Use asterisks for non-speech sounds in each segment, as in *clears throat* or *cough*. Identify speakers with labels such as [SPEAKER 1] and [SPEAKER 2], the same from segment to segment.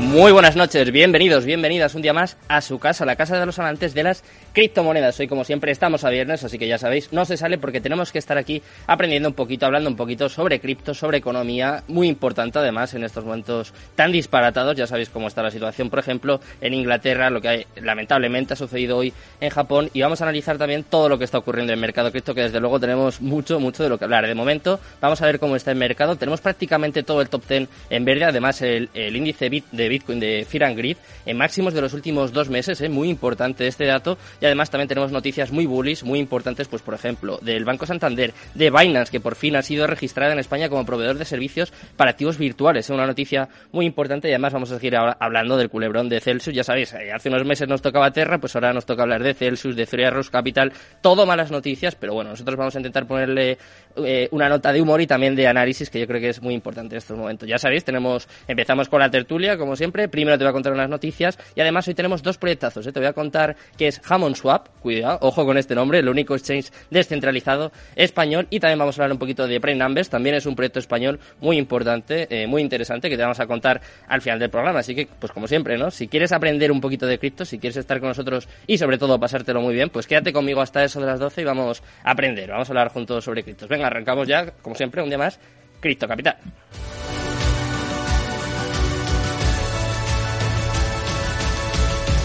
[SPEAKER 1] Muy buenas noches, bienvenidos, bienvenidas un día más a su casa, la casa de los amantes de las criptomonedas. Hoy, como siempre, estamos a viernes, así que ya sabéis, no se sale porque tenemos que estar aquí aprendiendo un poquito, hablando un poquito sobre cripto, sobre economía, muy importante además en estos momentos tan disparatados. Ya sabéis cómo está la situación, por ejemplo, en Inglaterra, lo que lamentablemente ha sucedido hoy en Japón, y vamos a analizar también todo lo que está ocurriendo en el mercado cripto, que desde luego tenemos mucho, mucho de lo que hablar. De momento, vamos a ver cómo está el mercado. Tenemos prácticamente todo el top 10 en verde, además el, el índice bit de Bitcoin de Fear and Greed en máximos de los últimos dos meses, ¿eh? muy importante este dato. Y además también tenemos noticias muy bullish, muy importantes, pues por ejemplo, del Banco Santander, de Binance, que por fin ha sido registrada en España como proveedor de servicios para activos virtuales. Es una noticia muy importante y además vamos a seguir ahora hablando del culebrón de Celsius. Ya sabéis, eh, hace unos meses nos tocaba Terra, pues ahora nos toca hablar de Celsius, de Three Arrows Capital, todo malas noticias, pero bueno, nosotros vamos a intentar ponerle eh, una nota de humor y también de análisis que yo creo que es muy importante en estos momentos. Ya sabéis, tenemos empezamos con la tertulia, como siempre. Primero te voy a contar unas noticias y además hoy tenemos dos proyectazos. ¿eh? Te voy a contar que es Hammond Swap, cuidado, ojo con este nombre, el único exchange descentralizado español. Y también vamos a hablar un poquito de Prime Numbers, también es un proyecto español muy importante, eh, muy interesante que te vamos a contar al final del programa. Así que, pues como siempre, ¿no? Si quieres aprender un poquito de cripto, si quieres estar con nosotros y sobre todo pasártelo muy bien, pues quédate conmigo hasta eso de las 12 y vamos a aprender, vamos a hablar juntos sobre criptos. Venga, arrancamos ya, como siempre, un día más, Cripto Capital.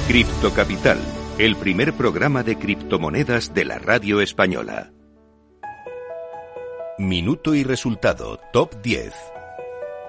[SPEAKER 2] Cripto Capital, el primer programa de criptomonedas de la radio española. Minuto y resultado, top 10.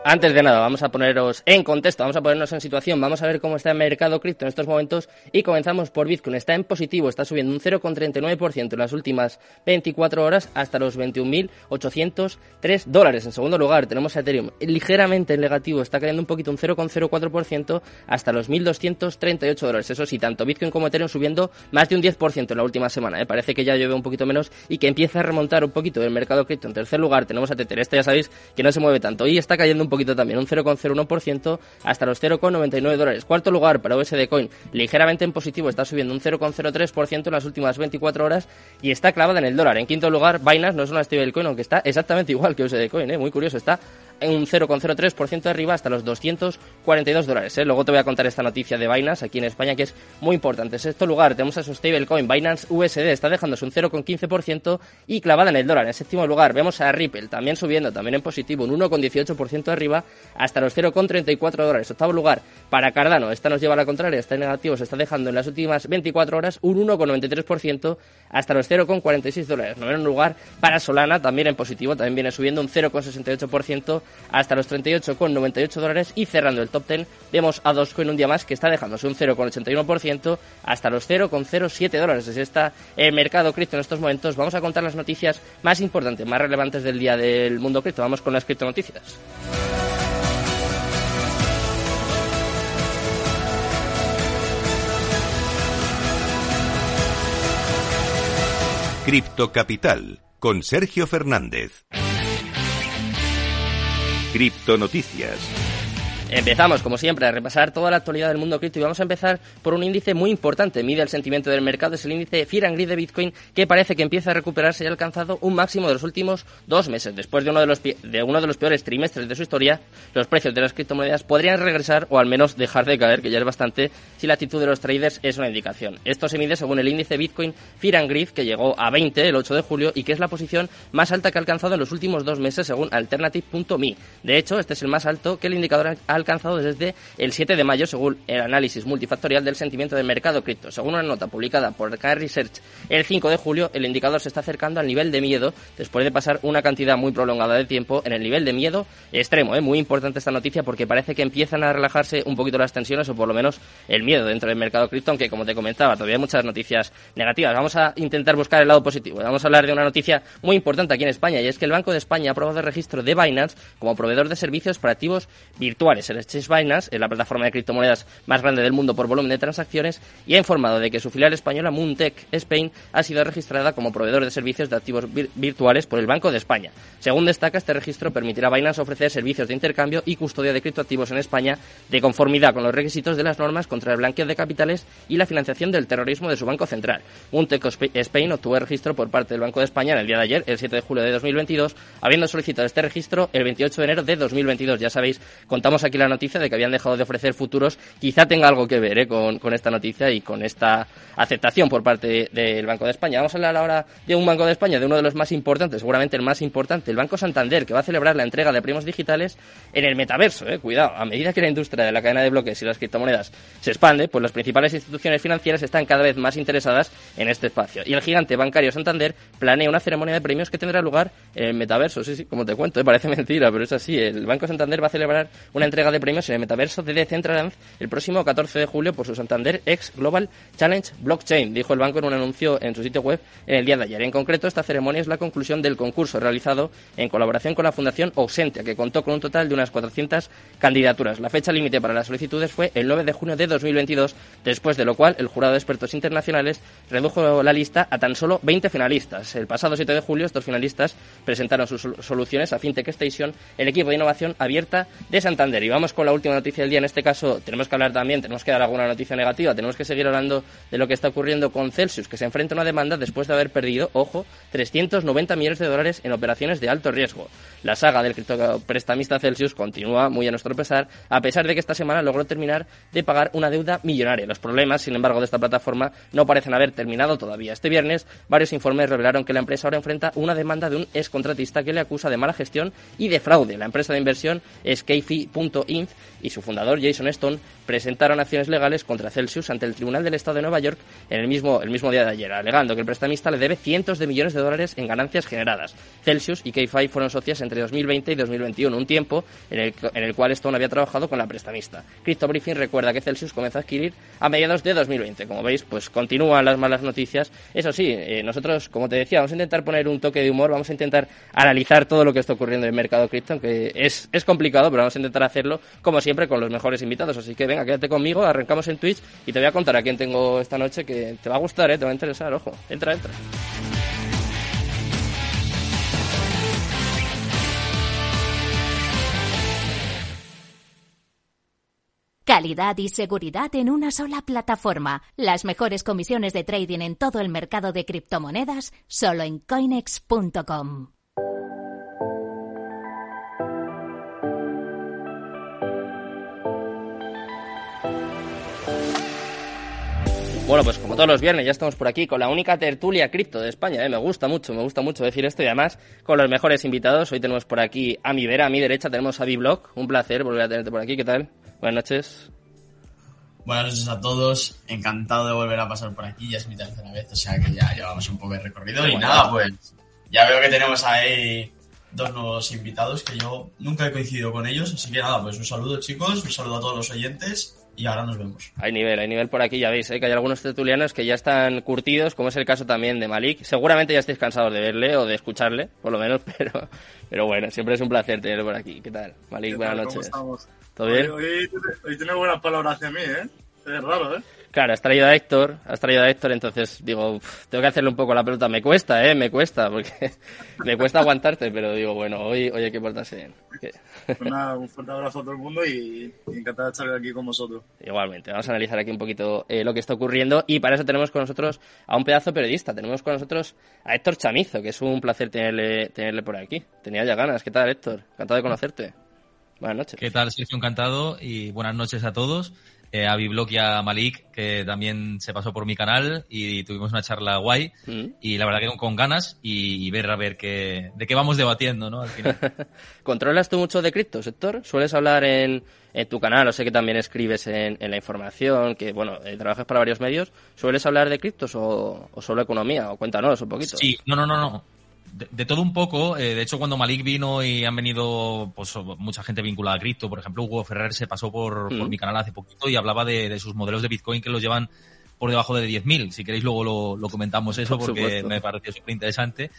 [SPEAKER 1] Antes de nada, vamos a poneros en contexto, vamos a ponernos en situación, vamos a ver cómo está el mercado cripto en estos momentos y comenzamos por Bitcoin. Está en positivo, está subiendo un 0,39% en las últimas 24 horas hasta los 21.803 dólares. En segundo lugar, tenemos Ethereum ligeramente en negativo, está cayendo un poquito, un 0,04% hasta los 1.238 dólares. Eso sí, tanto Bitcoin como Ethereum subiendo más de un 10% en la última semana. ¿eh? Parece que ya llueve un poquito menos y que empieza a remontar un poquito el mercado cripto. En tercer lugar, tenemos a Tether. Este ya sabéis que no se mueve tanto y está cayendo un poquito también, un 0,01% hasta los 0,99 dólares. Cuarto lugar para USD Coin, ligeramente en positivo, está subiendo un 0,03% en las últimas 24 horas y está clavada en el dólar. En quinto lugar, Binance no es una stablecoin, aunque está exactamente igual que USD Coin, ¿eh? muy curioso, está un 0,03% de arriba hasta los 242 dólares. ¿eh? Luego te voy a contar esta noticia de Binance aquí en España que es muy importante. En sexto lugar tenemos a su stablecoin Binance USD, está dejándose un 0,15% y clavada en el dólar. En séptimo lugar vemos a Ripple también subiendo, también en positivo, un 1,18% de arriba hasta los 0,34 dólares. Octavo lugar para Cardano, esta nos lleva a la contraria, está en negativo, se está dejando en las últimas 24 horas un 1,93% hasta los 0,46 dólares. Noveno lugar para Solana, también en positivo, también viene subiendo un 0,68% hasta los 38,98 dólares y cerrando el top 10 vemos a Dogecoin un día más que está dejándose un 0,81% hasta los 0,07 dólares. Así está el mercado cripto en estos momentos. Vamos a contar las noticias más importantes, más relevantes del día del mundo cripto. Vamos con las criptonoticias.
[SPEAKER 2] Cripto Capital con Sergio Fernández. Cripto Noticias.
[SPEAKER 1] Empezamos, como siempre, a repasar toda la actualidad del mundo cripto y vamos a empezar por un índice muy importante. Mide el sentimiento del mercado, es el índice Fear and Greed de Bitcoin, que parece que empieza a recuperarse y ha alcanzado un máximo de los últimos dos meses. Después de uno de los, de uno de los peores trimestres de su historia, los precios de las criptomonedas podrían regresar o al menos dejar de caer, que ya es bastante, si la actitud de los traders es una indicación. Esto se mide según el índice Bitcoin Fear and Greed, que llegó a 20 el 8 de julio y que es la posición más alta que ha alcanzado en los últimos dos meses según alternative.me. De hecho, este es el más alto que el indicador ha alcanzado desde el 7 de mayo, según el análisis multifactorial del sentimiento del mercado cripto. Según una nota publicada por Car Research el 5 de julio, el indicador se está acercando al nivel de miedo después de pasar una cantidad muy prolongada de tiempo en el nivel de miedo extremo. Es muy importante esta noticia porque parece que empiezan a relajarse un poquito las tensiones o por lo menos el miedo dentro del mercado cripto, aunque como te comentaba, todavía hay muchas noticias negativas. Vamos a intentar buscar el lado positivo. Vamos a hablar de una noticia muy importante aquí en España y es que el Banco de España ha aprobado el registro de Binance como proveedor de servicios para activos virtuales. El exchange Binance es la plataforma de criptomonedas más grande del mundo por volumen de transacciones y ha informado de que su filial española Moontech Spain ha sido registrada como proveedor de servicios de activos virtuales por el Banco de España. Según destaca, este registro permitirá a Binance ofrecer servicios de intercambio y custodia de criptoactivos en España de conformidad con los requisitos de las normas contra el blanqueo de capitales y la financiación del terrorismo de su Banco Central. Moontech Spain obtuvo el registro por parte del Banco de España en el día de ayer, el 7 de julio de 2022, habiendo solicitado este registro el 28 de enero de 2022. Ya sabéis, contamos aquí la noticia de que habían dejado de ofrecer futuros. Quizá tenga algo que ver ¿eh? con, con, esta noticia y con esta aceptación por parte del Banco de España. Vamos a hablar ahora de un Banco de España, de uno de los más importantes, seguramente el más importante, el Banco Santander, que va a celebrar la entrega de premios digitales en el metaverso. ¿eh? Cuidado, a medida que la industria de la cadena de bloques y las criptomonedas se expande, pues las principales instituciones financieras están cada vez más interesadas en este espacio. Y el gigante bancario Santander planea una ceremonia de premios que tendrá lugar en el metaverso. Sí, sí, como te cuento, ¿eh? parece *laughs* mentira, pero es así. El Banco Santander va a celebrar una entrega de premios en el metaverso de Decentraland el próximo 14 de julio por su Santander X Global Challenge Blockchain, dijo el banco en un anuncio en su sitio web en el día de ayer. En concreto, esta ceremonia es la conclusión del concurso realizado en colaboración con la Fundación Ausentia, que contó con un total de unas 400 candidaturas. La fecha límite para las solicitudes fue el 9 de junio de 2022, después de lo cual el jurado de expertos internacionales redujo la lista a tan solo 20 finalistas. El pasado 7 de julio, estos finalistas presentaron sus soluciones a FinTech Station, el equipo de innovación abierta de Santander. Vamos con la última noticia del día. En este caso, tenemos que hablar también, tenemos que dar alguna noticia negativa, tenemos que seguir hablando de lo que está ocurriendo con Celsius, que se enfrenta a una demanda después de haber perdido, ojo, 390 millones de dólares en operaciones de alto riesgo. La saga del criptoprestamista Celsius continúa muy a nuestro pesar, a pesar de que esta semana logró terminar de pagar una deuda millonaria. Los problemas, sin embargo, de esta plataforma no parecen haber terminado todavía. Este viernes, varios informes revelaron que la empresa ahora enfrenta una demanda de un excontratista que le acusa de mala gestión y de fraude. La empresa de inversión es Keyfi.inf y su fundador, Jason Stone, presentaron acciones legales contra Celsius ante el Tribunal del Estado de Nueva York en el mismo, el mismo día de ayer, alegando que el prestamista le debe cientos de millones de dólares en ganancias generadas. Celsius y Keyfi fueron socias entre 2020 y 2021, un tiempo en el, en el cual Stone había trabajado con la prestamista. Crypto Briefing recuerda que Celsius comenzó a adquirir a mediados de 2020. Como veis, pues continúan las malas noticias. Eso sí, eh, nosotros, como te decía, vamos a intentar poner un toque de humor, vamos a intentar analizar todo lo que está ocurriendo en el mercado cripto, aunque es, es complicado, pero vamos a intentar hacerlo, como siempre, con los mejores invitados. Así que venga, quédate conmigo, arrancamos en Twitch y te voy a contar a quién tengo esta noche que te va a gustar, ¿eh? te va a interesar, ojo. Entra, entra.
[SPEAKER 3] Calidad y seguridad en una sola plataforma. Las mejores comisiones de trading en todo el mercado de criptomonedas solo en coinex.com.
[SPEAKER 1] Bueno, pues como todos los viernes ya estamos por aquí con la única tertulia cripto de España. ¿eh? Me gusta mucho, me gusta mucho decir esto y además con los mejores invitados. Hoy tenemos por aquí a mi vera, a mi derecha tenemos a Biblog. Un placer volver a tenerte por aquí. ¿Qué tal? Buenas noches.
[SPEAKER 4] Buenas noches a todos, encantado de volver a pasar por aquí, ya es mi tercera vez, o sea que ya llevamos un poco de recorrido y nada, pues ya veo que tenemos ahí dos nuevos invitados que yo nunca he coincidido con ellos, así que nada, pues un saludo chicos, un saludo a todos los oyentes y ahora nos vemos.
[SPEAKER 1] Hay nivel, hay nivel por aquí, ya veis, ¿eh? que hay algunos tertulianos que ya están curtidos, como es el caso también de Malik. Seguramente ya estáis cansados de verle o de escucharle, por lo menos, *laughs* pero, pero bueno, siempre es un placer tenerlo por aquí. ¿Qué tal? Malik,
[SPEAKER 5] ¿Qué
[SPEAKER 1] buenas noches.
[SPEAKER 5] ¿Cómo estamos?
[SPEAKER 1] ¿Todo bien?
[SPEAKER 5] Hoy, hoy, hoy tiene buenas palabras hacia mí, ¿eh? Es raro, ¿eh?
[SPEAKER 1] Claro, has traído a Héctor, has traído a Héctor, entonces digo, uf, tengo que hacerle un poco la pelota. Me cuesta, ¿eh? Me cuesta, porque *laughs* me cuesta aguantarte, pero digo, bueno, hoy, hoy hay que portarse bien.
[SPEAKER 5] Pues un fuerte abrazo a todo el mundo y, y encantado de estar aquí con vosotros.
[SPEAKER 1] Igualmente, vamos a analizar aquí un poquito eh, lo que está ocurriendo y para eso tenemos con nosotros a un pedazo periodista. Tenemos con nosotros a Héctor Chamizo, que es un placer tenerle, tenerle por aquí. Tenía ya ganas. ¿Qué tal, Héctor? Encantado de conocerte. Buenas noches.
[SPEAKER 6] ¿Qué tal, Sergio? Encantado y buenas noches a todos. Eh, a Biblock y a Malik, que también se pasó por mi canal y tuvimos una charla guay.
[SPEAKER 1] Mm.
[SPEAKER 6] Y la verdad que con, con ganas y, ver a ver qué, de qué vamos debatiendo, ¿no? Al final. *laughs*
[SPEAKER 1] ¿Controlas tú mucho de cripto, sector? ¿Sueles hablar en, en tu canal? O sé que también escribes en, en la información, que bueno, eh, trabajas para varios medios. ¿Sueles hablar de criptos o, o solo economía? O cuéntanos un poquito.
[SPEAKER 6] Sí, no, no, no, no. De, de todo un poco. eh, de hecho, cuando Malik vino y han venido pues mucha gente vinculada a cripto, por ejemplo, Hugo Ferrer se pasó por,
[SPEAKER 1] Mm.
[SPEAKER 6] por mi canal hace poquito y hablaba de, de sus modelos de Bitcoin que los llevan por debajo de 10.000. Si queréis luego lo, lo comentamos eso
[SPEAKER 1] Por
[SPEAKER 6] porque
[SPEAKER 1] supuesto.
[SPEAKER 6] me pareció súper interesante.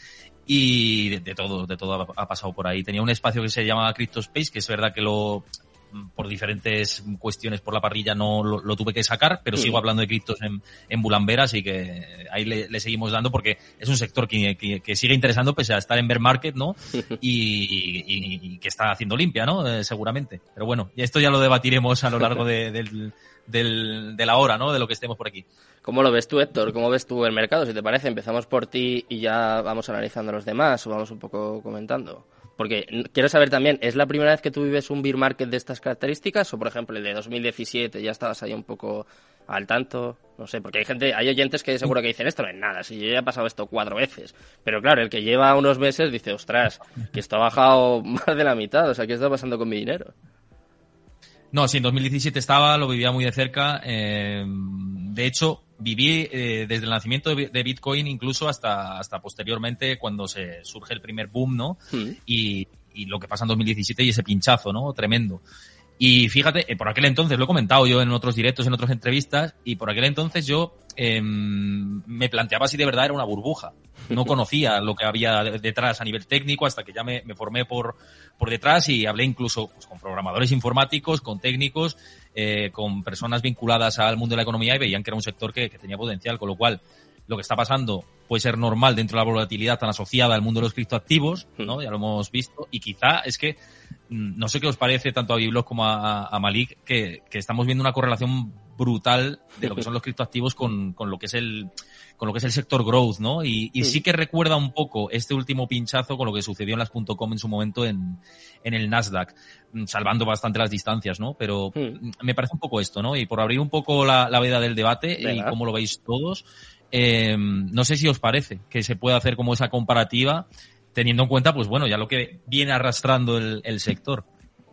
[SPEAKER 6] Y de, de todo, de todo ha, ha pasado por ahí. Tenía un espacio que se llama CryptoSpace, que es verdad que lo por diferentes cuestiones por la parrilla no lo, lo tuve que sacar, pero sigo hablando de criptos en, en Bulambera, así que ahí le, le seguimos dando porque es un sector que, que, que sigue interesando pese a estar en bear market, ¿no? *laughs* Y, y- y que está haciendo limpia, ¿no? Eh, seguramente. Pero bueno, esto ya lo debatiremos a lo largo de, *laughs* del, del- de la hora, ¿no? De lo que estemos por aquí.
[SPEAKER 1] ¿Cómo lo ves tú, Héctor? ¿Cómo ves tú el mercado? Si te parece, empezamos por ti y ya vamos analizando a los demás o vamos un poco comentando. Porque quiero saber también, ¿es la primera vez que tú vives un beer market de estas características? O, por ejemplo, el de 2017 ya estabas ahí un poco al tanto? No sé, porque hay gente, hay oyentes que seguro que dicen, esto no es nada, si yo ya he pasado esto cuatro veces. Pero claro, el que lleva unos meses dice, ostras, que esto ha bajado *laughs* más de la mitad, o sea, ¿qué está pasando con mi dinero?
[SPEAKER 6] No, sí, en 2017 estaba, lo vivía muy de cerca. eh, de hecho, viví eh, desde el nacimiento de Bi- de Bitcoin incluso hasta, hasta posteriormente cuando se surge el primer boom, ¿no?
[SPEAKER 1] Mm.
[SPEAKER 6] y, y lo que pasa en 2017 y ese pinchazo, ¿no? Tremendo. Y fíjate, eh, por aquel entonces, lo he comentado yo en otros directos, en otras entrevistas, y por aquel entonces yo eh, me planteaba si de verdad era una burbuja. No *laughs* conocía lo que había de- detrás a nivel técnico hasta que ya me, me formé por, por detrás y hablé incluso pues, con programadores informáticos, con técnicos, eh, con personas vinculadas al mundo de la economía y veían que era un sector que, que tenía potencial, con lo cual lo que está pasando puede ser normal dentro de la volatilidad tan asociada al mundo de los criptoactivos, ¿no? Ya lo hemos visto. Y quizá es que, mm, no sé qué os parece tanto a Biblos como a, a Malik, que, que estamos viendo una correlación brutal de lo que son los criptoactivos con, con lo que es el con lo que es el sector growth, ¿no? Y, y sí que recuerda un poco este último pinchazo con lo que sucedió en las .com en su momento en, en el Nasdaq, mm, salvando bastante las distancias, ¿no? Pero
[SPEAKER 1] Hmm.
[SPEAKER 6] me parece un poco esto, ¿no? Y por abrir un poco la, la veda del debate y cómo lo veis todos, eh, no sé si os parece que se puede hacer como esa comparativa teniendo en cuenta, pues bueno, ya lo que viene arrastrando el, el sector.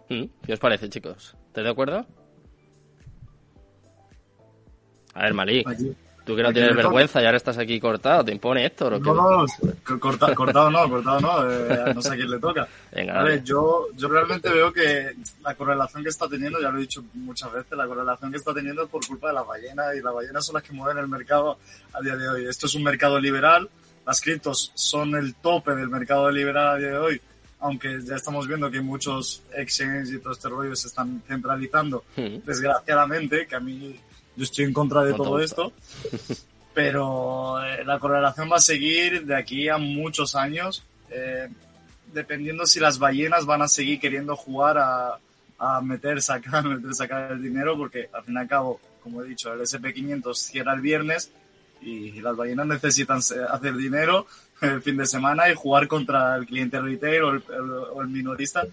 [SPEAKER 1] Mm, ¿Qué os parece, chicos? ¿Estás de acuerdo? A ver, Malik. Tú que no tienes vergüenza y ahora estás aquí cortado, ¿te impone Héctor o qué?
[SPEAKER 5] No, no, co- corta- cortado no, cortado no, eh, no sé a quién le toca.
[SPEAKER 1] Venga,
[SPEAKER 5] A ver, yo, yo realmente veo que la correlación que está teniendo, ya lo he dicho muchas veces, la correlación que está teniendo es por culpa de las ballenas y las ballenas son las que mueven el mercado a día de hoy. Esto es un mercado liberal, las criptos son el tope del mercado liberal a día de hoy, aunque ya estamos viendo que muchos exchanges y todo este rollo se están centralizando,
[SPEAKER 1] Mm.
[SPEAKER 5] desgraciadamente, que a mí yo estoy en contra de
[SPEAKER 1] No
[SPEAKER 5] todo esto, *laughs* pero eh, la correlación va a seguir de aquí a muchos años, eh, dependiendo si las ballenas van a seguir queriendo jugar a, a meter, sacar, *laughs* meter, sacar el dinero, porque al fin y al cabo, como he dicho, el SP500 cierra el viernes y las ballenas necesitan se- hacer dinero *laughs* el fin de semana y jugar contra el cliente retail o el, el- o el minorista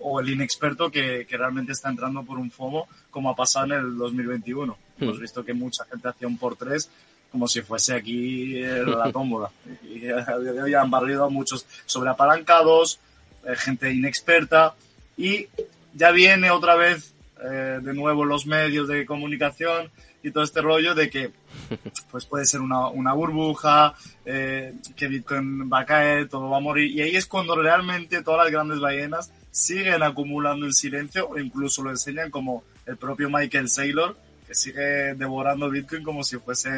[SPEAKER 5] o el inexperto que, que realmente está entrando por un FOMO, como ha pasado en el 2021. Hemos visto que mucha gente hacía un por tres como si fuese aquí eh, la *laughs* tómbola. Y a día de hoy han barrido a muchos sobreapalancados, eh, gente inexperta y ya viene otra vez eh, de nuevo los medios de comunicación y todo este rollo de que *laughs* pues puede ser una, una burbuja, eh, que Bitcoin va a caer, todo va a morir. Y ahí es cuando realmente todas las grandes ballenas siguen acumulando en silencio o incluso lo enseñan como el propio Michael Saylor, que sigue devorando Bitcoin como si fuese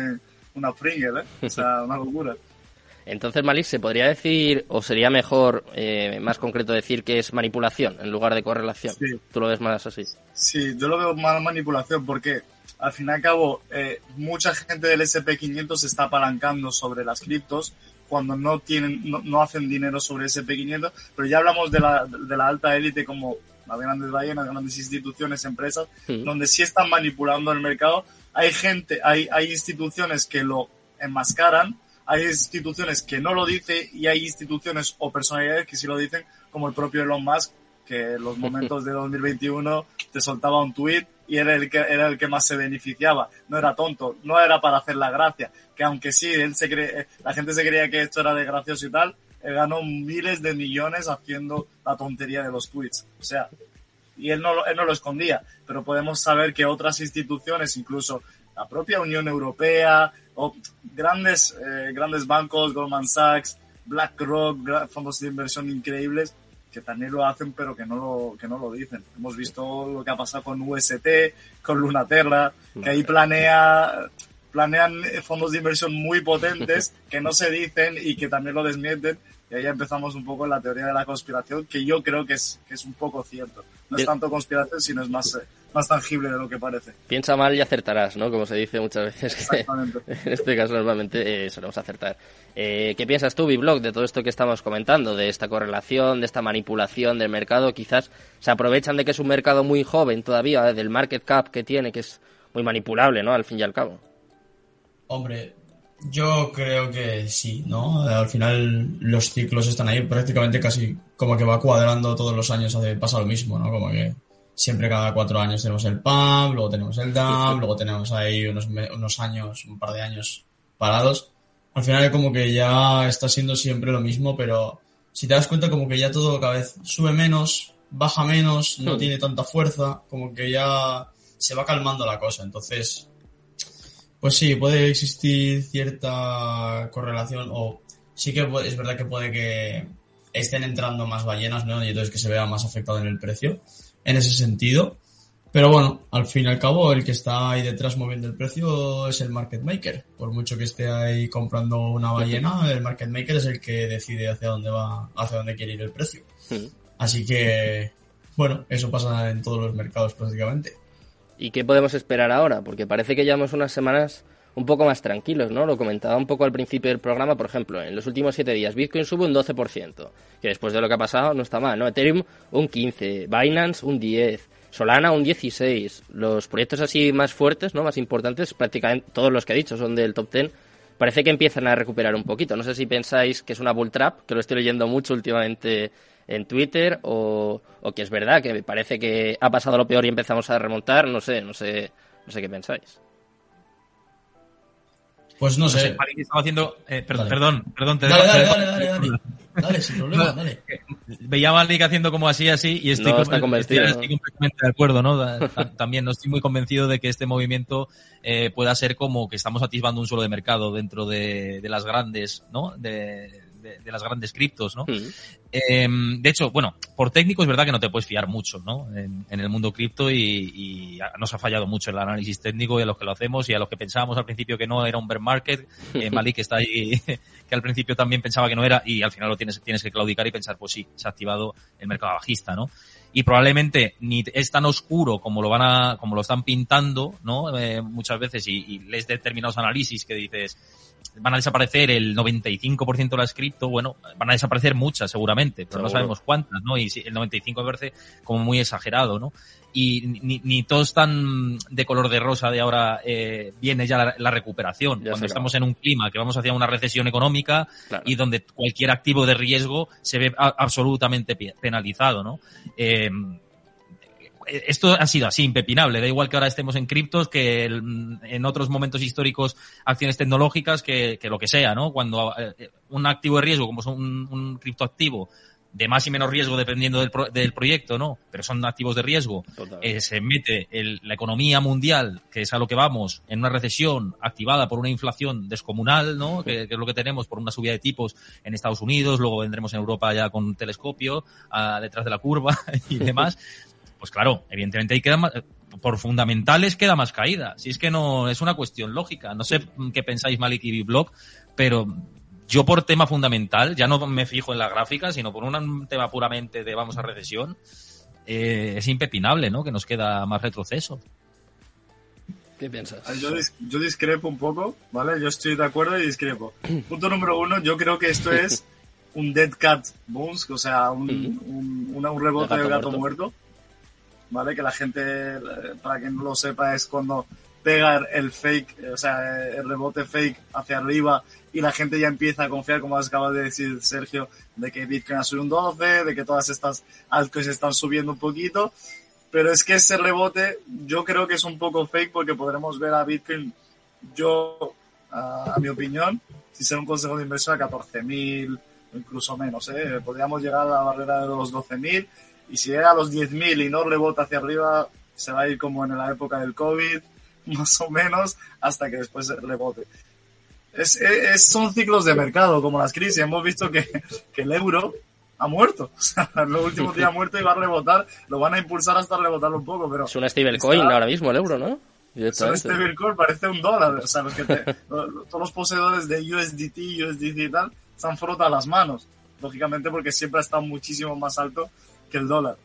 [SPEAKER 5] una Pringle, ¿eh? O sea, una locura. *laughs*
[SPEAKER 1] Entonces, Malik, ¿se podría decir, o sería mejor, eh, más concreto, decir que es manipulación en lugar de correlación?
[SPEAKER 5] Sí.
[SPEAKER 1] ¿Tú lo ves más así?
[SPEAKER 5] Sí, yo lo veo más manipulación porque al fin y al cabo eh, mucha gente del SP500 se está apalancando sobre las criptos cuando no tienen no, no hacen dinero sobre SP500, pero ya hablamos de la, de la alta élite como las grandes ballenas, grandes instituciones, empresas,
[SPEAKER 1] Mm.
[SPEAKER 5] donde sí están manipulando el mercado. Hay gente, hay, hay instituciones que lo enmascaran, hay instituciones que no lo dicen y hay instituciones o personalidades que sí lo dicen, como el propio Elon Musk, que en los momentos de 2021 te soltaba un tweet y era el que era el que más se beneficiaba. No era tonto, no era para hacer la gracia. Que aunque sí, él se cree, la gente se creía que esto era de gracioso y tal, él ganó miles de millones haciendo la tontería de los tweets. O sea, y él no, lo- él no lo escondía, pero podemos saber que otras instituciones, incluso la propia Unión Europea o grandes, eh, grandes bancos, Goldman Sachs, BlackRock, fondos de inversión increíbles, que también lo hacen pero que no lo, que no lo dicen. Hemos visto lo que ha pasado con UST, con Lunaterra, que ahí planea, planean eh, fondos de inversión muy potentes *laughs* que no se dicen y que también lo desmienten. Y ahí empezamos un poco en la teoría de la conspiración, que yo creo que es, que es un poco cierto. No es tanto conspiración, sino es más, eh, más tangible de lo que parece.
[SPEAKER 1] Piensa mal y acertarás, ¿no? Como se dice muchas veces. que
[SPEAKER 5] Exactamente. *laughs*
[SPEAKER 1] en este caso normalmente eh, solemos acertar. Eh, ¿Qué piensas tú, Biblog, de todo esto que estamos comentando? De esta correlación, de esta manipulación del mercado. Quizás se aprovechan de que es un mercado muy joven todavía, eh, del market cap que tiene, que es muy manipulable, ¿no? Al fin y al cabo.
[SPEAKER 7] Hombre, yo creo que sí, ¿no? Al final los ciclos están ahí prácticamente casi como que va cuadrando todos los años, hace, pasa lo mismo, ¿no? Como que siempre cada cuatro años tenemos el PAM, luego tenemos el DAM, luego tenemos ahí unos, unos años, un par de años parados. Al final como que ya está siendo siempre lo mismo, pero si te das cuenta como que ya todo cada vez sube menos, baja menos, no
[SPEAKER 1] Hmm.
[SPEAKER 7] tiene tanta fuerza, como que ya se va calmando la cosa. Entonces, pues sí, puede existir cierta correlación o sí que es verdad que puede que estén entrando más ballenas, ¿no? Y entonces que se vea más afectado en el precio en ese sentido. Pero bueno, al fin y al cabo, el que está ahí detrás moviendo el precio es el market maker. Por mucho que esté ahí comprando una ballena, el market maker es el que decide hacia dónde va, hacia dónde quiere ir el precio. Así que, bueno, eso pasa en todos los mercados prácticamente.
[SPEAKER 1] ¿Y qué podemos esperar ahora? Porque parece que llevamos unas semanas un poco más tranquilos, ¿no? Lo comentaba un poco al principio del programa, por ejemplo, en los últimos siete días Bitcoin sube un 12%, que después de lo que ha pasado no está mal, ¿no? Ethereum un 15%, Binance un 10%, Solana un 16%. Los proyectos así más fuertes, ¿no? Más importantes, prácticamente todos los que he dicho son del top 10, parece que empiezan a recuperar un poquito. No sé si pensáis que es una bull trap, que lo estoy leyendo mucho últimamente en Twitter, o, o que es verdad, que parece que ha pasado lo peor y empezamos a remontar, no sé, no sé, no sé qué pensáis.
[SPEAKER 7] Pues no
[SPEAKER 6] No sé, estaba haciendo. eh, per-
[SPEAKER 7] Dale.
[SPEAKER 6] perdón, perdón, te
[SPEAKER 7] Dale,
[SPEAKER 6] dejo-
[SPEAKER 7] dale,
[SPEAKER 6] te
[SPEAKER 7] dale, dale, dale. Dale, sin problema, dale.
[SPEAKER 6] Veía a Malik haciendo como así, así, y estoy,
[SPEAKER 1] No
[SPEAKER 6] com-
[SPEAKER 1] está convencido,
[SPEAKER 6] estoy-
[SPEAKER 1] ¿no?
[SPEAKER 6] estoy completamente de acuerdo, ¿no? También no estoy muy convencido de que este movimiento eh, pueda ser como que estamos atisbando un suelo de mercado dentro de, de las grandes, ¿no? De, de- de las grandes criptos, ¿no?
[SPEAKER 1] Mm.
[SPEAKER 6] Eh, de hecho, bueno, por técnico es verdad que no te puedes fiar mucho, ¿no? En, en el mundo cripto y, nos ha fallado mucho el análisis técnico y a los que lo hacemos y a los que pensábamos al principio que no era un bear market. Eh, *laughs* Malik está ahí, *laughs* que al principio también pensaba que no era y al final lo tienes, tienes que claudicar y pensar, pues sí, se ha activado el mercado bajista, ¿no? Y probablemente ni es tan oscuro como lo van a, como lo están pintando, ¿no? Eh, muchas veces y, y lees determinados análisis que dices, van a desaparecer el 95% de las cripto, bueno, van a desaparecer muchas seguramente, pero no sabemos cuántas, ¿no? Y si- el 95 me parece como muy exagerado, ¿no? Y ni, ni todos están de color de rosa de ahora eh, viene ya la, la recuperación.
[SPEAKER 1] Ya
[SPEAKER 6] Cuando estamos en un clima que vamos hacia una recesión económica
[SPEAKER 1] Claro.
[SPEAKER 6] y donde cualquier activo de riesgo se ve a- absolutamente pe- penalizado, ¿no? Eh, esto ha sido así, impepinable. Da igual que ahora estemos en criptos, que el- en otros momentos históricos acciones tecnológicas, que, que lo que sea, ¿no? Cuando eh, un activo de riesgo, como son un, un criptoactivo, de más y menos riesgo dependiendo del, pro- del proyecto, ¿no? Pero son activos de riesgo, eh, se mete el- la economía mundial, que es a lo que vamos, en una recesión activada por una inflación descomunal, ¿no? Que, que es lo que tenemos por una subida de tipos en Estados Unidos, luego vendremos en Europa ya con un telescopio ah, detrás de la curva *laughs* y demás. Pues claro, evidentemente ahí queda más, por fundamentales queda más caída. Si es que no, es una cuestión lógica. No sé qué pensáis Malik y Blog, pero yo por tema fundamental, ya no me fijo en la gráfica, sino por un tema puramente de vamos a recesión, eh, es impepinable, ¿no? Que nos queda más retroceso.
[SPEAKER 1] ¿Qué piensas?
[SPEAKER 5] Yo, dis- yo discrepo un poco, ¿vale? Yo estoy de acuerdo y discrepo. *clears throat* Punto número uno, yo creo que esto es *laughs* un dead cat bounce, o sea, un, un, una- un rebote
[SPEAKER 1] De
[SPEAKER 5] de
[SPEAKER 1] gato
[SPEAKER 5] gato
[SPEAKER 1] muerto.
[SPEAKER 5] muerto. ¿Vale? Que la gente, eh, para quien no lo sepa, es cuando pega el fake, o sea, el rebote fake hacia arriba y la gente ya empieza a confiar, como acaba de decir Sergio, de que Bitcoin ha subido un 12, de que todas estas altcoins están subiendo un poquito. Pero es que ese rebote yo creo que es un poco fake porque podremos ver a Bitcoin, yo, a, mi opinión, si ser un consejo de inversión a 14.000, incluso menos. ¿eh? Podríamos llegar a la barrera de los 12.000 y si llega a los 10.000 y no rebota hacia arriba, se va a ir como en la época del COVID, *laughs* más o menos, hasta que después rebote. Es, es, son ciclos de mercado, como las crisis. Hemos visto que, *laughs* que el euro ha muerto. *laughs* O sea, en los últimos días ha muerto y va a rebotar. Lo van a impulsar hasta rebotarlo un poco, pero...
[SPEAKER 1] Es una stablecoin ahora mismo el euro, ¿no?
[SPEAKER 5] Es un stablecoin, parece un dólar. O sea, los que te, todos los poseedores de USDT, USDT y tal, se han frotado las manos. Lógicamente porque siempre ha estado muchísimo más alto que el dólar.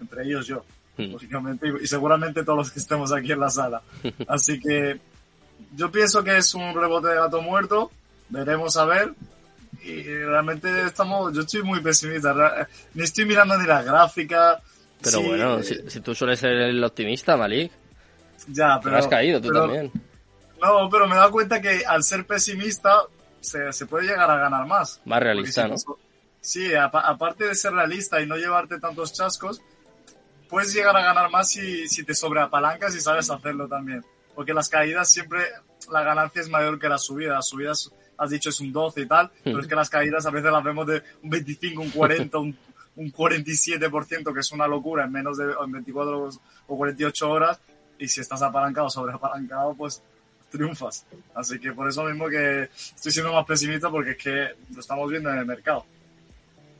[SPEAKER 5] Entre ellos yo,
[SPEAKER 1] Hmm.
[SPEAKER 5] lógicamente. Y seguramente todos los que estemos aquí en la sala. *laughs* Así que yo pienso que es un rebote de gato muerto. Veremos a ver. Y realmente estamos, yo estoy muy pesimista. Ni estoy mirando ni la gráfica.
[SPEAKER 1] Pero
[SPEAKER 5] Sí,
[SPEAKER 1] bueno, si, si tú sueles ser el optimista, Malik,
[SPEAKER 5] ya,
[SPEAKER 1] pero has caído tú
[SPEAKER 5] pero-
[SPEAKER 1] también.
[SPEAKER 5] No, pero me he dado cuenta que al ser pesimista se, se puede llegar a ganar más.
[SPEAKER 1] Más realista,
[SPEAKER 5] si
[SPEAKER 1] ¿no?
[SPEAKER 5] Sí, apa- aparte de ser realista y no llevarte tantos chascos, puedes llegar a ganar más si, si te sobreapalancas y sabes hacerlo también. Porque las caídas siempre, la ganancia es mayor que la subida. Las subidas, has dicho, es un 12 y tal, pero es que las caídas a veces las vemos de un 25, un 40, un, un 47%, que es una locura en menos de en 24 o 48 horas. Y si estás apalancado, sobreapalancado, pues triunfas. Así que por eso mismo que estoy siendo más pesimista porque es que lo estamos viendo en el mercado.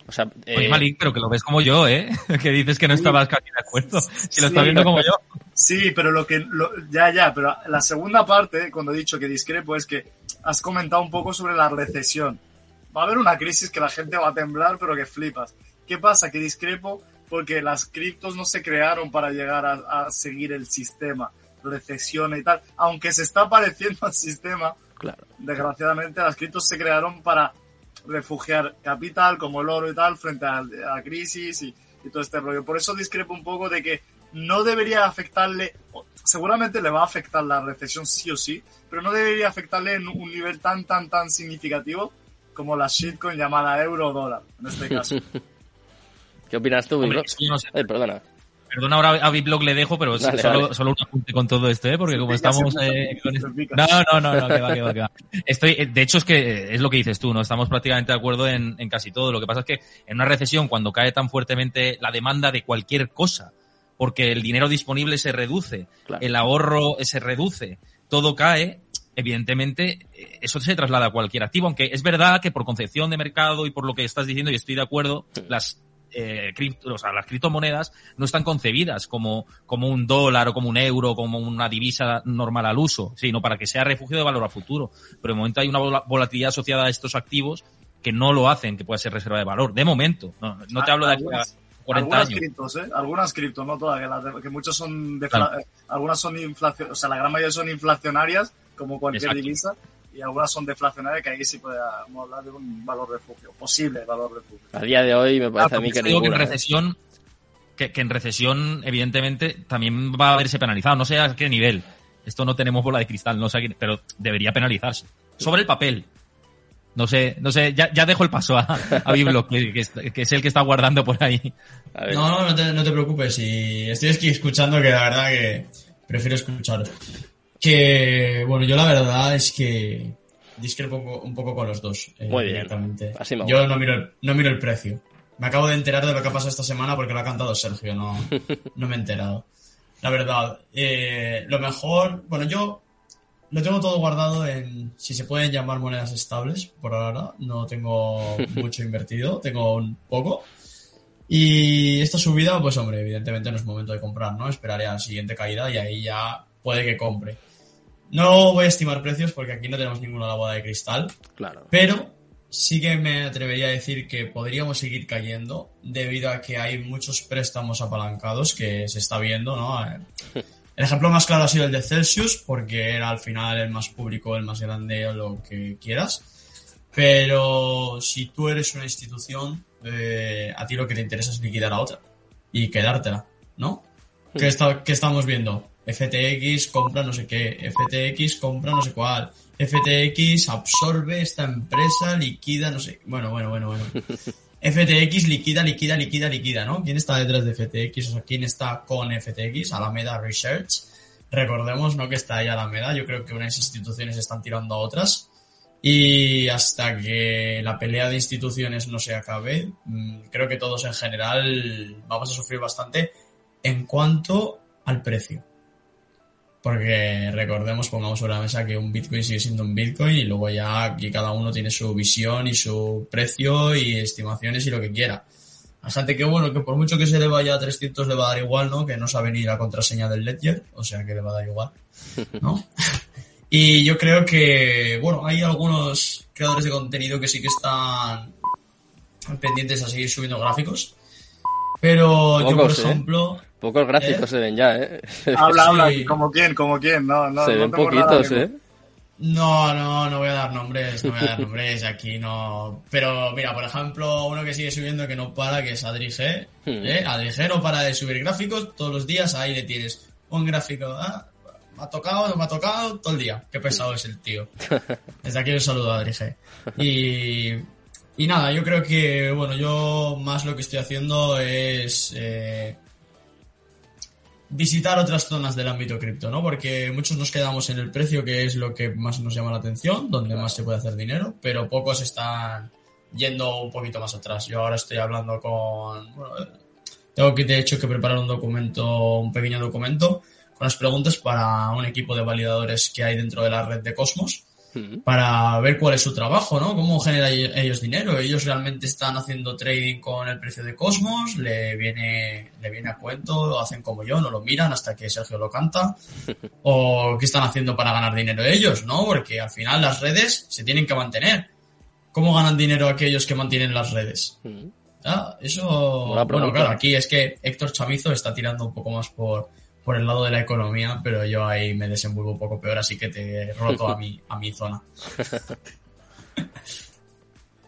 [SPEAKER 1] O sea,
[SPEAKER 6] Oye,
[SPEAKER 1] eh,
[SPEAKER 6] Malik, pero que lo ves como yo, ¿eh? *laughs* Que dices que no estabas casi de acuerdo. Si lo
[SPEAKER 5] Sí.
[SPEAKER 6] estás viendo como yo.
[SPEAKER 5] Sí, pero lo que. lo- ya, ya, pero la segunda parte, cuando he dicho que discrepo, es que has comentado un poco sobre la recesión. Va a haber una crisis que la gente va a temblar, pero que flipas. ¿Qué pasa? Que discrepo porque las criptos no se crearon para llegar a, a seguir el sistema, recesión y tal. Aunque se está pareciendo al sistema,
[SPEAKER 1] claro.
[SPEAKER 5] desgraciadamente las criptos se crearon para refugiar capital como el oro y tal frente a a la crisis y, y todo este rollo. Por eso discrepo un poco de que no debería afectarle, seguramente le va a afectar la recesión sí o sí, pero no debería afectarle en un nivel tan, tan, tan significativo como la shitcoin llamada euro dólar, en este caso. *laughs*
[SPEAKER 1] ¿Qué opinas tú,
[SPEAKER 6] Hombre, no sé.
[SPEAKER 1] Eh, perdona.
[SPEAKER 6] Perdona, ahora a Biblog le dejo, pero solo, solo un apunte con todo esto, ¿eh? Porque como estamos... eh, con
[SPEAKER 5] se
[SPEAKER 6] esto-
[SPEAKER 5] pica.
[SPEAKER 6] No, no, no, no, que va, que va, que va. *laughs* Estoy, eh, de hecho, es que eh, es lo que dices tú, ¿no? Estamos prácticamente de acuerdo en, en casi todo. Lo que pasa es que en una recesión, cuando cae tan fuertemente la demanda de cualquier cosa, porque el dinero disponible se reduce,
[SPEAKER 1] Claro.
[SPEAKER 6] el ahorro se reduce, todo cae, evidentemente eh, eso se traslada a cualquier activo, aunque es verdad que por concepción de mercado y por lo que estás diciendo, y estoy de acuerdo, las eh, cripto- o sea, las criptomonedas no están concebidas como, como un dólar o como un euro, como una divisa normal al uso, sino para que sea refugio de valor a futuro. Pero de momento hay una vola- volatilidad asociada a estos activos que no lo hacen que pueda ser reserva de valor. De momento, no, no te hablo de aquí a
[SPEAKER 5] Algunas-
[SPEAKER 6] 40
[SPEAKER 5] algunas
[SPEAKER 6] años.
[SPEAKER 5] criptos, ¿eh? Algunas criptos, no todas, que, las de- que muchos son
[SPEAKER 6] Claro.
[SPEAKER 5] eh, algunas son inflación, o sea, la gran mayoría son inflacionarias, como cualquier
[SPEAKER 6] Exacto.
[SPEAKER 5] divisa, y algunas son deflacionarias, que ahí sí podemos hablar de un valor refugio, posible valor refugio.
[SPEAKER 1] A día de hoy me
[SPEAKER 6] Ah,
[SPEAKER 1] parece a mí que
[SPEAKER 6] yo digo que en
[SPEAKER 1] ninguna. ¿eh?
[SPEAKER 6] recesión, que, que en recesión, evidentemente, también va a verse penalizado. No sé a qué nivel. Esto no tenemos bola de cristal, no sé a qué- pero debería penalizarse. Sobre el papel. No sé, no sé, ya, ya dejo el paso a, a Biblo, que, que es, que es el que está guardando por ahí.
[SPEAKER 7] No, no, no te, no te preocupes. Y estoy aquí escuchando que la verdad que prefiero escucharos. Que, bueno, yo la verdad es que discrepo un poco, un poco con los dos. eh,
[SPEAKER 1] Muy bien.
[SPEAKER 7] directamente.
[SPEAKER 1] Así me
[SPEAKER 7] Yo no miro, el, no miro el precio. Me acabo de enterar de lo que ha pasado esta semana porque lo ha cantado Sergio, no, *laughs* no me he enterado. La verdad, eh, lo mejor, bueno, yo lo tengo todo guardado en, si se pueden llamar monedas estables, por ahora. No tengo *laughs* mucho invertido, tengo un poco. Y esta subida, pues hombre, evidentemente no es momento de comprar, ¿no? Esperaré a la siguiente caída y ahí ya puede que compre. No voy a estimar precios porque aquí no tenemos ninguna bola de cristal,
[SPEAKER 1] claro.
[SPEAKER 7] pero sí que me atrevería a decir que podríamos seguir cayendo debido a que hay muchos préstamos apalancados que se está viendo, ¿no? *laughs* El ejemplo más claro ha sido el de Celsius porque era al final el más público, el más grande o lo que quieras. Pero si tú eres una institución, eh, a ti lo que te interesa es liquidar a otra y quedártela, ¿no? ¿Qué, está, qué estamos viendo? FTX compra no sé qué, FTX compra no sé cuál, FTX absorbe esta empresa, liquida no sé, bueno, bueno, bueno, bueno. *laughs* FTX liquida, liquida, liquida, liquida, ¿no? ¿Quién está detrás de FTX? O sea, ¿quién está con FTX? Alameda Research. Recordemos, ¿no? Que está ahí Alameda. Yo creo que unas instituciones están tirando a otras. Y hasta que la pelea de instituciones no se acabe, mm, creo que todos en general vamos a sufrir bastante en cuanto al precio. Porque recordemos, pongamos sobre la mesa que un Bitcoin sigue siendo un Bitcoin y luego ya aquí cada uno tiene su visión y su precio y estimaciones y lo que quiera. Bastante que bueno, que por mucho que se le vaya a 300 le va a dar igual, ¿no? Que no sabe ni la contraseña del Ledger, o sea que le va a dar igual, ¿no? *laughs* y yo creo que, bueno, hay algunos creadores de contenido que sí que están pendientes a seguir subiendo gráficos. Pero yo, por
[SPEAKER 1] ¿eh? Pocos gráficos se ven ya, ¿eh? *laughs*
[SPEAKER 5] Habla, habla,
[SPEAKER 7] Sí.
[SPEAKER 5] como quién, como quién, no, no.
[SPEAKER 1] se
[SPEAKER 5] no
[SPEAKER 1] ven poquitos, ¿eh?
[SPEAKER 7] No, no, no voy a dar nombres, no voy a dar *laughs* nombres, aquí no. Pero mira, por ejemplo, uno que sigue subiendo que no para, que es Adri G.
[SPEAKER 1] Hmm.
[SPEAKER 7] ¿eh? Adri G no para de subir gráficos, todos los días ahí le tienes un gráfico, ah, me ha tocado, no me ha tocado, todo el día. Qué pesado es el tío. *laughs* Desde aquí un saludo a Adri G. Y, y nada, yo creo que, bueno, yo más lo que estoy haciendo es... eh, visitar otras zonas del ámbito cripto, ¿no? Porque muchos nos quedamos en el precio, que es lo que más nos llama la atención, donde más se puede hacer dinero, pero pocos están yendo un poquito más atrás. Yo ahora estoy hablando con... Bueno, tengo que, de hecho, que preparar un documento, un pequeño documento, con las preguntas para un equipo de validadores que hay dentro de la red de Cosmos,
[SPEAKER 1] Mm.
[SPEAKER 7] para ver cuál es su trabajo, ¿no? Cómo generan ellos dinero. Ellos realmente están haciendo trading con el precio de Cosmos, le viene, le viene a cuento, lo hacen como yo, no lo miran hasta que Sergio lo canta. *laughs* O qué están haciendo para ganar dinero ellos, ¿no? Porque al final las redes se tienen que mantener. ¿Cómo ganan dinero aquellos que mantienen las redes?
[SPEAKER 1] Mm.
[SPEAKER 7] Ah, eso, bueno, claro, aquí es que Héctor Chamizo está tirando un poco más por, por el lado de la economía, pero yo ahí me desenvuelvo un poco peor, así que te roto a mi, a mi zona. *laughs*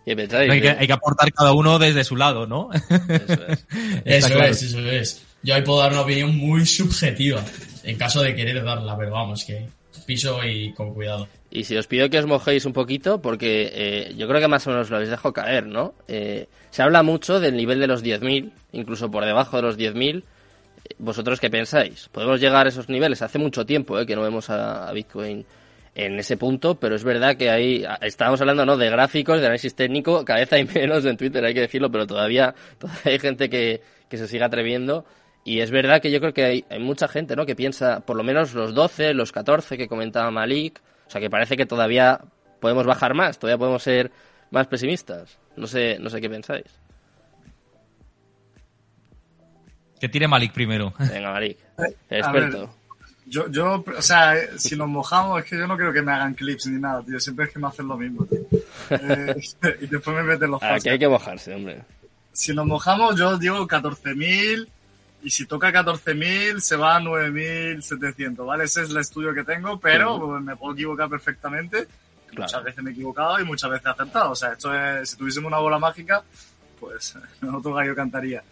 [SPEAKER 6] Hay que, hay que aportar cada uno desde su lado, ¿no?
[SPEAKER 1] Eso es. *laughs*
[SPEAKER 7] Eso
[SPEAKER 6] claro.
[SPEAKER 7] es, eso es. Yo ahí puedo dar una opinión muy subjetiva, en caso de querer darla, pero vamos, que piso y con cuidado.
[SPEAKER 1] Y si os pido que os mojéis un poquito, porque eh, yo creo que más o menos lo habéis dejado caer, ¿no? Eh, se habla mucho del nivel de los 10.000, incluso por debajo de los 10.000. ¿Vosotros qué pensáis? ¿Podemos llegar a esos niveles? Hace mucho tiempo eh, que no vemos a, Bitcoin en ese punto, pero es verdad que ahí estábamos hablando ¿no? de gráficos, de análisis técnico, *laughs* cada vez hay menos en Twitter, hay que decirlo, pero todavía, *laughs* todavía hay gente que, que se sigue atreviendo. Y es verdad que yo creo que hay, hay mucha gente ¿no? que piensa por lo menos los 12, los 14 que comentaba Malik, o sea que parece que todavía podemos bajar más, todavía podemos ser más pesimistas. No sé, no sé qué pensáis.
[SPEAKER 6] Que tire Malik primero. *laughs*
[SPEAKER 1] Venga, Malik, el
[SPEAKER 5] a ver.
[SPEAKER 1] experto.
[SPEAKER 5] Yo, yo, o sea, si nos mojamos, es que yo no creo que me hagan clips ni nada, tío. Siempre es que me hacen lo mismo, tío. *laughs* Eh, *laughs* y después me meten los
[SPEAKER 1] Aquí hay que mojarse, hombre.
[SPEAKER 5] Si nos mojamos, yo digo 14.000. Y si toca 14.000, se va a 9.700, ¿vale? Ese es el estudio que tengo, pero me puedo equivocar perfectamente.
[SPEAKER 1] Claro.
[SPEAKER 5] Muchas veces me he equivocado y muchas veces he acertado. O sea, esto es, si tuviésemos una bola mágica, pues *laughs* otro gallo cantaría.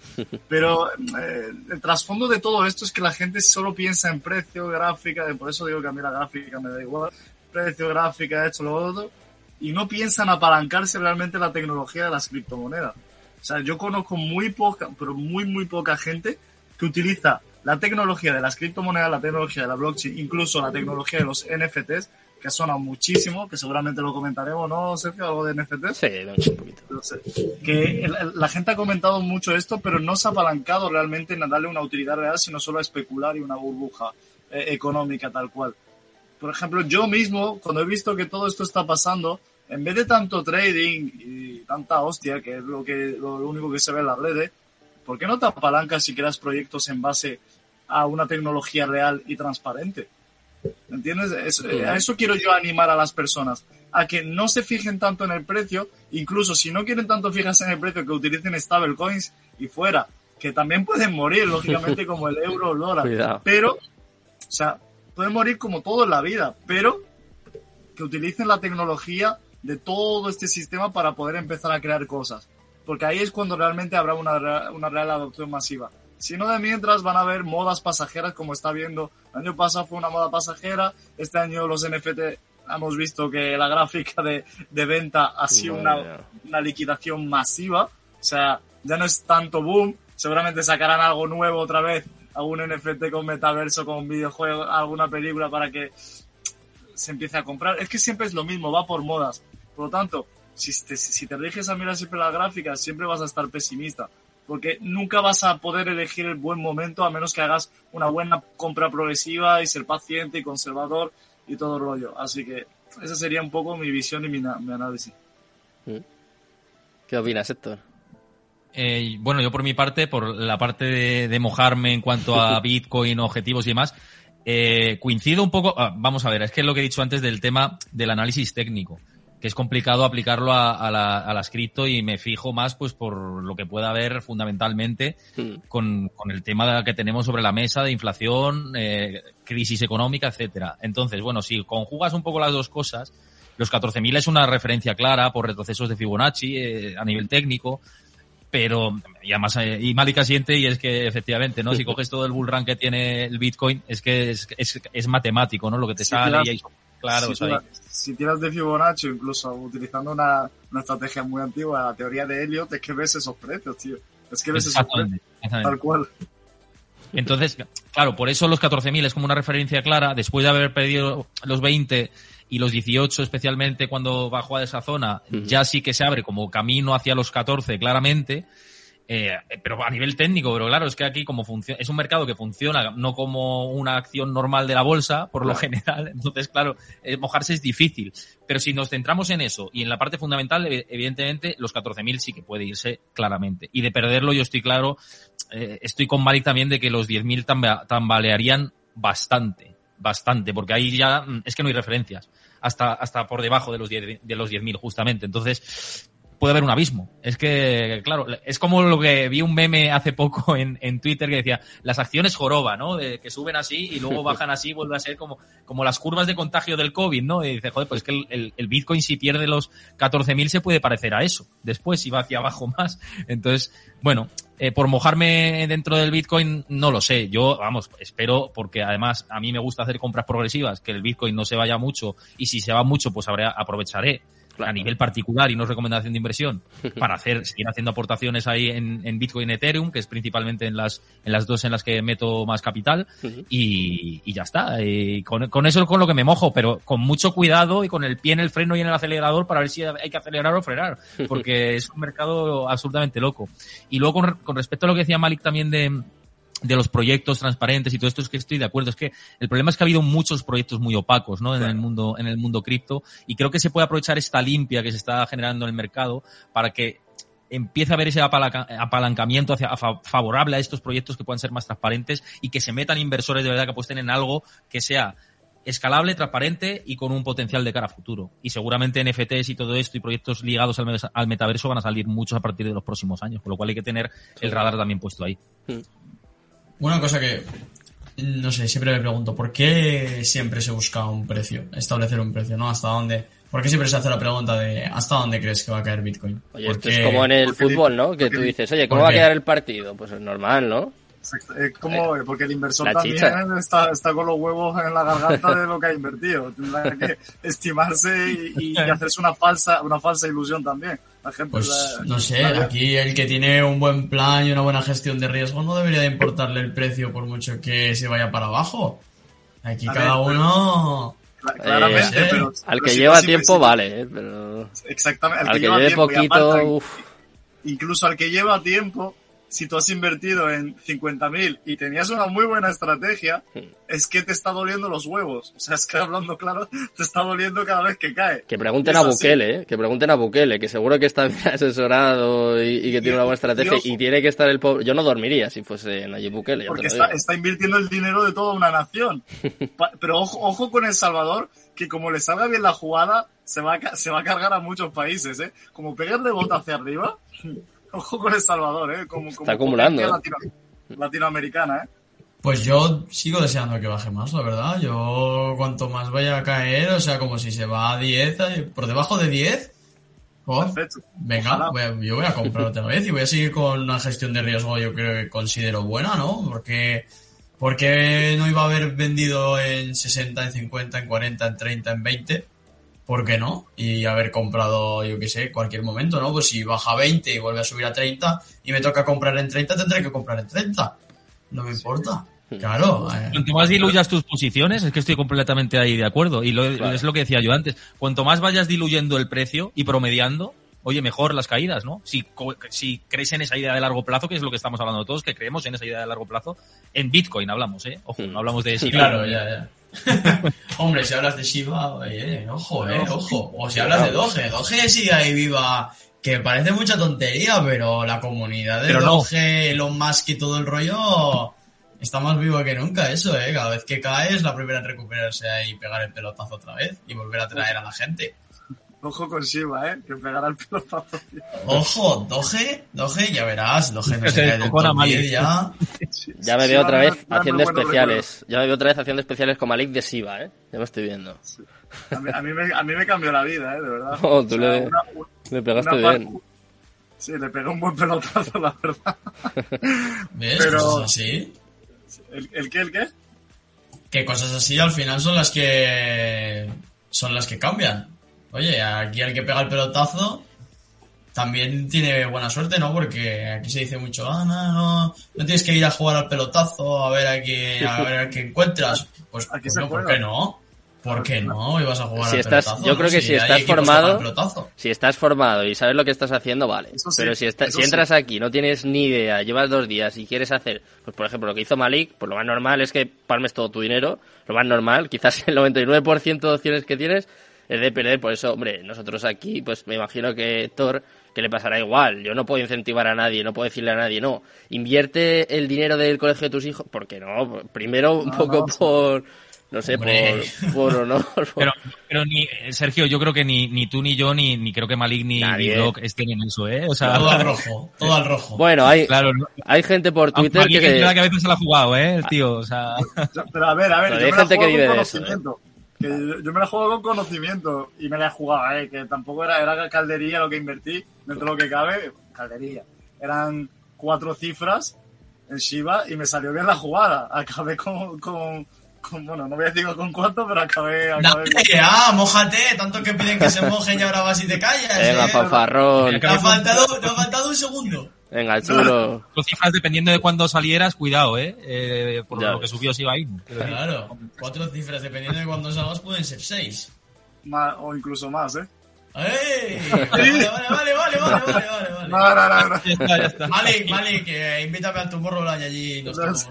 [SPEAKER 5] Pero eh, el trasfondo de todo esto es que la gente solo piensa en precio, gráfica, por eso digo que a mí la gráfica me da igual, precio, gráfica, esto, lo otro, y no piensan apalancarse realmente en la tecnología de las criptomonedas. O sea, yo conozco muy poca, pero muy, muy poca gente que utiliza la tecnología de las criptomonedas, la tecnología de la blockchain, incluso la tecnología de los NFTs, que suena muchísimo, que seguramente lo comentaremos, ¿no, Sergio? Algo de NFTs.
[SPEAKER 1] Sí, un poquito.
[SPEAKER 5] Que el- el- la gente ha comentado mucho esto, pero no se ha apalancado realmente en darle una utilidad real, sino solo a especular y una burbuja eh, económica tal cual. Por ejemplo, yo mismo, cuando he visto que todo esto está pasando, en vez de tanto trading y tanta hostia, que es lo, que, lo, lo único que se ve en las redes, ¿por qué no te apalancas y creas proyectos en base a una tecnología real y transparente? ¿Me entiendes? Es- eh, a eso quiero yo animar a las personas, a que no se fijen tanto en el precio, incluso si no quieren tanto fijarse en el precio, que utilicen stablecoins y fuera, que también pueden morir, lógicamente, *laughs* como el euro o el dólar.
[SPEAKER 1] Cuidado.
[SPEAKER 5] Pero, o sea, pueden morir como todo en la vida, pero que utilicen la tecnología de todo este sistema para poder empezar a crear cosas. Porque ahí es cuando realmente habrá una, una real adopción masiva. Si no, de mientras van a haber modas pasajeras como está viendo. El año pasado fue una moda pasajera, este año los NFT hemos visto que la gráfica de, de venta ha sido una, una liquidación masiva. O sea, ya no es tanto boom. Seguramente sacarán algo nuevo otra vez, algún NFT con metaverso, con videojuego, alguna película para que se empiece a comprar. Es que siempre es lo mismo, va por modas. Por lo tanto, si te, si te riges a mirar siempre las gráficas, siempre vas a estar pesimista. Porque nunca vas a poder elegir el buen momento a menos que hagas una buena compra progresiva y ser paciente y conservador y todo el rollo. Así que esa sería un poco mi visión y mi, análisis.
[SPEAKER 1] ¿Qué opinas, Héctor?
[SPEAKER 6] Eh, bueno, yo por mi parte, por la parte de, de mojarme en cuanto a *laughs* Bitcoin, objetivos y demás, eh, coincido un poco. ah, vamos a ver, es que es lo que he dicho antes del tema del análisis técnico, que es complicado aplicarlo a, a, la, a las cripto y me fijo más pues por lo que pueda haber fundamentalmente
[SPEAKER 1] Hmm.
[SPEAKER 6] con, con el tema que tenemos sobre la mesa de inflación, eh, crisis económica, etcétera. Entonces, bueno, si conjugas un poco las dos cosas, los 14.000 es una referencia clara por retrocesos de Fibonacci eh, a nivel técnico, pero y además eh, y Malika siente y es que efectivamente, ¿no? Si *laughs* coges todo el bull run que tiene el Bitcoin, es que es, es, es matemático, ¿no? Lo que te
[SPEAKER 5] Sí,
[SPEAKER 6] sale
[SPEAKER 5] claro.
[SPEAKER 6] y claros
[SPEAKER 5] si, tiras, si tiras de Fibonacci, incluso utilizando una, una estrategia muy antigua, la teoría de Elliot, es que ves esos precios, tío. Es que ves esos precios, tal cual.
[SPEAKER 6] Entonces, claro, por eso los 14.000 es como una referencia clara. Después de haber perdido los 20 y los 18, especialmente cuando bajó a esa zona, ya sí que se abre como camino hacia los 14, claramente. Eh, pero a nivel técnico, pero claro, es que aquí como funciona, es un mercado que funciona no como una acción normal de la bolsa, por lo general, *laughs* entonces claro, eh, mojarse es difícil. Pero si nos centramos en eso y en la parte fundamental, ev- evidentemente los 14.000 sí que puede irse claramente. Y de perderlo yo estoy claro, eh, estoy con Malik también de que los 10.000 tamba- tambalearían bastante, bastante, porque ahí ya mm, es que no hay referencias, hasta, hasta por debajo de los 10 de los 10.000 justamente. Entonces, puede haber un abismo. Es que, claro, es como lo que vi un meme hace poco *laughs* en, en Twitter que decía, las acciones joroba, ¿no? De que suben así y luego *laughs* bajan así, vuelve a ser como, como las curvas de contagio del COVID, ¿no? Y dice, joder, pues es que el, el- el Bitcoin si pierde los 14.000 se puede parecer a eso. Después, si va hacia abajo *laughs* más. Entonces, bueno, eh, por mojarme dentro del Bitcoin, no lo sé. Yo, vamos, espero, porque además a mí me gusta hacer compras progresivas, que el Bitcoin no se vaya mucho, y si se va mucho, pues habrá, aprovecharé
[SPEAKER 1] Claro.
[SPEAKER 6] a nivel particular y no recomendación de inversión *laughs* para hacer, seguir haciendo aportaciones ahí en, en Bitcoin Ethereum, que es principalmente en las, en las dos en las que meto más capital, y, y ya está. Y con, con eso es con lo que me mojo, pero con mucho cuidado y con el pie en el freno y en el acelerador para ver si hay que acelerar o frenar, porque *laughs* es un mercado absolutamente loco. Y luego con, con respecto a lo que decía Malik también de, de los proyectos transparentes y todo esto es que estoy de acuerdo. Es que el problema es que ha habido muchos proyectos muy opacos, ¿no? En el mundo, en el mundo cripto. Y creo que se puede aprovechar esta limpia que se está generando en el mercado para que empiece a haber ese apalanca- apalancamiento hacia, a favorable a estos proyectos que puedan ser más transparentes y que se metan inversores de verdad que apuesten en algo que sea escalable, transparente y con un potencial de cara a futuro. Y seguramente NFTs y todo esto y proyectos ligados al, metaverso van a salir muchos a partir de los próximos años, con lo cual hay que tener el radar también puesto ahí.
[SPEAKER 7] Una cosa que, no sé, siempre me pregunto, ¿por qué siempre se busca un precio? Establecer un precio, ¿no? ¿Hasta dónde? ¿Por qué siempre se hace la pregunta de ¿hasta dónde crees que va a caer Bitcoin?
[SPEAKER 1] Oye,
[SPEAKER 7] ¿Por
[SPEAKER 1] esto
[SPEAKER 7] qué?
[SPEAKER 1] es como en el fútbol, ¿no? Que tú dices, oye, ¿cómo
[SPEAKER 7] ¿por
[SPEAKER 1] va a quedar el partido? Pues es normal, ¿no?
[SPEAKER 5] Exacto. Es como, porque el inversor
[SPEAKER 1] La
[SPEAKER 5] también está, está con los huevos en la garganta de lo que ha invertido. Tendrá que *laughs* estimarse y, y hacerse una falsa, una falsa ilusión también. La gente
[SPEAKER 7] Pues
[SPEAKER 5] la-
[SPEAKER 7] no sé,
[SPEAKER 5] la-
[SPEAKER 7] aquí el que tiene un buen plan y una buena gestión de riesgo no debería de importarle el precio por mucho que se vaya para abajo. Aquí
[SPEAKER 5] A
[SPEAKER 7] cada uno...
[SPEAKER 5] cla- claramente,
[SPEAKER 7] Eh,
[SPEAKER 5] pero,
[SPEAKER 1] Al
[SPEAKER 5] pero
[SPEAKER 1] que lleva tiempo, vale, ¿eh? Pero
[SPEAKER 5] Exactamente, al,
[SPEAKER 1] al que
[SPEAKER 5] lleva
[SPEAKER 1] lleve
[SPEAKER 5] tiempo, y
[SPEAKER 1] poquito,
[SPEAKER 5] aparte, incluso al que lleva tiempo, si tú has invertido en 50.000 y tenías una muy buena estrategia, es que te está doliendo los huevos. O sea, es que hablando claro, te está doliendo cada vez que cae.
[SPEAKER 1] Que pregunten a. Bukele, ¿eh? Que pregunten a Bukele, que seguro que está bien *laughs* asesorado y, y que tiene una buena estrategia.
[SPEAKER 5] Dios.
[SPEAKER 1] Y tiene que estar el pobre. Yo no dormiría si fuese Nayib Bukele.
[SPEAKER 5] Porque está, invirtiendo el dinero de toda una nación. *laughs* Pero ojo, ojo con El Salvador, que como le salga bien la jugada, se va a, ca- se va a cargar a muchos países, ¿eh? Como pegarle bota hacia arriba, ojo con El Salvador, ¿eh? Como, como
[SPEAKER 1] acumulando, ¿eh?
[SPEAKER 5] latino- latinoamericana, ¿eh?
[SPEAKER 7] Pues yo sigo deseando que baje más, la verdad. Yo cuanto más vaya a caer, o sea, como si se va a 10, eh, por debajo de 10, Oh, venga,
[SPEAKER 5] Ojalá.
[SPEAKER 7] voy a- yo voy a comprar otra vez y voy a seguir con una gestión de riesgo yo creo que considero buena, ¿no? Porque, porque no iba a haber vendido en 60, en 50, en 40, en 30, en 20. ¿Por qué no? Y haber comprado, yo qué sé, cualquier momento, ¿no? Pues si baja a 20 y vuelve a subir a 30 y me toca comprar en 30, tendré que comprar en 30. No me importa. Claro. eh,
[SPEAKER 6] Cuanto más diluyas tus posiciones, es que estoy completamente ahí de acuerdo. Y lo-
[SPEAKER 1] Claro.
[SPEAKER 6] es lo que decía yo antes. Cuanto más vayas diluyendo el precio y promediando, oye, mejor las caídas, ¿no? Si, co- si crees en esa idea de largo plazo, que es lo que estamos hablando todos, que creemos en esa idea de largo plazo, en Bitcoin hablamos, ¿eh? Ojo, no hablamos de
[SPEAKER 7] claro, ya, ya. *laughs* Hombre, si hablas de Shiba, oye, ojo, eh, ojo. O si hablas de Doge, Doge sigue ahí viva, que parece mucha tontería, pero la comunidad de
[SPEAKER 6] Pero no.
[SPEAKER 7] Doge, Elon Musk y todo el rollo está más viva que nunca eso, eh. Cada vez que cae es la primera en recuperarse y pegar el pelotazo otra vez y volver a traer a la gente.
[SPEAKER 5] Ojo con Shiva, ¿eh? Que pegará el pelotazo.
[SPEAKER 7] Ojo, Doge, Doge, ya verás, Doge no se cae del top
[SPEAKER 6] Malik.
[SPEAKER 7] 10 ya.
[SPEAKER 1] Ya me veo otra vez haciendo especiales. Ya me veo otra vez haciendo especiales con Malik de Siva, ¿eh? Ya me estoy viendo.
[SPEAKER 5] A mí, a mí me, a mí me cambió la vida, ¿eh? De verdad.
[SPEAKER 1] Oh, tú
[SPEAKER 5] O sea,
[SPEAKER 1] le-
[SPEAKER 5] una-
[SPEAKER 1] pegaste
[SPEAKER 5] par-
[SPEAKER 1] bien.
[SPEAKER 5] Sí, le pegué un buen pelotazo, la verdad. *laughs*
[SPEAKER 7] ¿Ves?
[SPEAKER 5] Pero-
[SPEAKER 7] Cosas así.
[SPEAKER 5] ¿El, el qué? ¿El qué?
[SPEAKER 7] que cosas así al final son las que son las que cambian. Oye, aquí el que pega el pelotazo también tiene buena suerte, ¿no? Porque aquí se dice mucho, ah, no, no, no tienes que ir a jugar al pelotazo a ver a qué, a ver a qué encuentras. Pues,
[SPEAKER 5] Aquí
[SPEAKER 7] pues no, ¿por qué no? ¿Por qué no? Ibas a jugar
[SPEAKER 1] Si
[SPEAKER 7] al
[SPEAKER 1] estás-
[SPEAKER 7] pelotazo.
[SPEAKER 1] yo creo
[SPEAKER 7] ¿no?
[SPEAKER 1] que si estás formado-
[SPEAKER 7] al.
[SPEAKER 1] Si estás formado y sabes lo que estás haciendo, vale.
[SPEAKER 5] Sí,
[SPEAKER 1] Pero si, está- si
[SPEAKER 5] sí.
[SPEAKER 1] entras aquí, no tienes ni idea, llevas dos días y quieres hacer, pues por ejemplo, lo que hizo Malik, pues lo más normal es que palmes todo tu dinero. Lo más normal, quizás el 99% de opciones que tienes es de perder. Por eso, hombre, nosotros aquí, pues me imagino que Thor, que le pasará igual. Yo no puedo incentivar a nadie, no puedo decirle a nadie, no. Invierte el dinero del colegio de tus hijos. ¿Por qué no? Primero un
[SPEAKER 5] No,
[SPEAKER 1] poco
[SPEAKER 5] no, sí.
[SPEAKER 1] por, no sé,
[SPEAKER 7] Hombre.
[SPEAKER 1] por, por honor. por- *laughs*
[SPEAKER 6] Pero, pero ni, eh, Sergio, yo creo que ni, ni tú ni yo, ni, ni creo que Malik ni
[SPEAKER 1] Nadie.
[SPEAKER 6] Block estén en eso, ¿eh? O sea,
[SPEAKER 7] Todo al rojo, *laughs* todo al rojo.
[SPEAKER 1] Bueno, hay,
[SPEAKER 6] claro,
[SPEAKER 1] hay gente por Twitter
[SPEAKER 6] Malik
[SPEAKER 1] que...
[SPEAKER 6] que a veces se la ha jugado, ¿eh? El tío, o sea... *laughs*
[SPEAKER 5] Pero a ver, a ver,
[SPEAKER 1] Pero
[SPEAKER 5] yo
[SPEAKER 1] hay
[SPEAKER 5] me la
[SPEAKER 1] gente que vive de eso, ¿eh?
[SPEAKER 5] Que yo, yo me la juego con conocimiento y me la he jugado, ¿eh? Que tampoco era, era caldería lo que invertí, dentro de lo que cabe, caldería. Eran cuatro cifras en Shiba y me salió bien la jugada. Acabé con, con, con- bueno, no voy a decir con cuánto, pero acabé, acabé
[SPEAKER 7] Dale, ah, mójate, tanto que piden que se mojen y ahora vas y te callas.
[SPEAKER 1] Venga,
[SPEAKER 7] eh.
[SPEAKER 1] fanfarrón.
[SPEAKER 7] Te ha faltado, te ha faltado un segundo.
[SPEAKER 1] Venga, chulo.
[SPEAKER 6] Con *laughs* cifras dependiendo de cuándo salieras, cuidado, ¿eh? Eh, por
[SPEAKER 1] Ya
[SPEAKER 6] lo que
[SPEAKER 1] ves.
[SPEAKER 6] subió Sibaín.
[SPEAKER 7] Claro, cuatro cifras, dependiendo de cuándo salgas, pueden ser seis.
[SPEAKER 5] más, o incluso más, ¿eh?
[SPEAKER 7] ¡Ey! *laughs* Vale, vale, vale, vale, vale, vale, vale, vale.
[SPEAKER 5] No, no, no, no.
[SPEAKER 6] Ya está, ya está.
[SPEAKER 7] Malik, Malik, que invítame a tu morro y allí nos tomamos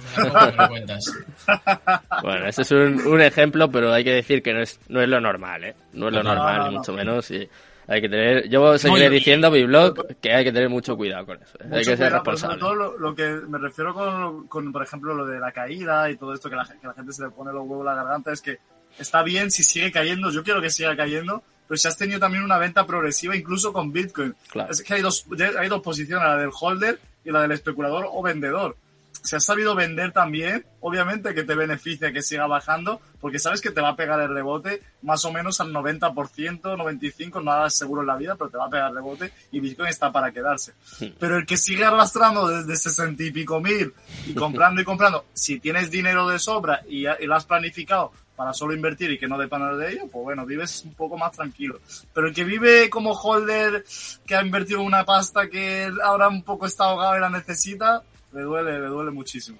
[SPEAKER 7] una cuentas. *laughs*
[SPEAKER 1] Bueno, este es un, un ejemplo, pero hay que decir que no es, no es lo normal, ¿eh? No es lo
[SPEAKER 5] No,
[SPEAKER 1] normal,
[SPEAKER 5] no,
[SPEAKER 1] ni
[SPEAKER 5] no.
[SPEAKER 1] mucho menos. Y hay que tener, yo seguiré diciendo mi blog que hay que tener mucho cuidado con eso. ¿eh? Hay que ser
[SPEAKER 5] cuidado, pero sobre
[SPEAKER 1] responsable.
[SPEAKER 5] todo lo, lo que me refiero con, con, por ejemplo, lo de la caída y todo esto que la, que la gente se le pone los huevos a la garganta es que está bien si sigue cayendo, yo quiero que siga cayendo, pero si has tenido también una venta progresiva incluso con Bitcoin.
[SPEAKER 1] Claro.
[SPEAKER 5] Es que hay dos, hay dos posiciones, la del holder y la del especulador o vendedor. Si has sabido vender también, obviamente que te beneficia que siga bajando, porque sabes que te va a pegar el rebote más o menos al 90%, 95%, nada es seguro en la vida, pero te va a pegar el rebote y Bitcoin está para quedarse. Pero el que sigue arrastrando desde 60 y pico mil y comprando y comprando, si tienes dinero de sobra y, y lo has planificado para solo invertir y que no depender de ello, pues bueno, vives un poco más tranquilo. Pero el que vive como holder, que ha invertido una pasta que ahora un poco está ahogado y la necesita, le duele, le duele muchísimo.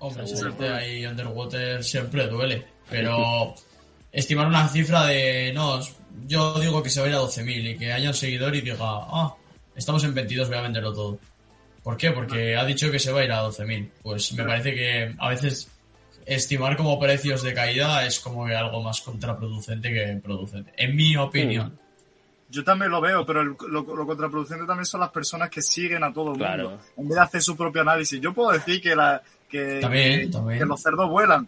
[SPEAKER 7] Hombre,
[SPEAKER 5] sí.
[SPEAKER 7] ahí underwater siempre duele. Pero estimar una cifra de. No, yo digo que se va a ir a 12.000 y que haya un seguidor y diga, ah, estamos en 22, voy a venderlo todo. ¿Por qué? Porque ha dicho que se va a ir a 12.000. Pues me parece que a veces estimar como precios de caída es como que algo más contraproducente que producente. En mi opinión.
[SPEAKER 5] Yo también lo veo, pero el- lo, lo contraproducente también son las personas que siguen a todo el
[SPEAKER 1] Claro.
[SPEAKER 5] mundo. En vez de hacer su propio análisis. Yo puedo decir que, la, que,
[SPEAKER 7] También,
[SPEAKER 5] que,
[SPEAKER 7] también.
[SPEAKER 5] que los cerdos vuelan.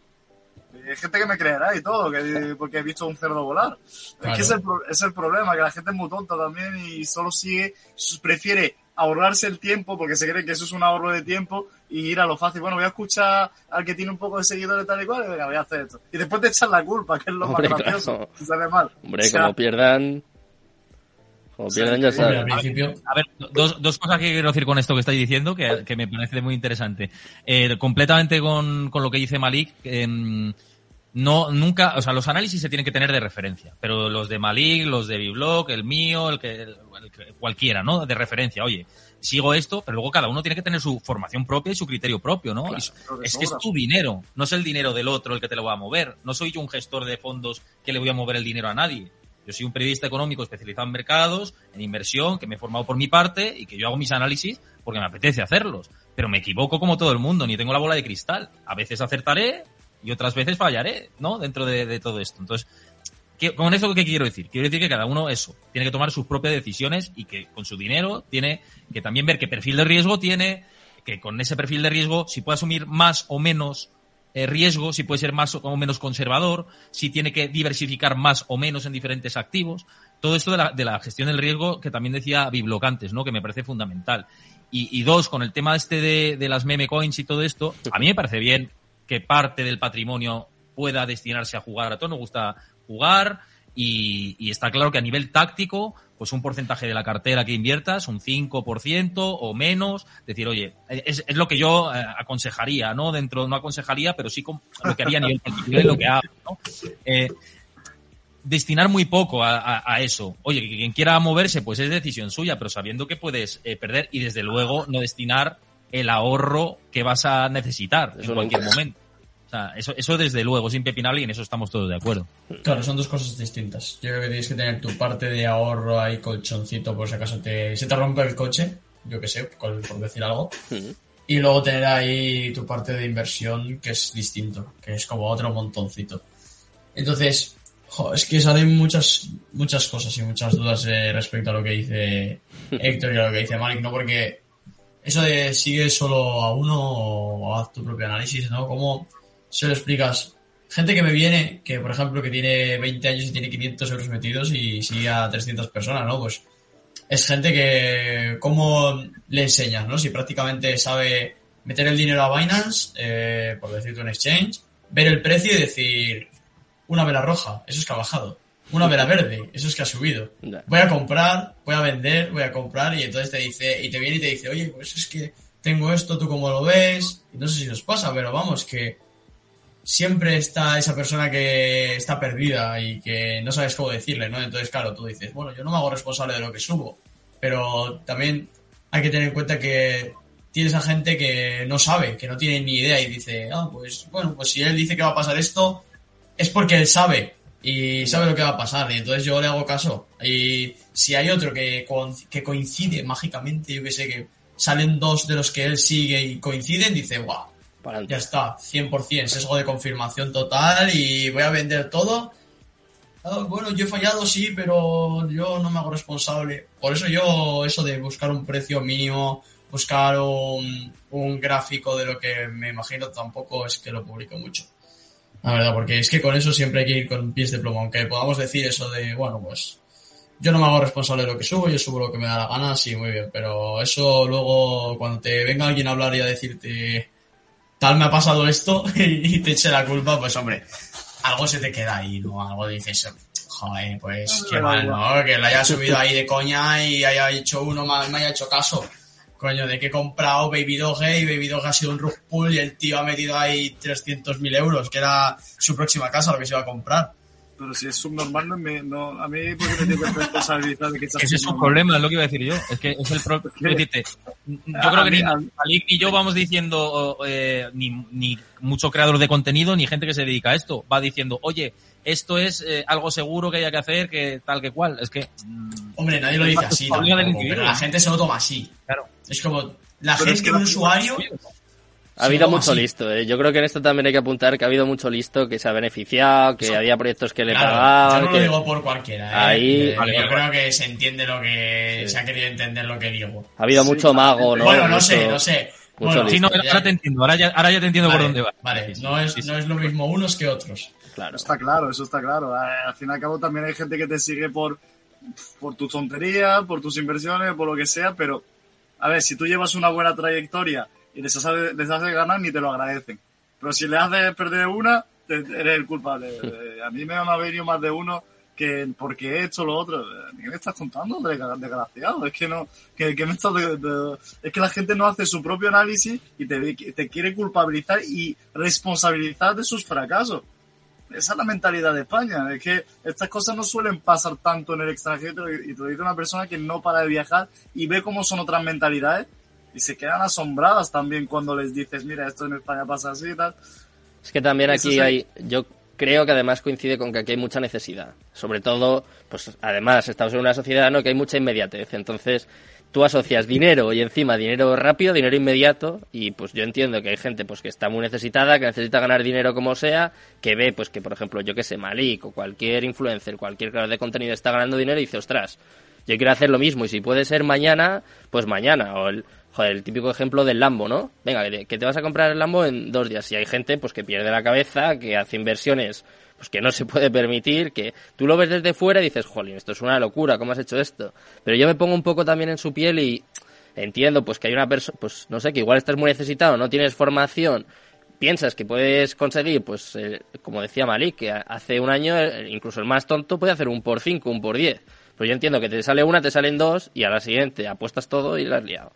[SPEAKER 5] Hay gente que me creerá y todo, que, porque he visto un cerdo volar. Es que es el, es el problema, que la gente es muy tonta también y solo sigue, prefiere ahorrarse el tiempo porque se cree que eso es un ahorro de tiempo y ir a lo fácil. Bueno, voy a escuchar al que tiene un poco de seguidores tal y cual y venga, voy a hacer esto. Y después te echan la culpa, que es lo
[SPEAKER 1] Hombre,
[SPEAKER 5] más gracioso,
[SPEAKER 1] claro.
[SPEAKER 5] si sale mal.
[SPEAKER 1] Hombre,
[SPEAKER 5] O sea,
[SPEAKER 1] como pierdan... Pierden ya saben.
[SPEAKER 6] A ver, dos, dos cosas que quiero decir con esto que estáis diciendo, que, que me parece muy interesante. Eh, completamente con, con lo que dice Malik, em, no, nunca, o sea, los análisis se tienen que tener de referencia, pero los de Malik, los de Biblock, el mío, el que, el- el que- cualquiera, ¿no? De referencia. Oye, sigo esto, pero luego cada uno tiene que tener su formación propia y su criterio propio, ¿no? Es que es tu dinero, no es el dinero del otro el que te lo va a mover. No soy yo un gestor de fondos que le voy a mover el dinero a nadie. Yo soy un periodista económico especializado en mercados, en inversión, que me he formado por mi parte y que yo hago mis análisis porque me apetece hacerlos. Pero me equivoco como todo el mundo, ni tengo la bola de cristal. A veces acertaré y otras veces fallaré, ¿no? Dentro de, todo esto. Entonces, ¿qué- ¿con eso qué quiero decir? Quiero decir que cada uno eso, tiene que tomar sus propias decisiones y que con su dinero tiene que también ver qué perfil de riesgo tiene, que con ese perfil de riesgo, si puede asumir más o menos eh, riesgo, si puede ser más o menos conservador, si tiene que diversificar más o menos en diferentes activos. Todo esto de la, de la gestión del riesgo que también decía Bibloc antes, ¿no? Que me parece fundamental. Y, y dos, con el tema este de, de las meme coins y todo esto, a mí me parece bien que parte del patrimonio pueda destinarse a jugar. A todos nos gusta jugar y, y está claro que a nivel táctico, pues un porcentaje de la cartera que inviertas, un 5% o menos, decir, oye, es, es lo que yo eh, aconsejaría, ¿no? Dentro, no aconsejaría, pero sí con- lo que haría a nivel particular y lo que hago, ¿no? Eh, destinar muy poco a, a- a eso. Oye, que quien quiera moverse, pues es decisión suya, pero sabiendo que puedes eh, perder y desde luego no destinar el ahorro que vas a necesitar
[SPEAKER 1] Eso
[SPEAKER 6] en cualquier
[SPEAKER 1] nunca.
[SPEAKER 6] momento. O sea, eso, eso desde luego es impepinable y en eso estamos todos de acuerdo.
[SPEAKER 7] Claro, son dos cosas distintas. Yo creo que tienes que tener tu parte de ahorro ahí, colchoncito, por si acaso te, se te rompe el coche, yo que sé, por, por decir algo. Y luego tener ahí tu parte de inversión, que es distinto, que es como otro montoncito. Entonces, jo, es que salen muchas, muchas cosas y muchas dudas eh, respecto a lo que dice *laughs* Héctor y a lo que dice Malik, ¿no? Porque eso de sigue solo a uno o haz tu propio análisis, ¿no? ¿Cómo se lo explicas? Gente que me viene, que por ejemplo que tiene 20 años y tiene 500 euros metidos y sigue a 300 personas, ¿no? Pues es gente que, ¿cómo le enseñas, no? Si prácticamente sabe meter el dinero a Binance, eh, por decirte un exchange, ver el precio y decir, una vela roja, eso es que ha bajado. Una vela verde, eso es que ha subido. Voy a comprar, voy a vender, voy a comprar y entonces te dice, y te viene y te dice, oye, pues es que tengo esto, tú cómo lo ves. Y no sé si os pasa, pero vamos, que siempre está esa persona que está perdida y que no sabes cómo decirle, ¿no? Entonces, claro, tú dices, bueno, yo no me hago responsable de lo que subo, pero también hay que tener en cuenta que tienes a gente que no sabe, que no tiene ni idea y dice, ah, pues bueno, pues si él dice que va a pasar esto, es porque él sabe y sabe lo que va a pasar y entonces yo le hago caso. Y si hay otro que, que coincide mágicamente, yo que sé, que salen dos de los que él sigue y coinciden, dice, guau,
[SPEAKER 1] Para
[SPEAKER 7] ya está, 100%, sesgo de confirmación total y voy a vender todo. Ah, bueno, yo he fallado, sí, pero yo no me hago responsable. Por eso yo, eso de buscar un precio mínimo, buscar un, un gráfico de lo que me imagino, tampoco es que lo publico mucho. La verdad, porque es que con eso siempre hay que ir con pies de plomo. Aunque podamos decir eso de, bueno, pues yo no me hago responsable de lo que subo, yo subo lo que me da la gana, sí, muy bien. Pero eso luego, cuando te venga alguien a hablar y a decirte, tal me ha pasado esto *laughs* y te eche la culpa, pues hombre, algo se te queda ahí, ¿no? Algo dices, joder, pues qué mal, ¿no? Que lo haya subido ahí de coña y haya hecho uno más, me haya hecho caso. Coño, de que he comprado Baby Doge y Baby Doge ha sido un rug pull y el tío ha metido ahí 300.000 euros, que era su próxima casa, lo que se iba a comprar.
[SPEAKER 5] Pero si es subnormal, no me, no, a mí, ¿por qué me tengo que responsabilizar de que estás
[SPEAKER 6] Ese es
[SPEAKER 5] subnormal?
[SPEAKER 6] problema, es lo que iba a decir yo. Es que es el problema. *laughs* Yo creo que ni Malik ni yo vamos diciendo, eh, ni, ni mucho creador de contenido, ni gente que se dedica a esto. Va diciendo, oye, esto es eh, algo seguro que haya que hacer, que tal que cual. Es que. mm,
[SPEAKER 7] Hombre, nadie lo dice así, tampoco, pero la gente se lo toma así.
[SPEAKER 6] Claro.
[SPEAKER 7] Es como, la
[SPEAKER 5] Pero
[SPEAKER 7] gente,
[SPEAKER 5] es que
[SPEAKER 7] un usuario...
[SPEAKER 1] Ha habido
[SPEAKER 7] Sí,
[SPEAKER 1] mucho
[SPEAKER 7] así.
[SPEAKER 1] listo, ¿eh? Yo creo que en esto también hay que apuntar que ha habido mucho listo que se ha beneficiado, que
[SPEAKER 7] Eso-
[SPEAKER 1] había proyectos que le
[SPEAKER 7] Claro,
[SPEAKER 1] pagaban.
[SPEAKER 7] yo no
[SPEAKER 1] que-
[SPEAKER 7] lo digo por cualquiera, ¿eh?
[SPEAKER 1] Ahí-
[SPEAKER 7] Eh,
[SPEAKER 6] Vale,
[SPEAKER 7] yo creo que se entiende lo que...
[SPEAKER 1] Sí.
[SPEAKER 7] Se ha querido entender lo que digo.
[SPEAKER 1] Ha habido
[SPEAKER 5] Sí,
[SPEAKER 1] mucho mago, ¿no?
[SPEAKER 7] bueno, no
[SPEAKER 1] Mucho-
[SPEAKER 7] sé, no sé.
[SPEAKER 1] mucho
[SPEAKER 7] Bueno,
[SPEAKER 1] listo.
[SPEAKER 6] Sí, no,
[SPEAKER 7] ya-
[SPEAKER 6] ahora te entiendo, ahora ya, ahora ya te entiendo por
[SPEAKER 7] vale,
[SPEAKER 6] dónde va.
[SPEAKER 7] Vale, no es, no es lo mismo unos que otros.
[SPEAKER 1] Claro.
[SPEAKER 5] Está claro, eso está claro. Al fin y al cabo también hay gente que te sigue por, por tus tonterías, por tus inversiones, por lo que sea, pero a ver, si tú llevas una buena trayectoria y les haces, les haces ganar, ni te lo agradecen. Pero si le haces perder una, te- eres el culpable. *laughs* Eh, A mí me han venido más de uno que porque he hecho lo otro. ¿Qué me estás contando, desgraciado? Es que no, que, me estás es que la gente no hace su propio análisis y te, te quiere culpabilizar y responsabilizar de sus fracasos. Esa es la mentalidad de España. Es que estas cosas no suelen pasar tanto en el extranjero y te lo dice una persona que no para de viajar y ve cómo son otras mentalidades y se quedan asombradas también cuando les dices, mira, esto en España pasa así y tal.
[SPEAKER 1] Es que también aquí hay, yo creo que además coincide con que aquí hay mucha necesidad. Sobre todo, pues además estamos en una sociedad ¿no? que hay mucha inmediatez. Entonces, tú asocias dinero y encima dinero rápido, dinero inmediato, y pues yo entiendo que hay gente pues que está muy necesitada, que necesita ganar dinero como sea, que ve pues que por ejemplo, yo que sé, Malik o cualquier influencer, cualquier creador de contenido está ganando dinero y dice, ostras, yo quiero hacer lo mismo y si puede ser mañana, pues mañana. O el, joder, el típico ejemplo del Lambo, ¿no? Venga, que te vas a comprar el Lambo en dos días. Y hay gente pues que pierde la cabeza, que hace inversiones pues que no se puede permitir, que tú lo ves desde fuera y dices, jolín, esto es una locura, ¿cómo has hecho esto? Pero yo me pongo un poco también en su piel y entiendo pues que hay una persona, pues no sé, que igual estás muy necesitado, no tienes formación, piensas que puedes conseguir, pues eh, como decía Malik, que hace un año eh, incluso el más tonto puede hacer un por cinco, un por diez. Pero yo entiendo que te sale una, te salen dos y a la siguiente apuestas todo y la has liado.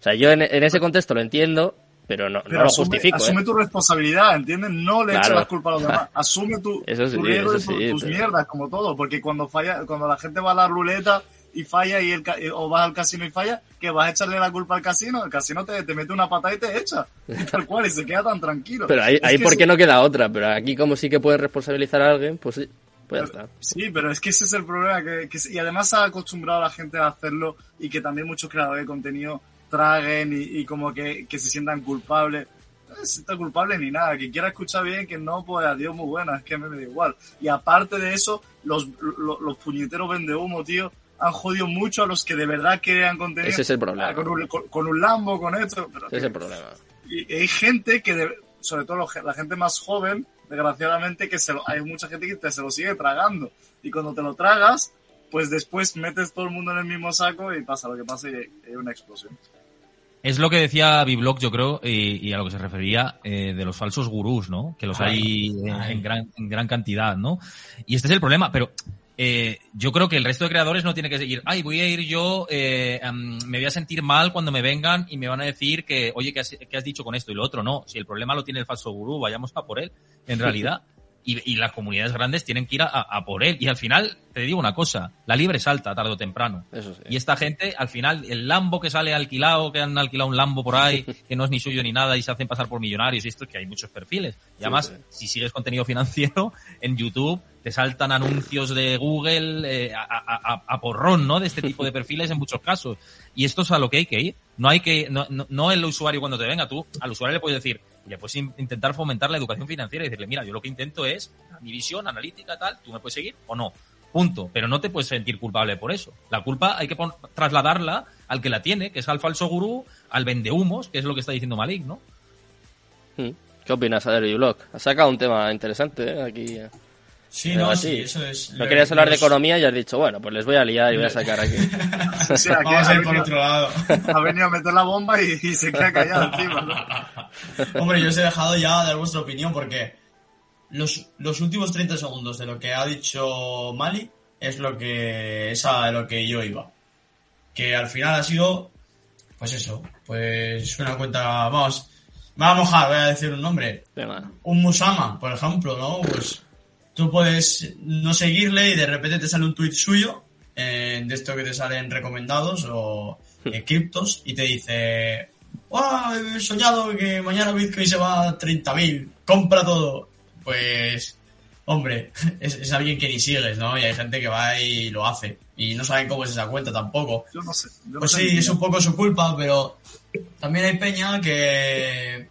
[SPEAKER 1] O sea, yo en, ese contexto lo entiendo, pero no, lo justifico.
[SPEAKER 5] Asume
[SPEAKER 1] ¿eh?
[SPEAKER 5] tu responsabilidad, ¿entiendes? No le eches la culpa a los demás. *laughs* Asume tu, tu riesgo de tus mierdas, como todo. Porque cuando falla, cuando la gente va a la ruleta y falla y el, o vas al casino y falla, que vas a echarle la culpa al casino, el casino te, te mete una patada y te echa. Y tal cual, y se queda tan tranquilo.
[SPEAKER 1] Pero ahí, ahí ¿por qué no queda otra? Pero aquí como sí que puedes responsabilizar a alguien, pues sí. Pues
[SPEAKER 5] sí, pero es que ese es el problema. Que, y además se ha acostumbrado a la gente a hacerlo y que también muchos creadores de contenido traguen y, como que, se sientan culpables. No se sienta culpable ni nada. Que quiera escuchar bien, que no, pues adiós, muy buena. Es que me, da igual. Y aparte de eso, los, los, puñeteros vende humo, tío, han jodido mucho a los que de verdad crean contenido.
[SPEAKER 1] Ese es el problema.
[SPEAKER 5] Con un, con, un Lambo, con esto.
[SPEAKER 1] Ese es el problema.
[SPEAKER 5] Y hay gente que, sobre todo la gente más joven, desgraciadamente, que se hay mucha gente que te, se lo sigue tragando. Y cuando te lo tragas, pues después metes todo el mundo en el mismo saco y pasa lo que pasa y hay una explosión.
[SPEAKER 6] Es lo que decía Biblock, yo creo, y, a lo que se refería eh, de los falsos gurús, ¿no? Que los hay en, gran, en gran cantidad, ¿no? Y este es el problema, pero eh, yo creo que el resto de creadores no tiene que seguir, ay, voy a ir yo, eh, me voy a sentir mal cuando me vengan y me van a decir que, oye, ¿qué has, ¿qué has, dicho con esto y lo otro? No, si el problema lo tiene el falso gurú, vayamos a por él, en *laughs* realidad. Y, las comunidades grandes tienen que ir a, por él. Y al final, te digo una cosa, la libre salta tarde o temprano. Y esta gente, al final, el Lambo que sale alquilado, que han alquilado un Lambo por ahí, *laughs* que no es ni suyo ni nada y se hacen pasar por millonarios y esto, es que hay muchos perfiles. Y además, si sigues contenido financiero en YouTube, te saltan anuncios de Google eh, a, porrón, ¿no? De este tipo de *laughs* perfiles en muchos casos. Y esto es a lo que hay que ir. No hay que, no, no el usuario cuando te venga, tú al usuario le puedes decir, ya puedes intentar fomentar la educación financiera y decirle, mira, yo lo que intento es mi visión analítica, tal, tú me puedes seguir o no. Punto. Pero no te puedes sentir culpable por eso. La culpa hay que trasladarla al que la tiene, que es al falso gurú, al vendehumos, que es lo que está diciendo Malik, ¿no?
[SPEAKER 1] Hmm. ¿Qué opinas, Adri Blog? Has sacado un tema interesante ¿eh? aquí.
[SPEAKER 7] Sí, no, sí, eso es.
[SPEAKER 1] No querías hablar de economía y has dicho, bueno, pues les voy a liar y voy a sacar aquí.
[SPEAKER 7] Vamos a ir por otro lado. *laughs*
[SPEAKER 5] Ha venido a meter la bomba y, se queda callado encima, ¿no? *laughs*
[SPEAKER 7] Hombre, yo os he dejado ya dar vuestra opinión porque los, los últimos 30 segundos de lo que ha dicho Mali es lo que es a lo que yo iba. Que al final ha sido, pues eso, pues una cuenta, vamos, me va a mojar, voy a decir un nombre. Un Musama, por ejemplo, ¿no? Pues tú puedes no seguirle y de repente te sale un tweet suyo de esto que te salen recomendados o eh, criptos y te dice ¡Oh, he soñado que mañana Bitcoin se va a 30.000, compra todo. Pues, hombre, *laughs* es, alguien que ni sigues, ¿no? Y hay gente que va y lo hace. Y no saben cómo es esa cuenta tampoco.
[SPEAKER 5] Yo no sé.
[SPEAKER 7] pues sí, es un poco su culpa, pero también hay peña que...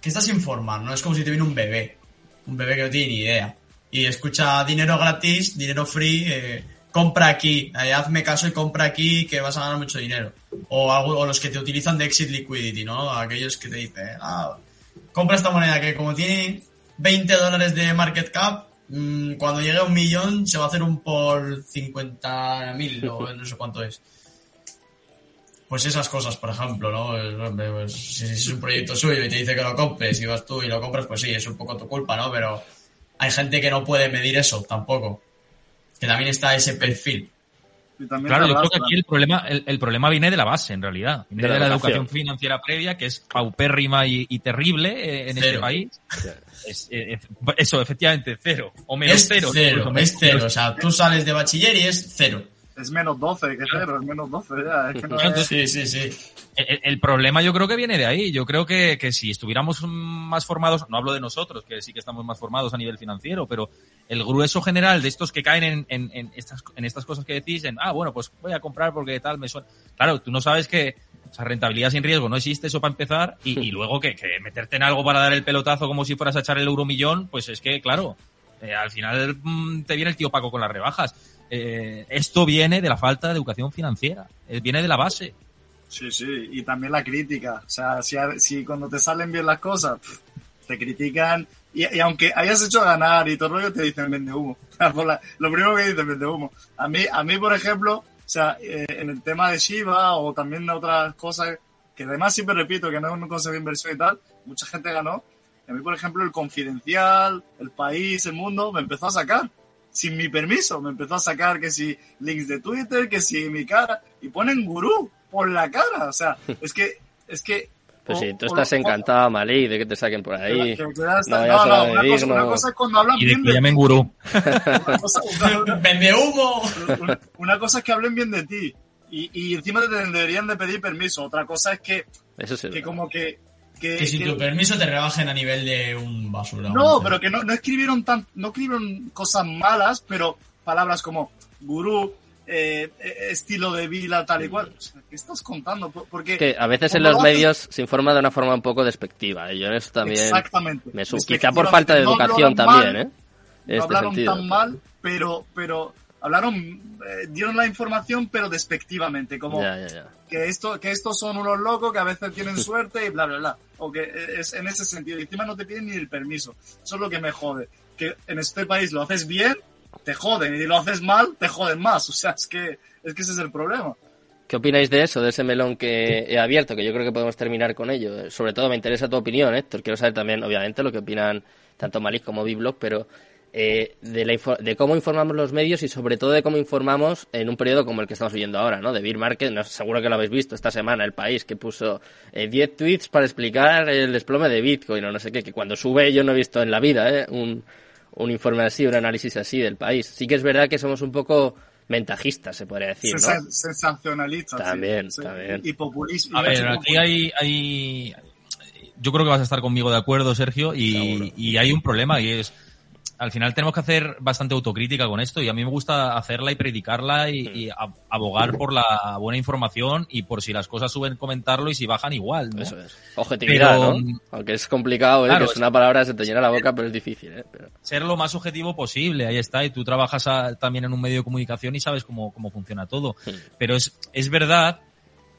[SPEAKER 7] que está sin formar, ¿no? Es como si te viene un bebé un bebé que no tiene ni idea. Y escucha dinero gratis, dinero free, eh, compra aquí, eh, hazme caso y compra aquí que vas a ganar mucho dinero. O, los que te utilizan de exit liquidity, ¿no? Aquellos que te dicen, ah, compra esta moneda que como tiene 20 dólares de market cap, mm, cuando llegue a un millón se va a hacer un por 50 mil o no sé cuánto es. Pues esas cosas, por ejemplo, ¿no? Pues, si es un proyecto suyo y te dice que lo compres y vas tú y lo compras, pues sí, es un poco tu culpa, ¿no? Pero hay gente que no puede medir eso tampoco. que también está ese perfil.
[SPEAKER 6] Claro, yo creo que aquí el problema, el, el problema viene de la base, en realidad. Viene
[SPEAKER 1] De
[SPEAKER 6] de
[SPEAKER 1] la
[SPEAKER 6] la,
[SPEAKER 1] educación.
[SPEAKER 6] educación financiera previa, que es paupérrima y, y terrible eh, en este
[SPEAKER 7] Cero.
[SPEAKER 6] país. Es, eh, eh, eso, efectivamente, cero. O menos
[SPEAKER 7] Es
[SPEAKER 6] cero.
[SPEAKER 7] cero, es cero. O sea, tú sales de bachiller y es cero.
[SPEAKER 5] Es menos 12 que cero, es menos 12 ya. Es que no
[SPEAKER 6] Entonces,
[SPEAKER 5] es...
[SPEAKER 7] Sí, sí, sí.
[SPEAKER 6] El, el problema yo creo que viene de ahí. Yo creo que, que si estuviéramos más formados, no hablo de nosotros, que sí que estamos más formados a nivel financiero, pero el grueso general de estos que caen en, en, en estas, en estas cosas que decís, en, ah, bueno, pues voy a comprar porque tal me suena. Claro, tú no sabes que o sea, rentabilidad sin riesgo no existe eso para empezar y, y luego que, que meterte en algo para dar el pelotazo como si fueras a echar el euromillón, pues es que, claro, eh, al final mm, te viene el tío Paco con las rebajas. Eh, esto viene de la falta de educación financiera, eh, viene de la base.
[SPEAKER 5] Sí, sí, y también la crítica. O sea, si, si cuando te salen bien las cosas, te critican. Y, y aunque hayas hecho ganar y todo el rollo, te dicen vende humo. *laughs* Lo primero que dicen vende humo. A mí, a mí, por ejemplo, o sea, en el tema de Shiba o también otras cosas, que además siempre repito que no es un consejo de inversión y tal, mucha gente ganó. Y a mí, por ejemplo, el Confidencial, el País, el Mundo, me empezó a sacar. Sin mi permiso, me empezó a sacar que si links de Twitter, que si mi cara, y ponen gurú por la cara. O sea, *laughs* es que, es que.
[SPEAKER 1] Pues
[SPEAKER 5] o-
[SPEAKER 1] sí, tú estás encantado, Malí, de que te saquen por ahí.
[SPEAKER 5] que- que
[SPEAKER 1] No,
[SPEAKER 5] una, cosa,
[SPEAKER 1] digno.
[SPEAKER 5] una cosa es cuando hablan
[SPEAKER 6] Y de
[SPEAKER 5] bien
[SPEAKER 6] que
[SPEAKER 5] de
[SPEAKER 6] llamen gurú.
[SPEAKER 5] una cosa, una- *laughs*
[SPEAKER 7] ¡Vende humo!
[SPEAKER 5] una- cosa es que hablen bien de ti y, y encima te deberían de pedir permiso. Otra cosa es que,
[SPEAKER 1] Eso sí.
[SPEAKER 5] que como que... que-
[SPEAKER 7] Que si
[SPEAKER 5] que-
[SPEAKER 7] tu permiso te rebajen a nivel de un basura.
[SPEAKER 5] no,
[SPEAKER 7] un
[SPEAKER 5] pero que no, no escribieron tan, no escribieron cosas malas, pero palabras como gurú, eh, eh, estilo de vida, tal y cual. O sea, ¿Qué estás contando? Por- Porque
[SPEAKER 1] que a veces en los
[SPEAKER 5] lo
[SPEAKER 1] medios se informa de una forma un poco despectiva. Y yo en eso también
[SPEAKER 5] Exactamente.
[SPEAKER 1] me. Quizá por falta de
[SPEAKER 5] No
[SPEAKER 1] educación también,
[SPEAKER 5] mal,
[SPEAKER 1] ¿eh? En
[SPEAKER 5] no
[SPEAKER 1] este
[SPEAKER 5] hablaron
[SPEAKER 1] sentido.
[SPEAKER 5] tan mal, pero, pero hablaron, eh, dieron la información, pero despectivamente, como
[SPEAKER 1] Ya, ya, ya.
[SPEAKER 5] que esto, que estos son unos locos que a veces tienen *laughs* suerte y bla bla bla. O que es en ese sentido. Y encima no te piden ni el permiso. Eso es lo que me jode. Que en este país lo haces bien, te joden, y lo haces mal, te joden más. *laughs* O sea, es que, es que ese es el problema.
[SPEAKER 1] ¿Qué opináis de eso, de ese melón que he abierto? Que yo creo que podemos terminar con ello. Sobre todo me interesa tu opinión, Héctor. Quiero saber también, obviamente, lo que opinan tanto Malik como Biblog, pero eh, de, la de cómo informamos los medios y sobre todo de cómo informamos en un periodo como el que estamos viviendo ahora, ¿no? De Beer Market, no, seguro que lo habéis visto esta semana, El País, que puso eh, 10 tweets para explicar el desplome de Bitcoin o no sé qué, que cuando sube yo no he visto en la vida, ¿eh? Un, un informe así, un análisis así del país. Sí que es verdad que somos un poco ventajistas, se podría decir, ¿no?
[SPEAKER 5] Sensa- sensacionalistas. sí.
[SPEAKER 1] También,
[SPEAKER 5] Sí.
[SPEAKER 1] también.
[SPEAKER 5] Y populismo.
[SPEAKER 6] A ver, aquí hay, hay. Yo creo que vas a estar conmigo de acuerdo, Sergio, y, y hay un problema y es. Al final tenemos que hacer bastante autocrítica con esto y a mí me gusta hacerla y predicarla y, y a- abogar por la buena información y por si las cosas suben comentarlo y si bajan igual, ¿no?
[SPEAKER 1] Eso es. Objetividad,
[SPEAKER 6] Pero-
[SPEAKER 1] ¿no? Aunque es complicado, ¿eh?
[SPEAKER 6] Claro,
[SPEAKER 1] que es una palabra que se te llena la boca, pero es difícil, ¿eh? Pero-
[SPEAKER 6] ser lo más objetivo posible, ahí está, y tú trabajas a- también en un medio de comunicación y sabes cómo, cómo funciona todo.
[SPEAKER 1] Sí.
[SPEAKER 6] Pero es, es verdad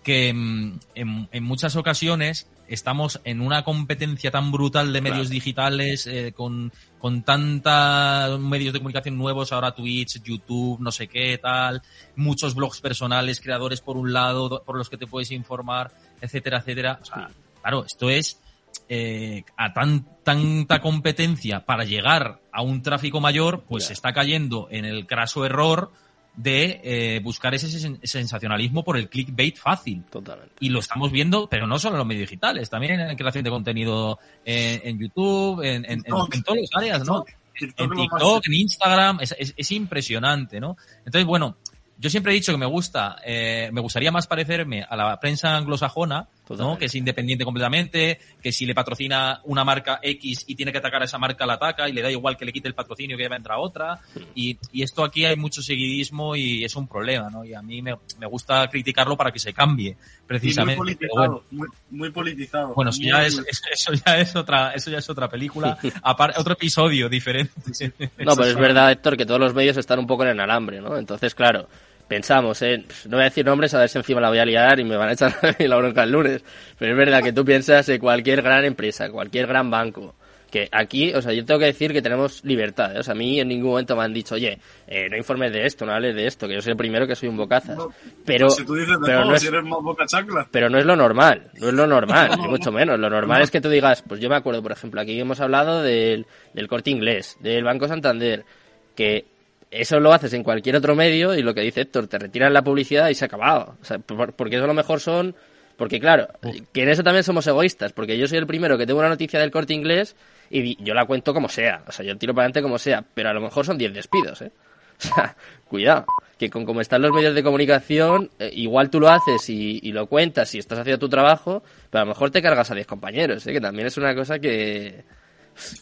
[SPEAKER 6] que mm, en, en muchas ocasiones estamos en una competencia tan brutal de medios
[SPEAKER 1] Claro.
[SPEAKER 6] digitales, eh, con, con tanta medios de comunicación nuevos, ahora Twitch, YouTube, no sé qué, tal, muchos blogs personales, creadores por un lado, do- por los que te puedes informar, etcétera, etcétera. O sea, claro, esto es eh, a tan, tanta competencia para llegar a un tráfico mayor, pues se está cayendo en el craso error de eh, buscar ese sen- sensacionalismo por el clickbait fácil.
[SPEAKER 1] Totalmente.
[SPEAKER 6] Y lo estamos viendo, pero no solo en los medios digitales, también en la creación de contenido en, en YouTube, en, en, en, todas las áreas, ¿no?
[SPEAKER 5] TikTok
[SPEAKER 6] en TikTok, en Instagram, es, es, es impresionante, ¿no? Entonces, bueno, yo siempre he dicho que me gusta, eh, me gustaría más parecerme a la prensa anglosajona, Que es independiente completamente, que si le patrocina una marca X y tiene que atacar a esa marca, la ataca y le da igual que le quite el patrocinio que va a entrar otra. Y, y esto aquí hay mucho seguidismo y es un problema, ¿no? Y a mí me, me gusta criticarlo para que se cambie,
[SPEAKER 5] y muy
[SPEAKER 6] precisamente. Pero
[SPEAKER 5] politizado.
[SPEAKER 6] bueno,
[SPEAKER 5] Muy, muy politizado.
[SPEAKER 6] bueno, eso
[SPEAKER 5] Muy-
[SPEAKER 6] ya es, es- eso ya es otra, eso ya es otra película, *laughs* aparte, otro episodio diferente. *laughs*
[SPEAKER 1] No, pero es verdad, Héctor, que todos los medios están un poco en el alambre, ¿no? Entonces, claro, pensamos, ¿eh? No voy a decir nombres a ver si encima la voy a liar y me van a echar *laughs* la bronca el lunes. Pero es verdad que tú piensas en cualquier gran empresa, cualquier gran banco. Que aquí, o sea, yo tengo que decir que tenemos libertad. ¿eh? O sea, a mí en ningún momento me han dicho, oye, eh, no informes de esto, no hables de esto, que yo soy el primero que soy un bocazas.
[SPEAKER 5] No,
[SPEAKER 1] Pero,
[SPEAKER 5] si tú dices de
[SPEAKER 1] pero
[SPEAKER 5] todo,
[SPEAKER 1] no es,
[SPEAKER 5] si eres más boca chancla.
[SPEAKER 1] pero no es lo normal, no es lo normal, ni mucho menos. Lo normal es que tú digas, pues yo me acuerdo, por ejemplo, aquí hemos hablado del, del corte inglés, del Banco Santander, que eso lo haces en cualquier otro medio y lo que dice Héctor, te retiran la publicidad y se ha acabado. O sea, por- porque eso a lo mejor son... Porque claro, que en eso también somos egoístas, porque yo soy el primero que tengo una noticia del corte inglés y yo la cuento como sea. O sea, yo tiro para adelante como sea, pero a lo mejor son 10 despidos, ¿eh? *laughs* O sea, cuidado, que con como están los medios de comunicación, eh, igual tú lo haces y, y lo cuentas y estás haciendo tu trabajo, pero a lo mejor te cargas a 10 compañeros, ¿eh? Que también es una cosa que...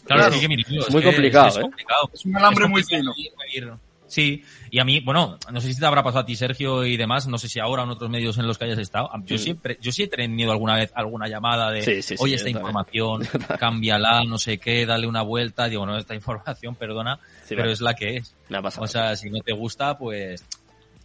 [SPEAKER 6] Claro,
[SPEAKER 1] Claro.
[SPEAKER 6] es que, mira, tío,
[SPEAKER 1] Es
[SPEAKER 6] es
[SPEAKER 1] muy
[SPEAKER 6] que
[SPEAKER 1] complicado,
[SPEAKER 6] es
[SPEAKER 1] ¿eh?
[SPEAKER 6] complicado.
[SPEAKER 5] Es un alambre
[SPEAKER 6] Es
[SPEAKER 5] muy fino.
[SPEAKER 6] Sí, y a mí, bueno, no sé si te habrá pasado a ti, Sergio, y demás, no sé si ahora o en otros medios en los que hayas estado. Yo
[SPEAKER 1] Mm.
[SPEAKER 6] siempre, yo sí he tenido alguna vez alguna llamada de,
[SPEAKER 1] Sí, sí, sí,
[SPEAKER 6] oye,
[SPEAKER 1] yo
[SPEAKER 6] esta
[SPEAKER 1] también.
[SPEAKER 6] información, *laughs* cámbiala, no sé qué, dale una vuelta. Digo, no, esta *laughs* información, perdona,
[SPEAKER 1] Sí,
[SPEAKER 6] pero es la que es.
[SPEAKER 1] Me ha pasado.
[SPEAKER 6] O sea, si no te gusta, pues...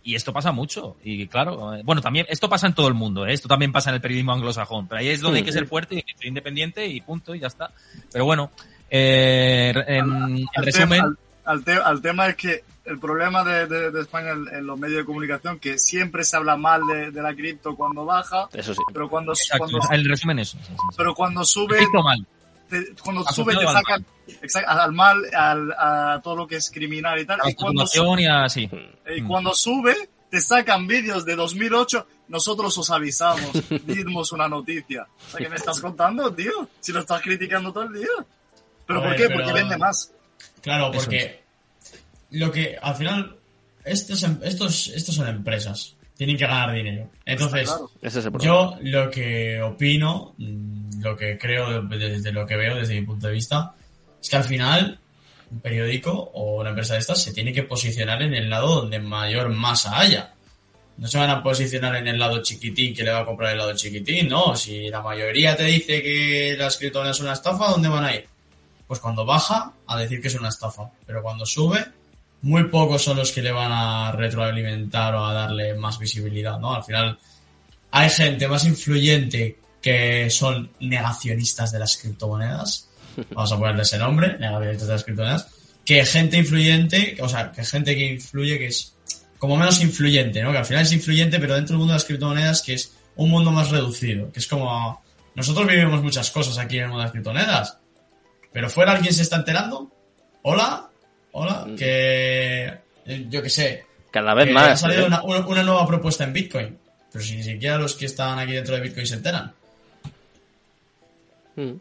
[SPEAKER 6] Y esto pasa mucho. Y claro, eh, bueno, también, esto pasa en todo el mundo, ¿eh? esto también pasa en el periodismo anglosajón, pero ahí es donde hay que ser fuerte y hay que ser independiente y punto, y ya está. Pero bueno, eh, en, en
[SPEAKER 5] al,
[SPEAKER 6] resumen...
[SPEAKER 5] tema, al, al te- al tema es que el problema de, de- de España en, en los medios de comunicación que siempre se habla mal de, de la cripto cuando baja,
[SPEAKER 1] Eso sí.
[SPEAKER 5] pero cuando,
[SPEAKER 6] Exacto,
[SPEAKER 5] cuando
[SPEAKER 6] el resumen es eso. sí, sí, sí.
[SPEAKER 5] pero cuando sube
[SPEAKER 6] mal.
[SPEAKER 5] Te- cuando
[SPEAKER 6] Asociado
[SPEAKER 5] sube te
[SPEAKER 6] al
[SPEAKER 5] sacan exacto, al mal, al, a todo lo que es criminal y tal.
[SPEAKER 6] A
[SPEAKER 5] Y cuando, su-
[SPEAKER 6] continuación y así.
[SPEAKER 5] y
[SPEAKER 6] Mm.
[SPEAKER 5] cuando sube te sacan vídeos de 2008. Nosotros os avisamos, *laughs* dimos una noticia. O sea, ¿qué me estás contando, tío? Si lo estás criticando todo el día. ¿Pero
[SPEAKER 7] A
[SPEAKER 5] por
[SPEAKER 7] ver,
[SPEAKER 5] qué?
[SPEAKER 7] pero-
[SPEAKER 5] Porque vende más.
[SPEAKER 7] Claro, porque lo que al final estos, em- estos, estos son empresas, tienen que ganar dinero. Entonces,
[SPEAKER 5] Claro.
[SPEAKER 7] Yo lo que opino, mm, lo que creo de- desde lo que veo desde mi punto de vista, es que al final un periódico o una empresa de estas se tiene que posicionar en el lado donde mayor masa haya. No se van a posicionar en el lado chiquitín que le va a comprar el lado chiquitín, no. Si la mayoría te dice que las criptomonedas son una estafa, ¿dónde van a ir? Pues cuando baja, a decir que es una estafa. Pero cuando sube, muy pocos son los que le van a retroalimentar o a darle más visibilidad, ¿no? Al final, hay gente más influyente que son negacionistas de las criptomonedas. *laughs* Vamos a ponerle ese nombre, negacionistas de las criptomonedas. Que gente influyente, o sea, que gente que influye que es como menos influyente, ¿no? Que al final es influyente, pero dentro del mundo de las criptomonedas, que es un mundo más reducido. Que es como. Nosotros vivimos muchas cosas aquí en el mundo de las criptomonedas. Pero fuera alguien se está enterando. Hola, hola, que. eh, Yo qué sé.
[SPEAKER 1] Cada vez
[SPEAKER 7] que
[SPEAKER 1] más.
[SPEAKER 7] Ha salido
[SPEAKER 1] ¿eh?
[SPEAKER 7] una nueva propuesta en Bitcoin. Pero si ni siquiera los que están aquí dentro de Bitcoin se enteran.
[SPEAKER 1] Mm.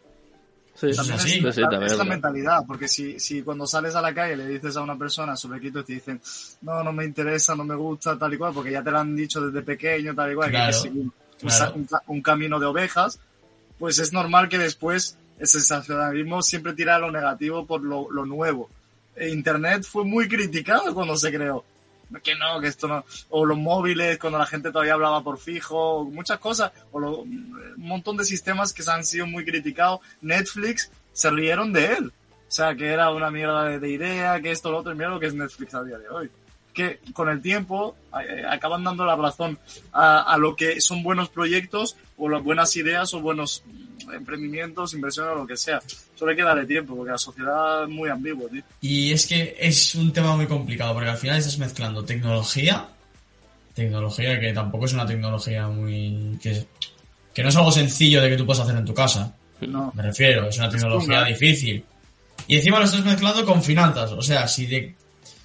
[SPEAKER 1] Sí,
[SPEAKER 7] Eso es
[SPEAKER 1] sí,
[SPEAKER 5] es,
[SPEAKER 1] también
[SPEAKER 5] es
[SPEAKER 1] es
[SPEAKER 5] la
[SPEAKER 1] verdad.
[SPEAKER 5] mentalidad, porque si, si cuando sales a la calle le dices a una persona sobre cripto te dicen, no, no me interesa, no me gusta, tal y cual, porque ya te lo han dicho desde pequeño, tal y cual, que hay
[SPEAKER 7] Claro,
[SPEAKER 5] que seguir un,
[SPEAKER 7] claro.
[SPEAKER 5] un ca- un camino de ovejas, pues es normal que después el sensacionalismo siempre tira a lo negativo por lo, lo nuevo. E Internet fue muy criticado cuando se creó. Que no, que esto no. O los móviles, cuando la gente todavía hablaba por fijo, muchas cosas. O lo- un montón de sistemas que se han sido muy criticados. Netflix se rieron de él. O sea, que era una mierda de, de idea, que esto, lo otro, y mira lo que es Netflix a día de hoy. Que con el tiempo eh, acaban dando la razón a, lo que son buenos proyectos, o las buenas ideas, o buenos emprendimientos, inversiones, o lo que sea. Solo hay que darle tiempo, porque la sociedad es muy ambigua, tío.
[SPEAKER 7] Y es que es un tema muy complicado, porque al final estás mezclando tecnología, tecnología que tampoco es una tecnología muy... que, que no es algo sencillo de que tú puedas hacer en tu casa.
[SPEAKER 5] No.
[SPEAKER 7] Me refiero, es una tecnología
[SPEAKER 5] una-
[SPEAKER 7] difícil. Y encima lo estás mezclando con finanzas. O sea, si, de,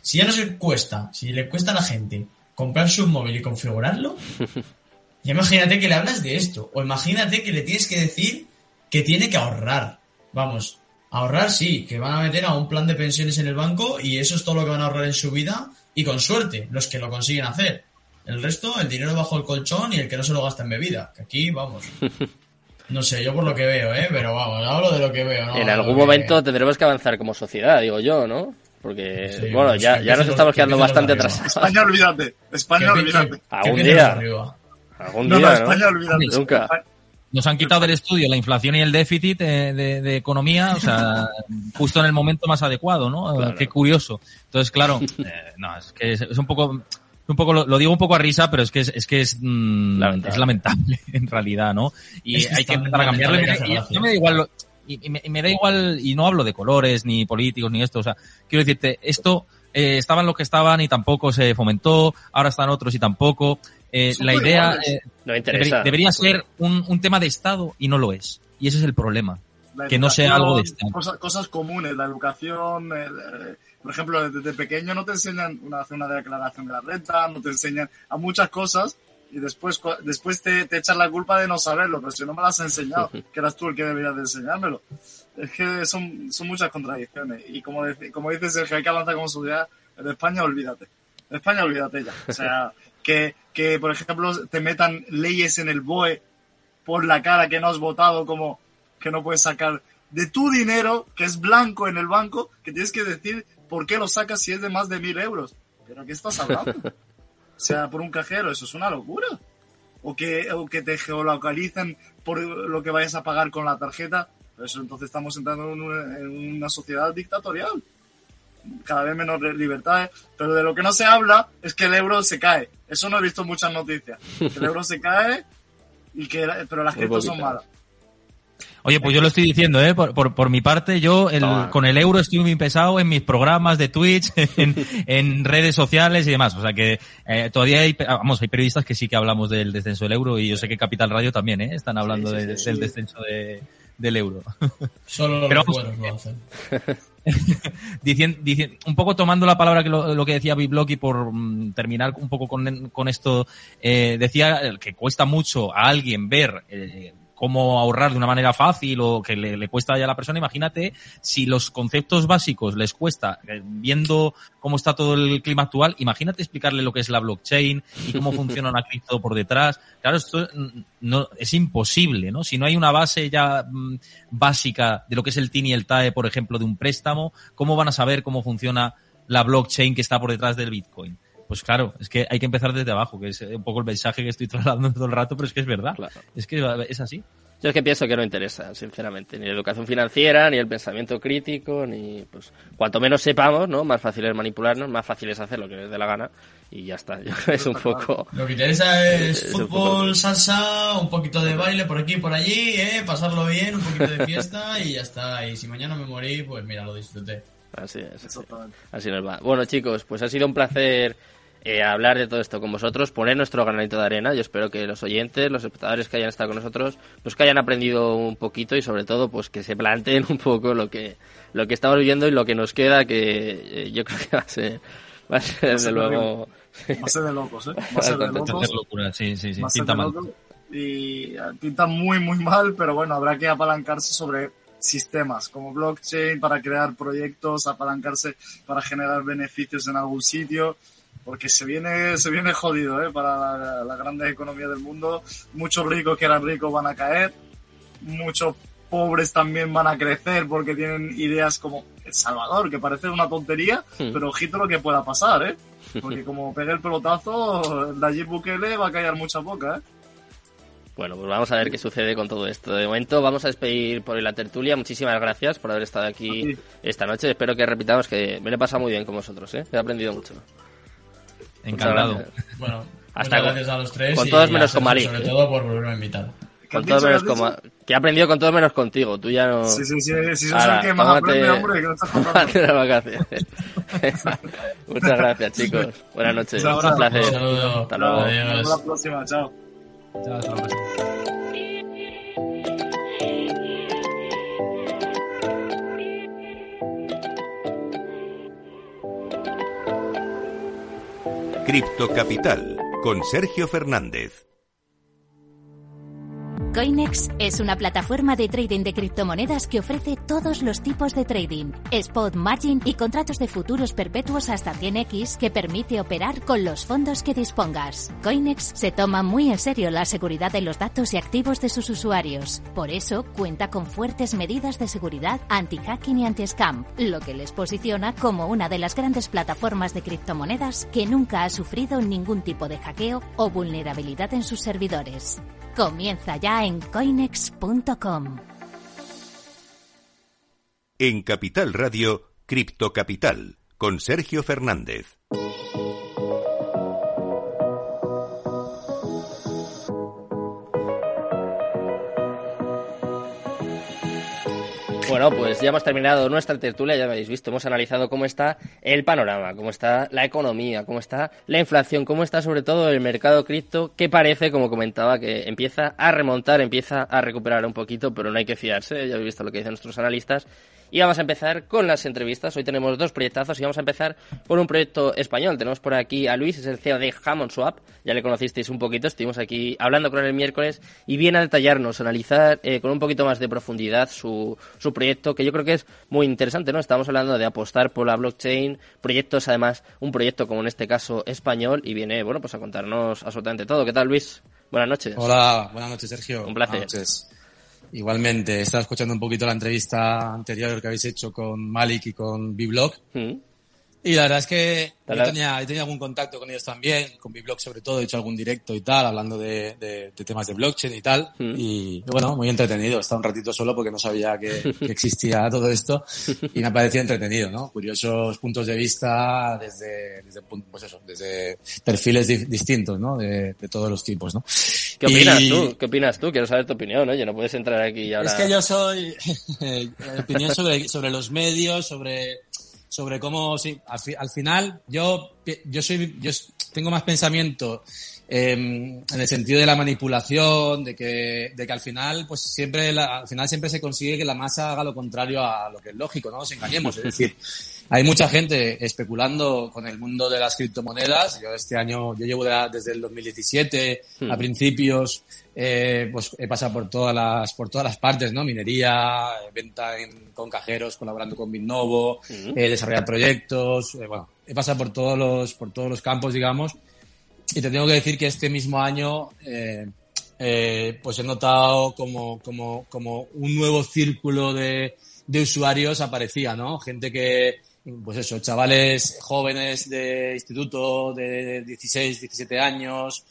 [SPEAKER 7] si ya no se cuesta, si le cuesta a la gente comprarse un móvil y configurarlo, *laughs* ya imagínate que le hablas de esto. O imagínate que le tienes que decir que tiene que ahorrar. Vamos, ahorrar sí, que van a meter a un plan de pensiones en el banco y eso es todo lo que van a ahorrar en su vida y con suerte, los que lo consiguen hacer. El resto, el dinero bajo el colchón y el que no se lo gasta en bebida. Que aquí, vamos. *laughs* No sé, yo por lo que veo, ¿eh? Pero vamos, hablo de lo que veo, ¿no?
[SPEAKER 1] En algún
[SPEAKER 7] que-
[SPEAKER 1] momento tendremos que avanzar como sociedad, digo yo, ¿no? Porque,
[SPEAKER 7] Sí,
[SPEAKER 1] bueno,
[SPEAKER 7] pues
[SPEAKER 1] ya,
[SPEAKER 7] que
[SPEAKER 1] ya nos estamos quedando bastante atrasados.
[SPEAKER 5] España, olvídate. España, olvídate.
[SPEAKER 1] Algún día.
[SPEAKER 7] arriba.
[SPEAKER 1] Algún
[SPEAKER 5] No,
[SPEAKER 1] día,
[SPEAKER 5] no,
[SPEAKER 1] ¿no?
[SPEAKER 5] España.
[SPEAKER 1] Nunca.
[SPEAKER 6] Nos han quitado del estudio la inflación y el déficit de, de- de economía, o sea, *laughs* justo en el momento más adecuado, ¿no?
[SPEAKER 1] Claro.
[SPEAKER 6] Qué curioso. Entonces, claro, *laughs* eh, no, es que es, es un poco, un poco lo, lo digo un poco a risa, pero es que es, es que es, mm,
[SPEAKER 1] Lamentable.
[SPEAKER 6] es lamentable *laughs* en realidad, ¿no? Y
[SPEAKER 7] Es que
[SPEAKER 6] hay que
[SPEAKER 7] tan
[SPEAKER 6] empezar a cambiarlo. Y, y- me da igual, lo- y, y me, y me da igual, y no hablo de colores, ni políticos, ni esto, o sea, quiero decirte, esto, eh, estaban los que estaban y tampoco se fomentó, ahora están otros y tampoco. Eh, la idea, eh,
[SPEAKER 1] No
[SPEAKER 6] Debería,
[SPEAKER 1] interesa.
[SPEAKER 6] debería ser un, un tema de Estado y no lo es. Y ese es el problema. Que no sea algo de
[SPEAKER 5] educación, cosas, cosas comunes, la educación, el, eh, por ejemplo, desde pequeño no te enseñan una, hacer una declaración de la renta, no te enseñan a muchas cosas y después, después te, te echan la culpa de no saberlo, pero si no me lo has enseñado, que eras tú el que deberías de enseñármelo. Es que son, son muchas contradicciones y como, dice- como dice Sergio, hay que avanzar como sociedad. En España, olvídate. En España, olvídate ya. O sea, que, que, por ejemplo, te metan leyes en el BOE por la cara que no has votado, como que no puedes sacar de tu dinero, que es blanco en el banco, que tienes que decir por qué lo sacas si es de más de mil euros. ¿Pero qué estás hablando? *laughs* O sea, por un cajero, eso es una locura. O que, o que te geolocalicen por lo que vayas a pagar con la tarjeta. Eso entonces estamos entrando en una, en una sociedad dictatorial. Cada vez menos libertades. Pero de lo que no se habla es que el euro se cae. Eso no he visto muchas noticias. Que el euro se cae y que pero las criptos son malas.
[SPEAKER 6] Oye, pues yo lo estoy diciendo, ¿eh? Por, por, por mi parte, yo el- con el euro estoy muy pesado en mis programas de Twitch, *laughs* en, en redes sociales y demás. O sea que eh, todavía hay, vamos, hay periodistas que sí que hablamos del descenso del euro y yo sé que Capital Radio también, ¿eh? Están hablando
[SPEAKER 1] Sí, sí,
[SPEAKER 6] de-
[SPEAKER 1] sí,
[SPEAKER 6] del descenso de- del euro.
[SPEAKER 7] Solo *laughs*
[SPEAKER 6] Pero
[SPEAKER 7] los buenos lo hacen. *laughs* *laughs*
[SPEAKER 6] Dicien- dicien- un poco tomando la palabra que lo, que decía Biblog y por mm, terminar un poco con, esto, eh, decía que cuesta mucho a alguien ver eh, cómo ahorrar de una manera fácil o que le, cuesta ya a la persona. Imagínate si los conceptos básicos les cuesta, eh, viendo cómo está todo el clima actual, imagínate explicarle lo que es la blockchain y cómo funciona una cripto por detrás. Claro, esto no, es imposible, ¿no? Si no hay una base ya mm, básica de lo que es el TIN y el TAE, por ejemplo, de un préstamo, ¿cómo van a saber cómo funciona la blockchain que está por detrás del Bitcoin? Pues claro, es que hay que empezar desde abajo, que es un poco el mensaje que estoy *laughs* trasladando todo el rato, pero es que es verdad.
[SPEAKER 1] Claro.
[SPEAKER 6] Es que es así.
[SPEAKER 1] Yo es que pienso que no interesa, sinceramente, ni la educación financiera, ni el pensamiento crítico, ni pues cuanto menos sepamos, ¿no? Más fácil es manipularnos, más fácil es hacer lo que les dé la gana y ya está. *laughs* Yo es un poco
[SPEAKER 7] Lo que interesa es
[SPEAKER 1] Es un poco-
[SPEAKER 7] fútbol, salsa, un poquito de baile por aquí y por allí, ¿eh? pasarlo bien, un poquito de *laughs* fiesta y ya está. Y si mañana me morí, pues mira, lo disfruté.
[SPEAKER 1] así es. Así nos va. Bueno, chicos, pues ha sido un placer eh, hablar de todo esto con vosotros, poner nuestro granito de arena. Yo espero que los oyentes, los espectadores que hayan estado con nosotros, pues que hayan aprendido un poquito y sobre todo, pues que se planteen *laughs* un poco lo que lo que estamos viviendo y lo que nos queda, que eh, yo creo que va a ser, va a ser
[SPEAKER 5] Va
[SPEAKER 1] desde
[SPEAKER 5] ser
[SPEAKER 1] luego. *laughs*
[SPEAKER 5] Va a ser de locos, ¿eh? Va a ser de locos.
[SPEAKER 6] Locura, sí, sí, sí.
[SPEAKER 5] Va a ser
[SPEAKER 6] Pinta
[SPEAKER 5] de
[SPEAKER 6] mal.
[SPEAKER 5] locos. Y eh, pinta muy, muy mal, pero bueno, habrá que apalancarse sobre sistemas como blockchain para crear proyectos, apalancarse para generar beneficios en algún sitio, porque se viene, se viene jodido, ¿eh? Para la, la grande economía del mundo. Muchos ricos que eran ricos van a caer, muchos pobres también van a crecer porque tienen ideas como El Salvador, que parece una tontería,
[SPEAKER 1] Hmm.
[SPEAKER 5] pero ojito lo que pueda pasar, ¿eh? *laughs* Porque como pegue el pelotazo, Nayib Bukele va a callar mucha boca, ¿eh?
[SPEAKER 1] Bueno, pues vamos a ver qué sucede con todo esto. De momento vamos a despedir por la tertulia. Muchísimas gracias por haber estado aquí esta noche. Espero que repitamos que me lo he pasado muy bien con vosotros, ¿eh? He aprendido mucho.
[SPEAKER 6] Encantado. *laughs*
[SPEAKER 1] Muchas gracias.
[SPEAKER 7] Bueno,
[SPEAKER 1] Hasta
[SPEAKER 7] muchas
[SPEAKER 1] con-
[SPEAKER 7] gracias a los tres.
[SPEAKER 1] con
[SPEAKER 7] y
[SPEAKER 1] todos menos con Malik,
[SPEAKER 7] Sobre todo por volverme a invitar.
[SPEAKER 5] ¿Qué has
[SPEAKER 1] Con todos menos
[SPEAKER 5] ¿Qué has
[SPEAKER 1] como...
[SPEAKER 5] dicho?
[SPEAKER 1] Que he aprendido con todos menos contigo. Tú ya no...
[SPEAKER 5] Sí, sí, sí, sí, sos
[SPEAKER 1] Ahora,
[SPEAKER 5] el que más
[SPEAKER 1] tómate-
[SPEAKER 5] aprende, hombre, que no estás *laughs*
[SPEAKER 1] vacaciones. *laughs* Muchas gracias, chicos. Buenas noches.
[SPEAKER 5] Un
[SPEAKER 1] Un placer.
[SPEAKER 7] Un saludo.
[SPEAKER 1] Hasta luego.
[SPEAKER 7] Adiós.
[SPEAKER 5] la próxima, chao.
[SPEAKER 6] Chao, hasta
[SPEAKER 2] Cripto Capital con Sergio Fernández.
[SPEAKER 3] Coinex es una plataforma de trading de criptomonedas que ofrece todos los tipos de trading, spot margin y contratos de futuros perpetuos hasta 100x que permite operar con los fondos que dispongas. Coinex se toma muy en serio la seguridad de los datos y activos de sus usuarios. Por eso cuenta con fuertes medidas de seguridad anti-hacking y anti-scam, lo que les posiciona como una de las grandes plataformas de criptomonedas que nunca ha sufrido ningún tipo de hackeo o vulnerabilidad en sus servidores. Comienza ya en coinex.com.
[SPEAKER 2] En Capital Radio, Cripto Capital con Sergio Fernández.
[SPEAKER 1] Bueno, pues ya hemos terminado nuestra tertulia, ya habéis visto, hemos analizado cómo está el panorama, cómo está la economía, cómo está la inflación, cómo está sobre todo el mercado cripto, que parece, como comentaba, que empieza a remontar, empieza a recuperar un poquito, pero no hay que fiarse, ya habéis visto lo que dicen nuestros analistas, y vamos a empezar con las entrevistas. Hoy tenemos dos proyectazos y vamos a empezar por un proyecto español. Tenemos por aquí a Luis, es el CEO de Hammond Swap. Ya le conocisteis un poquito, estuvimos aquí hablando con él el miércoles y viene a detallarnos, analizar eh, con un poquito más de profundidad su, su proyecto, que yo creo que es muy interesante, ¿no? Estamos hablando de apostar por la blockchain, proyectos además, un proyecto como en este caso español y viene, bueno, pues a contarnos absolutamente todo. ¿Qué tal, Luis? Buenas noches.
[SPEAKER 8] Hola, buenas noches, Sergio.
[SPEAKER 1] Un placer.
[SPEAKER 8] Buenas noches. Igualmente, he estado escuchando un poquito la entrevista anterior que habéis hecho con Malik y con Biblog.
[SPEAKER 1] Mm.
[SPEAKER 8] Y la verdad es que yo tenía, he tenido algún contacto con ellos también, con Biblog sobre todo, he hecho algún directo y tal, hablando de, de- de temas de blockchain y tal.
[SPEAKER 1] Mm.
[SPEAKER 8] Y bueno, muy entretenido. He estado un ratito solo porque no sabía que, *laughs* que existía todo esto y me ha parecido entretenido, ¿no? Curiosos puntos de vista desde, desde, pues eso, desde perfiles di- distintos, ¿no? De, de todos los tipos, ¿no?
[SPEAKER 1] ¿Qué opinas
[SPEAKER 8] Y-
[SPEAKER 1] tú? ¿Qué opinas tú? Quiero saber tu opinión, oye, no puedes entrar aquí y ahora...
[SPEAKER 8] Es que yo soy *laughs* eh, opinión sobre, sobre los medios, sobre, sobre cómo, sí, al, fi- al final yo, yo soy, yo tengo más pensamiento eh, en el sentido de la manipulación, de que, de que al final, pues siempre, la- al final siempre se consigue que la masa haga lo contrario a lo que es lógico, no nos engañemos. Es decir, hay mucha gente especulando con el mundo de las criptomonedas. Yo este año, yo llevo desde el 2017 a
[SPEAKER 1] Hmm.
[SPEAKER 8] principios, eh, pues he pasado por todas las, por todas las partes, ¿no? Minería, eh, venta en- con cajeros, colaborando con Bitnovo,
[SPEAKER 1] Ujú.
[SPEAKER 8] eh, desarrollar proyectos, eh, bueno, he pasado por todos los, por todos los campos, digamos, y te tengo que decir que este mismo año, pues he notado como, como, como un nuevo círculo de, de usuarios aparecía, ¿no? Gente que, pues eso, chavales jóvenes de instituto de 16, 17 años,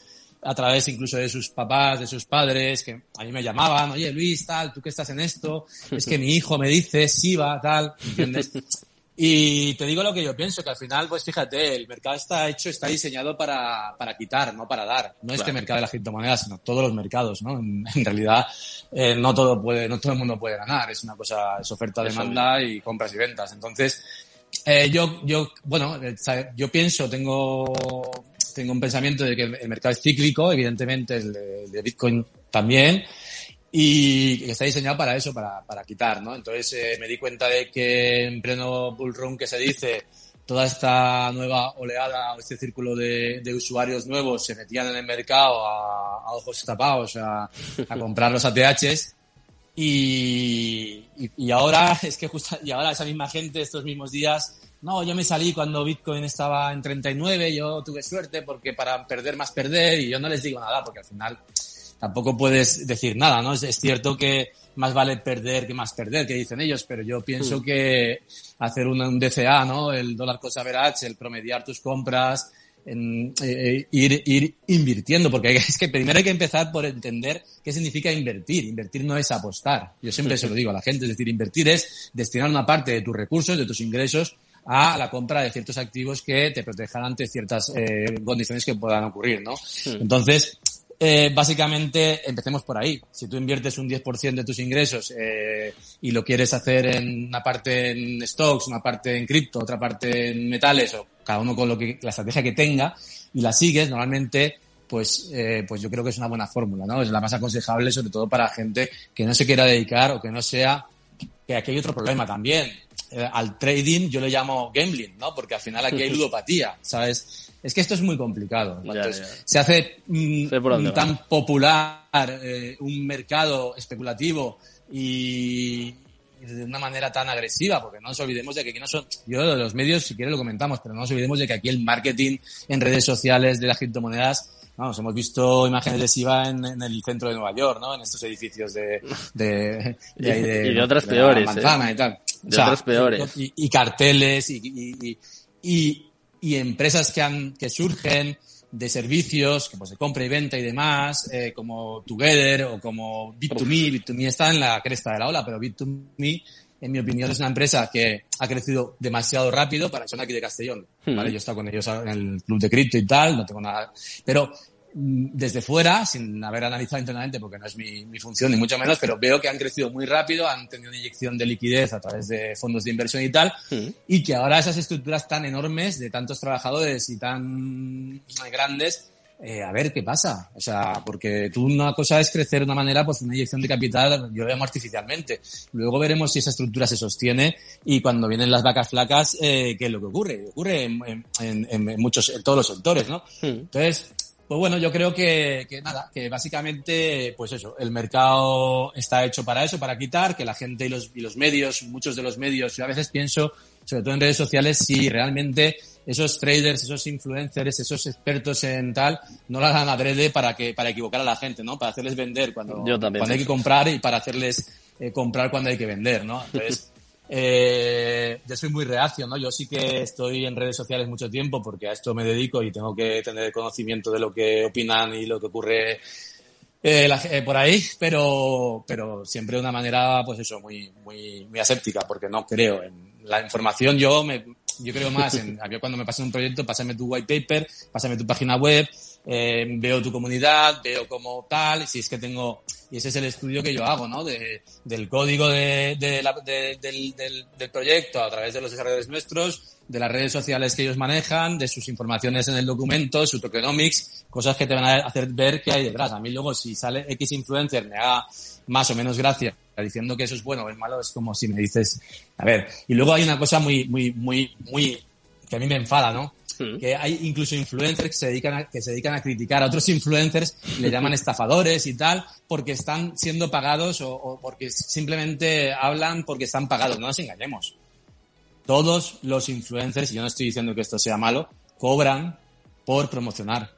[SPEAKER 8] a través incluso de sus papás, de sus padres, que a mí me llamaban, oye Luis, tal, tú que estás en esto, es que mi *laughs* hijo me dice, sí va, tal, ¿entiendes? *laughs* Y te digo lo que yo pienso, que al final, pues fíjate, el mercado está hecho, está diseñado para, para quitar, no para dar. No este
[SPEAKER 1] Claro.
[SPEAKER 8] mercado de las criptomonedas, sino todos los mercados, ¿no? En, *laughs* en realidad, eh, no todo puede, no todo el mundo puede ganar. Es una cosa, es oferta, demanda y compras y ventas. Entonces, eh, yo, yo, bueno, eh, yo pienso, tengo, tengo un pensamiento de que el mercado es cíclico, evidentemente el de, Bitcoin también, y está diseñado para eso, para, para quitar, ¿no? Entonces eh, me di cuenta de que en pleno bull run que se dice, toda esta nueva oleada, o este círculo de, usuarios nuevos se metían en el mercado a, a ojos tapados a, a comprar los ATHs y, y, y ahora *laughs* es que justo, y ahora esa misma gente estos mismos días, no, yo me salí cuando Bitcoin estaba en 39, yo tuve suerte porque para perder más perder y yo no les digo nada porque al final tampoco puedes decir nada, ¿no? Es, es cierto que más vale perder que más perder, que dicen ellos, pero yo pienso
[SPEAKER 1] Mm.
[SPEAKER 8] que hacer un, un DCA, ¿no? El dólar cost average, el promediar tus compras, en, eh, ir, ir invirtiendo, porque *laughs* es que primero hay que empezar por entender qué significa invertir. Invertir no es apostar. Yo siempre se lo digo a la gente, es decir, invertir es destinar una parte de tus recursos, de tus ingresos, a la compra de ciertos activos que te protejan ante ciertas eh, condiciones que puedan ocurrir, ¿no? Entonces, eh, básicamente, empecemos por ahí. Si tú inviertes un 10% de tus ingresos eh, y lo quieres hacer en una parte en stocks, una parte en cripto, otra parte en metales, o cada uno con lo que, la estrategia que tenga, y la sigues, normalmente, pues, eh, pues yo creo que es una buena fórmula, ¿no? Es la más aconsejable, sobre todo para gente que no se quiera dedicar o que no sea, que aquí hay otro problema también. Eh, al trading yo le llamo gambling, ¿no? Porque al final aquí hay *laughs* ludopatía, ¿sabes? Es que esto es muy complicado.
[SPEAKER 1] Ya,
[SPEAKER 8] se hace mm,
[SPEAKER 1] va.
[SPEAKER 8] tan popular eh, un mercado especulativo y de una manera tan agresiva, porque no nos olvidemos de que aquí no son, yo de los medios si quieres lo comentamos, pero no nos olvidemos de que aquí el marketing en redes sociales de las criptomonedas, vamos, hemos visto imágenes de SIVA en, en el centro de Nueva York, ¿no? En estos edificios de, de,
[SPEAKER 1] Y-
[SPEAKER 8] ahí
[SPEAKER 1] y de otras peores, ¿eh?
[SPEAKER 8] y tal.
[SPEAKER 1] De otras peores.
[SPEAKER 8] Y, y carteles y, y- y empresas que han, que surgen de servicios, que pues de compra y venta y demás, eh, como Together o como Bit2Me. Bit2Me está en la cresta de la ola, pero Bit2Me, en mi opinión, es una empresa que ha crecido demasiado rápido para son aquí de Castellón.
[SPEAKER 1] Hmm.
[SPEAKER 8] ¿vale? Yo he estado con ellos en el club de cripto y tal, no tengo nada. Pero desde fuera, sin haber analizado internamente, porque no es mi, mi, función ni mucho menos, pero veo que han crecido muy rápido, han tenido una inyección de liquidez a través de fondos de inversión y tal, mm. y que ahora esas estructuras tan enormes de tantos trabajadores y tan grandes eh, a ver qué pasa. O sea, porque tú una cosa es crecer de una manera, pues una inyección de capital, yo lo llamo artificialmente. Luego veremos si esa estructura se sostiene y cuando vienen las vacas flacas, eh, ¿qué es lo que ocurre? Ocurre en, en, en, muchos, en todos los sectores, ¿no? Hmm. Entonces, pues bueno, yo creo que, que, nada, que básicamente, pues eso, el mercado está hecho para eso, para quitar, que la gente y los, y los medios, muchos de los medios, yo a veces pienso, sobre todo en redes sociales, si realmente esos traders, esos influencers, esos expertos en tal, no lo hagan adrede para que, para equivocar a la gente, ¿no? Para hacerles vender cuando, cuando hay que comprar y para hacerles eh, comprar cuando hay que vender, ¿no? Entonces, eh, yo soy muy reacio, ¿no? Yo sí que estoy en redes sociales mucho tiempo porque a esto me dedico y tengo que tener conocimiento de lo que opinan y lo que ocurre eh, eh, por ahí, pero, pero siempre de una manera, pues eso, muy, muy, muy aséptica, porque no creo en la información. Yo me, yo creo más en, cuando me pasan un proyecto, pásame tu white paper, pásame tu página web, eh, veo tu comunidad, veo como tal, si es que tengo, y ese es el estudio que yo hago, ¿no? De, del código del, proyecto a través de los desarrolladores nuestros, de las redes sociales que ellos manejan, de sus informaciones en el documento, su tokenomics, cosas que te van a hacer ver qué hay detrás. A mí luego si sale X influencer me haga más o menos gracia diciendo que eso es bueno o es malo, es como si me dices, a ver, y luego hay una cosa muy, muy, muy, muy, que a mí me enfada, ¿no? Que hay incluso influencers que se dedican a, que se dedican a criticar a otros influencers, le llaman estafadores y tal, porque están siendo pagados o, o porque simplemente hablan porque están pagados. No nos engañemos. Todos los influencers, y yo no estoy diciendo que esto sea malo, cobran por promocionar.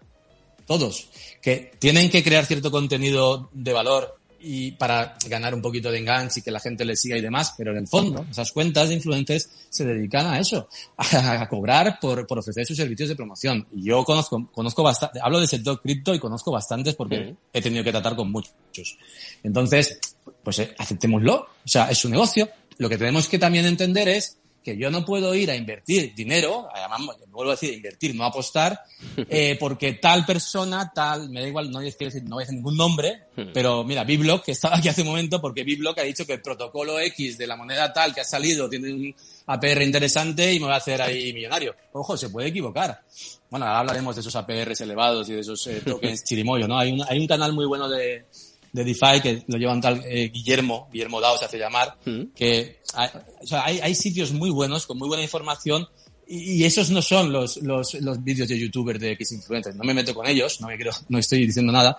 [SPEAKER 8] Todos. Que tienen que crear cierto contenido de valor y para ganar un poquito de enganche y que la gente le siga y demás, pero en el fondo esas cuentas de influencers se dedican a eso, a, cobrar por, por, ofrecer sus servicios de promoción. Y yo conozco, conozco bastante, hablo del sector cripto y conozco bastantes porque he tenido que tratar con muchos. Entonces, pues eh, aceptémoslo, o sea, es su negocio. Lo que tenemos que también entender es que yo no puedo ir a invertir dinero, además, vuelvo a decir, invertir, no apostar, *laughs* eh, porque tal persona, tal, me da igual, no voy a decir, no voy a decir ningún nombre, hmm. pero mira, Biblock, que estaba aquí hace un momento, porque Biblock ha dicho que el protocolo X de la moneda tal que ha salido tiene un APR interesante y me va a hacer ahí millonario. Ojo, se puede equivocar. Bueno, ahora hablaremos de esos APRs elevados y de esos eh, tokens *laughs* chirimoyo, ¿no? Hay un, hay un canal muy bueno de, de DeFi que lo lleva un tal eh, Guillermo, Guillermo Dao se hace llamar, mm. que hay, o sea, hay, hay, sitios muy buenos, con muy buena información, y, esos no son los, los, los vídeos de youtubers de X influencers. No me meto con ellos, no me quiero, no estoy diciendo nada.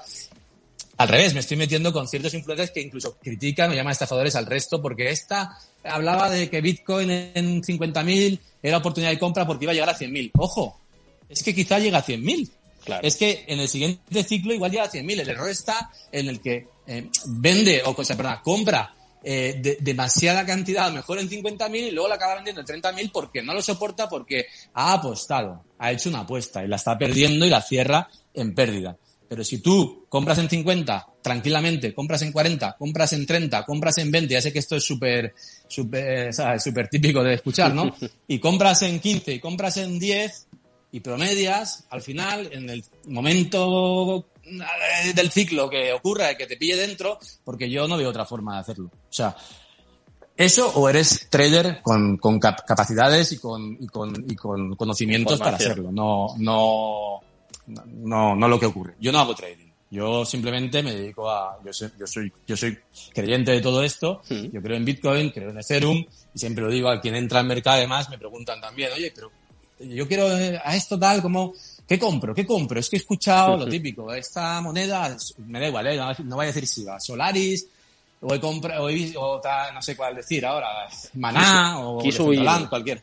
[SPEAKER 8] Al revés, me estoy metiendo con ciertos influencers que incluso critican o llaman estafadores al resto porque esta hablaba de que Bitcoin en 50.000 era oportunidad de compra porque iba a llegar a 100.000. Ojo, es que quizá llega a 100.000. Es que en el siguiente ciclo igual llega a 100.000. El error está en el que eh, vende, o, o sea, perdón, compra eh, de, demasiada cantidad, mejor en 50.000 y luego la acaba vendiendo en 30.000 porque no lo soporta porque ha apostado, ha hecho una apuesta y la está perdiendo y la cierra en pérdida. Pero si tú compras en 50 tranquilamente, compras en 40, compras en 30, compras en 20, ya sé que esto es súper, súper, súper típico de escuchar, ¿no? *laughs* Y compras en 15 y compras en 10, y promedias, al final, en el momento eh, del ciclo que ocurra, que te pille dentro, porque yo no veo otra forma de hacerlo. O sea, eso o eres trader con, con capacidades y con, y con, y con conocimientos para hacerlo. No, no, no, no lo que ocurre. Yo no hago trading. Yo simplemente me dedico a, yo soy, yo soy, yo soy creyente de todo esto. Yo creo en Bitcoin, creo en Ethereum y siempre lo digo a quien entra al mercado además me preguntan también, oye, pero yo quiero eh, a esto tal como, ¿qué compro? ¿Qué compro? Es que he escuchado lo típico, esta moneda, me da igual, ¿eh? no, voy a decir si va, Solaris, o he comprado, o, no sé cuál decir ahora, Maná, o Land, cualquier.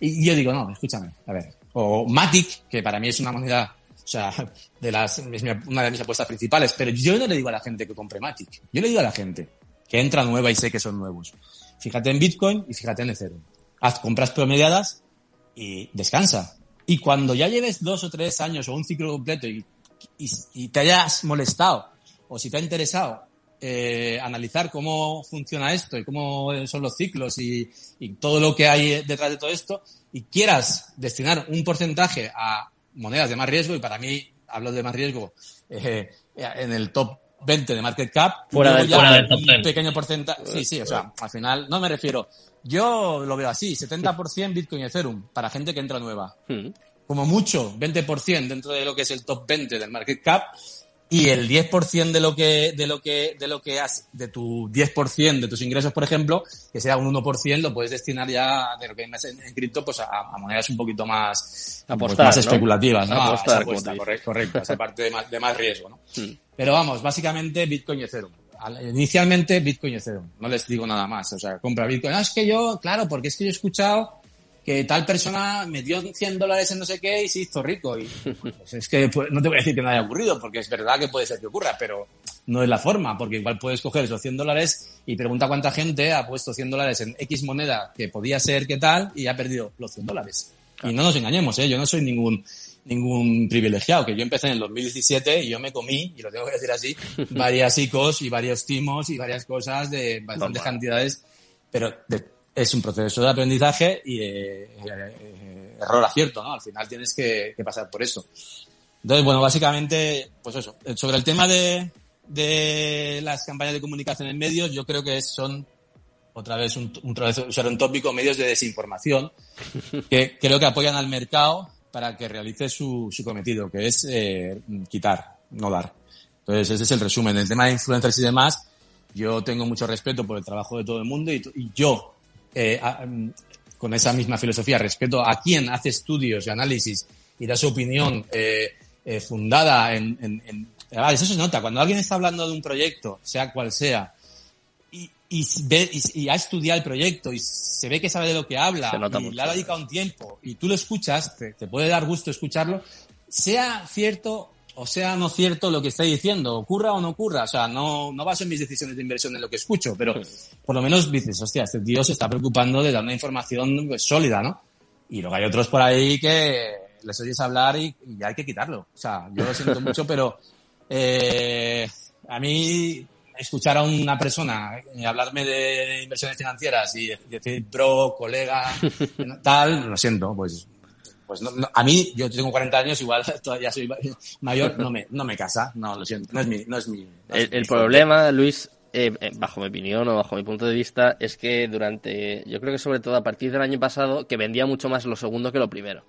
[SPEAKER 8] Y yo digo, no, escúchame, a ver, o Matic, que para mí es una moneda, o sea, de las, es una de mis apuestas principales, pero yo no le digo a la gente que compre Matic, yo le digo a la gente que entra nueva y sé que son nuevos. Fíjate en Bitcoin y fíjate en Ethereum. Haz compras promediadas y descansa. Y cuando ya lleves dos o tres años o un ciclo completo y, y, te hayas molestado o si te ha interesado eh, analizar cómo funciona esto y cómo son los ciclos y, todo lo que hay detrás de todo esto y quieras destinar un porcentaje a monedas de más riesgo y para mí hablo de más riesgo, eh, en el top 20 de market cap.
[SPEAKER 1] Fuera del-
[SPEAKER 8] ya
[SPEAKER 6] fuera del top
[SPEAKER 8] un
[SPEAKER 6] 10.
[SPEAKER 8] pequeño porcentaje. Sí, sí, o sea, al final, no me refiero. Yo lo veo así, 70% Bitcoin y Ethereum, para gente que entra nueva.
[SPEAKER 1] Mm.
[SPEAKER 8] Como mucho, 20% dentro de lo que es el top 20 del market cap y el 10% de lo que, de lo que, de lo que has, de tu 10% de tus ingresos, por ejemplo, que sea un 1%, lo puedes destinar ya de lo que hay más en, en cripto, pues a, a monedas un poquito más, pues,
[SPEAKER 1] Apostar,
[SPEAKER 8] más
[SPEAKER 1] ¿no?
[SPEAKER 8] especulativas, ¿no? A
[SPEAKER 1] Apostar,
[SPEAKER 8] apuesta, correcto, correcto, esa parte de más, de más riesgo, ¿no? *laughs* Pero vamos, básicamente Bitcoin y Ethereum. Al- Inicialmente Bitcoin y Ethereum. No les digo nada más. O sea, compra Bitcoin. Ah, es que yo, claro, porque es que yo he escuchado que tal persona metió 100 dólares en no sé qué y se hizo rico. Y pues es que pues, no te voy a decir que no haya ocurrido, porque es verdad que puede ser que ocurra, pero no es la forma, porque igual puedes coger esos 100 dólares y pregunta cuánta gente ha puesto 100 dólares en X moneda que podía ser que tal y ha perdido los 100 dólares. Y no nos engañemos, ¿eh? yo no soy ningún ningún privilegiado, que yo empecé en el 2017 y yo me comí, y lo tengo que decir así, varias ICOs y varios timos y varias cosas de bastantes cantidades, pero de- es un proceso de aprendizaje y eh, eh, eh, error-acierto, ¿no? Al final tienes que, que pasar por eso. Entonces, bueno, básicamente, pues eso. Eh, Sobre el tema de, de las campañas de comunicación en medios, yo creo que son, otra vez, un, un, un tópico, medios de desinformación, *laughs* que creo que apoyan al mercado para que realice su, su cometido, que es eh, quitar, no dar. Entonces, ese es el resumen. El tema de influencers y demás, yo tengo mucho respeto por el trabajo de todo el mundo y, y yo, eh, a- mm, con esa misma filosofía, respeto a quien hace estudios y análisis y da su opinión eh, eh, fundada en, en- en- Ah, eso se nota. Cuando alguien está hablando de un proyecto, sea cual sea, y, y, ve, y, y ha estudiado el proyecto y se ve que sabe de lo que habla y
[SPEAKER 1] mucho,
[SPEAKER 8] le ha dedicado un tiempo y tú lo escuchas, te, te puede dar gusto escucharlo, sea cierto o sea no cierto lo que está diciendo, ocurra o no ocurra, o sea, no, no baso en mis decisiones de inversión en lo que escucho, pero por lo menos dices, hostia, este tío se está preocupando de dar una información pues, sólida, ¿no? Y luego hay otros por ahí que les oyes hablar y, y hay que quitarlo. O sea, yo lo siento mucho, pero eh, a mí escuchar a una persona eh, hablarme de inversiones financieras y decir bro, colega, *laughs* tal, lo siento, pues pues no, no, a mí, yo tengo 40 años, igual *laughs* todavía soy mayor, no me, no me casa, no, lo siento, no es mi, no es mi. no es
[SPEAKER 1] El,
[SPEAKER 8] mi
[SPEAKER 1] el
[SPEAKER 8] fuerte.
[SPEAKER 1] problema, Luis, eh, eh, bajo mi opinión o bajo mi punto de vista, es que durante, yo creo que sobre todo a partir del año pasado, que vendía mucho más lo segundo que lo primero.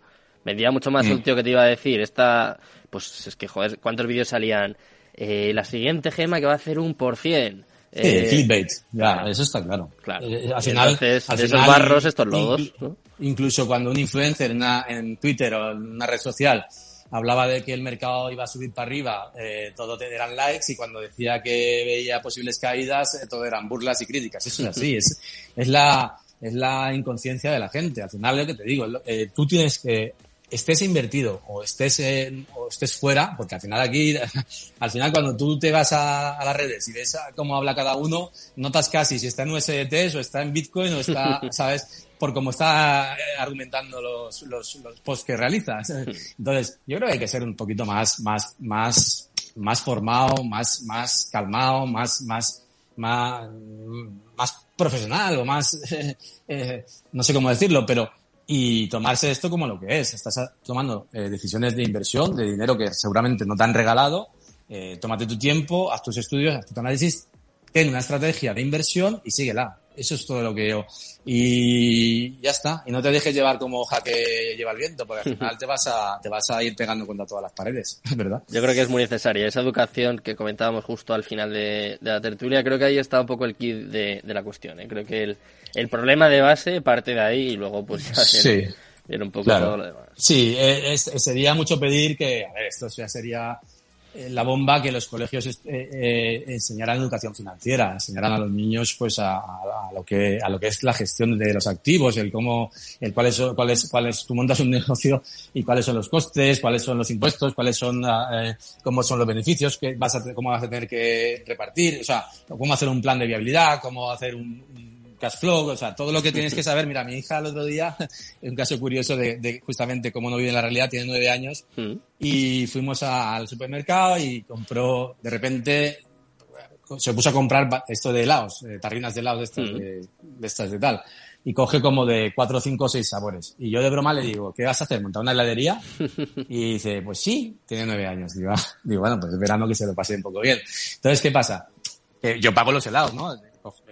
[SPEAKER 1] Vendía mucho más
[SPEAKER 8] Mm.
[SPEAKER 1] un tío que te iba a decir, esta, pues es que, joder, ¿cuántos vídeos salían? Eh, la siguiente gema que va a hacer un por cien.
[SPEAKER 8] Sí,
[SPEAKER 1] Eh,
[SPEAKER 8] clickbait, ya, eso está claro.
[SPEAKER 1] Claro.
[SPEAKER 8] Eh, al
[SPEAKER 1] Y
[SPEAKER 8] final,
[SPEAKER 1] entonces,
[SPEAKER 8] al
[SPEAKER 1] de esos
[SPEAKER 8] final,
[SPEAKER 1] barros, estos lodos,
[SPEAKER 8] inclu-
[SPEAKER 1] ¿no?
[SPEAKER 8] Incluso cuando un influencer en, una- en Twitter o en una red social hablaba de que el mercado iba a subir para arriba, eh, todo te- eran likes y cuando decía que veía posibles caídas, eh, todo eran burlas y críticas. Eso es así, es, es la, es la inconsciencia de la gente. Al final, lo que te digo, eh, tú tienes que, estés invertido o estés, en- o estés fuera, porque al final aquí, *laughs* al final cuando tú te vas a, a las redes y ves a cómo habla cada uno, notas casi si está en USDT o está en Bitcoin o está, *laughs* ¿sabes? Por cómo está eh, argumentando los, los, los posts que realizas. Entonces, yo creo que hay que ser un poquito más, más, más, más formado, más, más calmado, más, más, más, más profesional o más, *laughs* eh, no sé cómo decirlo, pero y tomarse esto como lo que es. Estás a- tomando eh, decisiones de inversión, de dinero que seguramente no te han regalado. Eh, tómate tu tiempo, haz tus estudios, haz tu análisis, ten una estrategia de inversión y síguela. Eso es todo lo que yo. Y ya está. Y no te dejes llevar como hoja que lleva el viento, porque al final *laughs* te vas a, te vas a ir pegando contra todas las paredes, *laughs* ¿verdad?
[SPEAKER 1] Yo creo que es muy necesaria esa educación que comentábamos justo al final de, de la tertulia. Creo que ahí está un poco el kit de, de la cuestión. ¿eh? Creo que el, el problema de base parte de ahí y luego pues ya
[SPEAKER 8] Sí.
[SPEAKER 1] viene un poco
[SPEAKER 8] Claro.
[SPEAKER 1] todo lo demás.
[SPEAKER 8] Sí, eh, es- sería mucho pedir que, a ver, esto ya sería eh, la bomba que los colegios eh, eh, enseñaran educación financiera, enseñaran a los niños pues a, lo que a lo que es la gestión de los activos, el cómo, el cuál es cuál es cuál es tú montas un *laughs* negocio y cuáles son los costes, cuáles son los impuestos, cuáles son ah, eh, cómo son los beneficios que vas a cómo vas a tener que repartir, o sea, cómo hacer un plan de viabilidad, cómo hacer un, un cash flow, o sea, todo lo que tienes que saber. Mira, mi hija el otro día, *laughs* un caso curioso de, de justamente cómo no vive en la realidad, tiene nueve años,
[SPEAKER 1] Mm.
[SPEAKER 8] y fuimos a- al supermercado y compró, de repente, se puso a comprar esto de helados, eh, tarrinas de helados de estas,
[SPEAKER 1] Mm.
[SPEAKER 8] de, de estas de tal.
[SPEAKER 6] y coge como de cuatro, cinco, seis sabores. Y yo de broma le digo, ¿qué vas a hacer? ¿Montar una heladería? *laughs* Y dice, pues sí, tiene nueve años. Digo, ah, *laughs* digo bueno, pues es verano que se lo pase un poco bien. Entonces, ¿qué pasa? Que yo pago los helados, ¿no?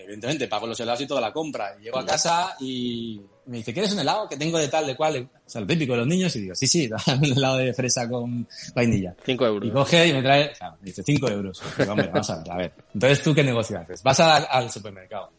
[SPEAKER 6] Evidentemente, pago los helados y toda la compra. Y llego a casa y me dice, ¿quieres un helado que tengo de tal, de cual? O sea, lo típico de los niños. Y digo, sí, sí, *laughs* un helado de fresa con vainilla.
[SPEAKER 1] Cinco euros.
[SPEAKER 6] Y coge y me trae, claro, me dice, cinco euros. Digo, hombre, vamos a ver, a ver. Entonces, ¿tú qué negocio haces? Vas a- al supermercado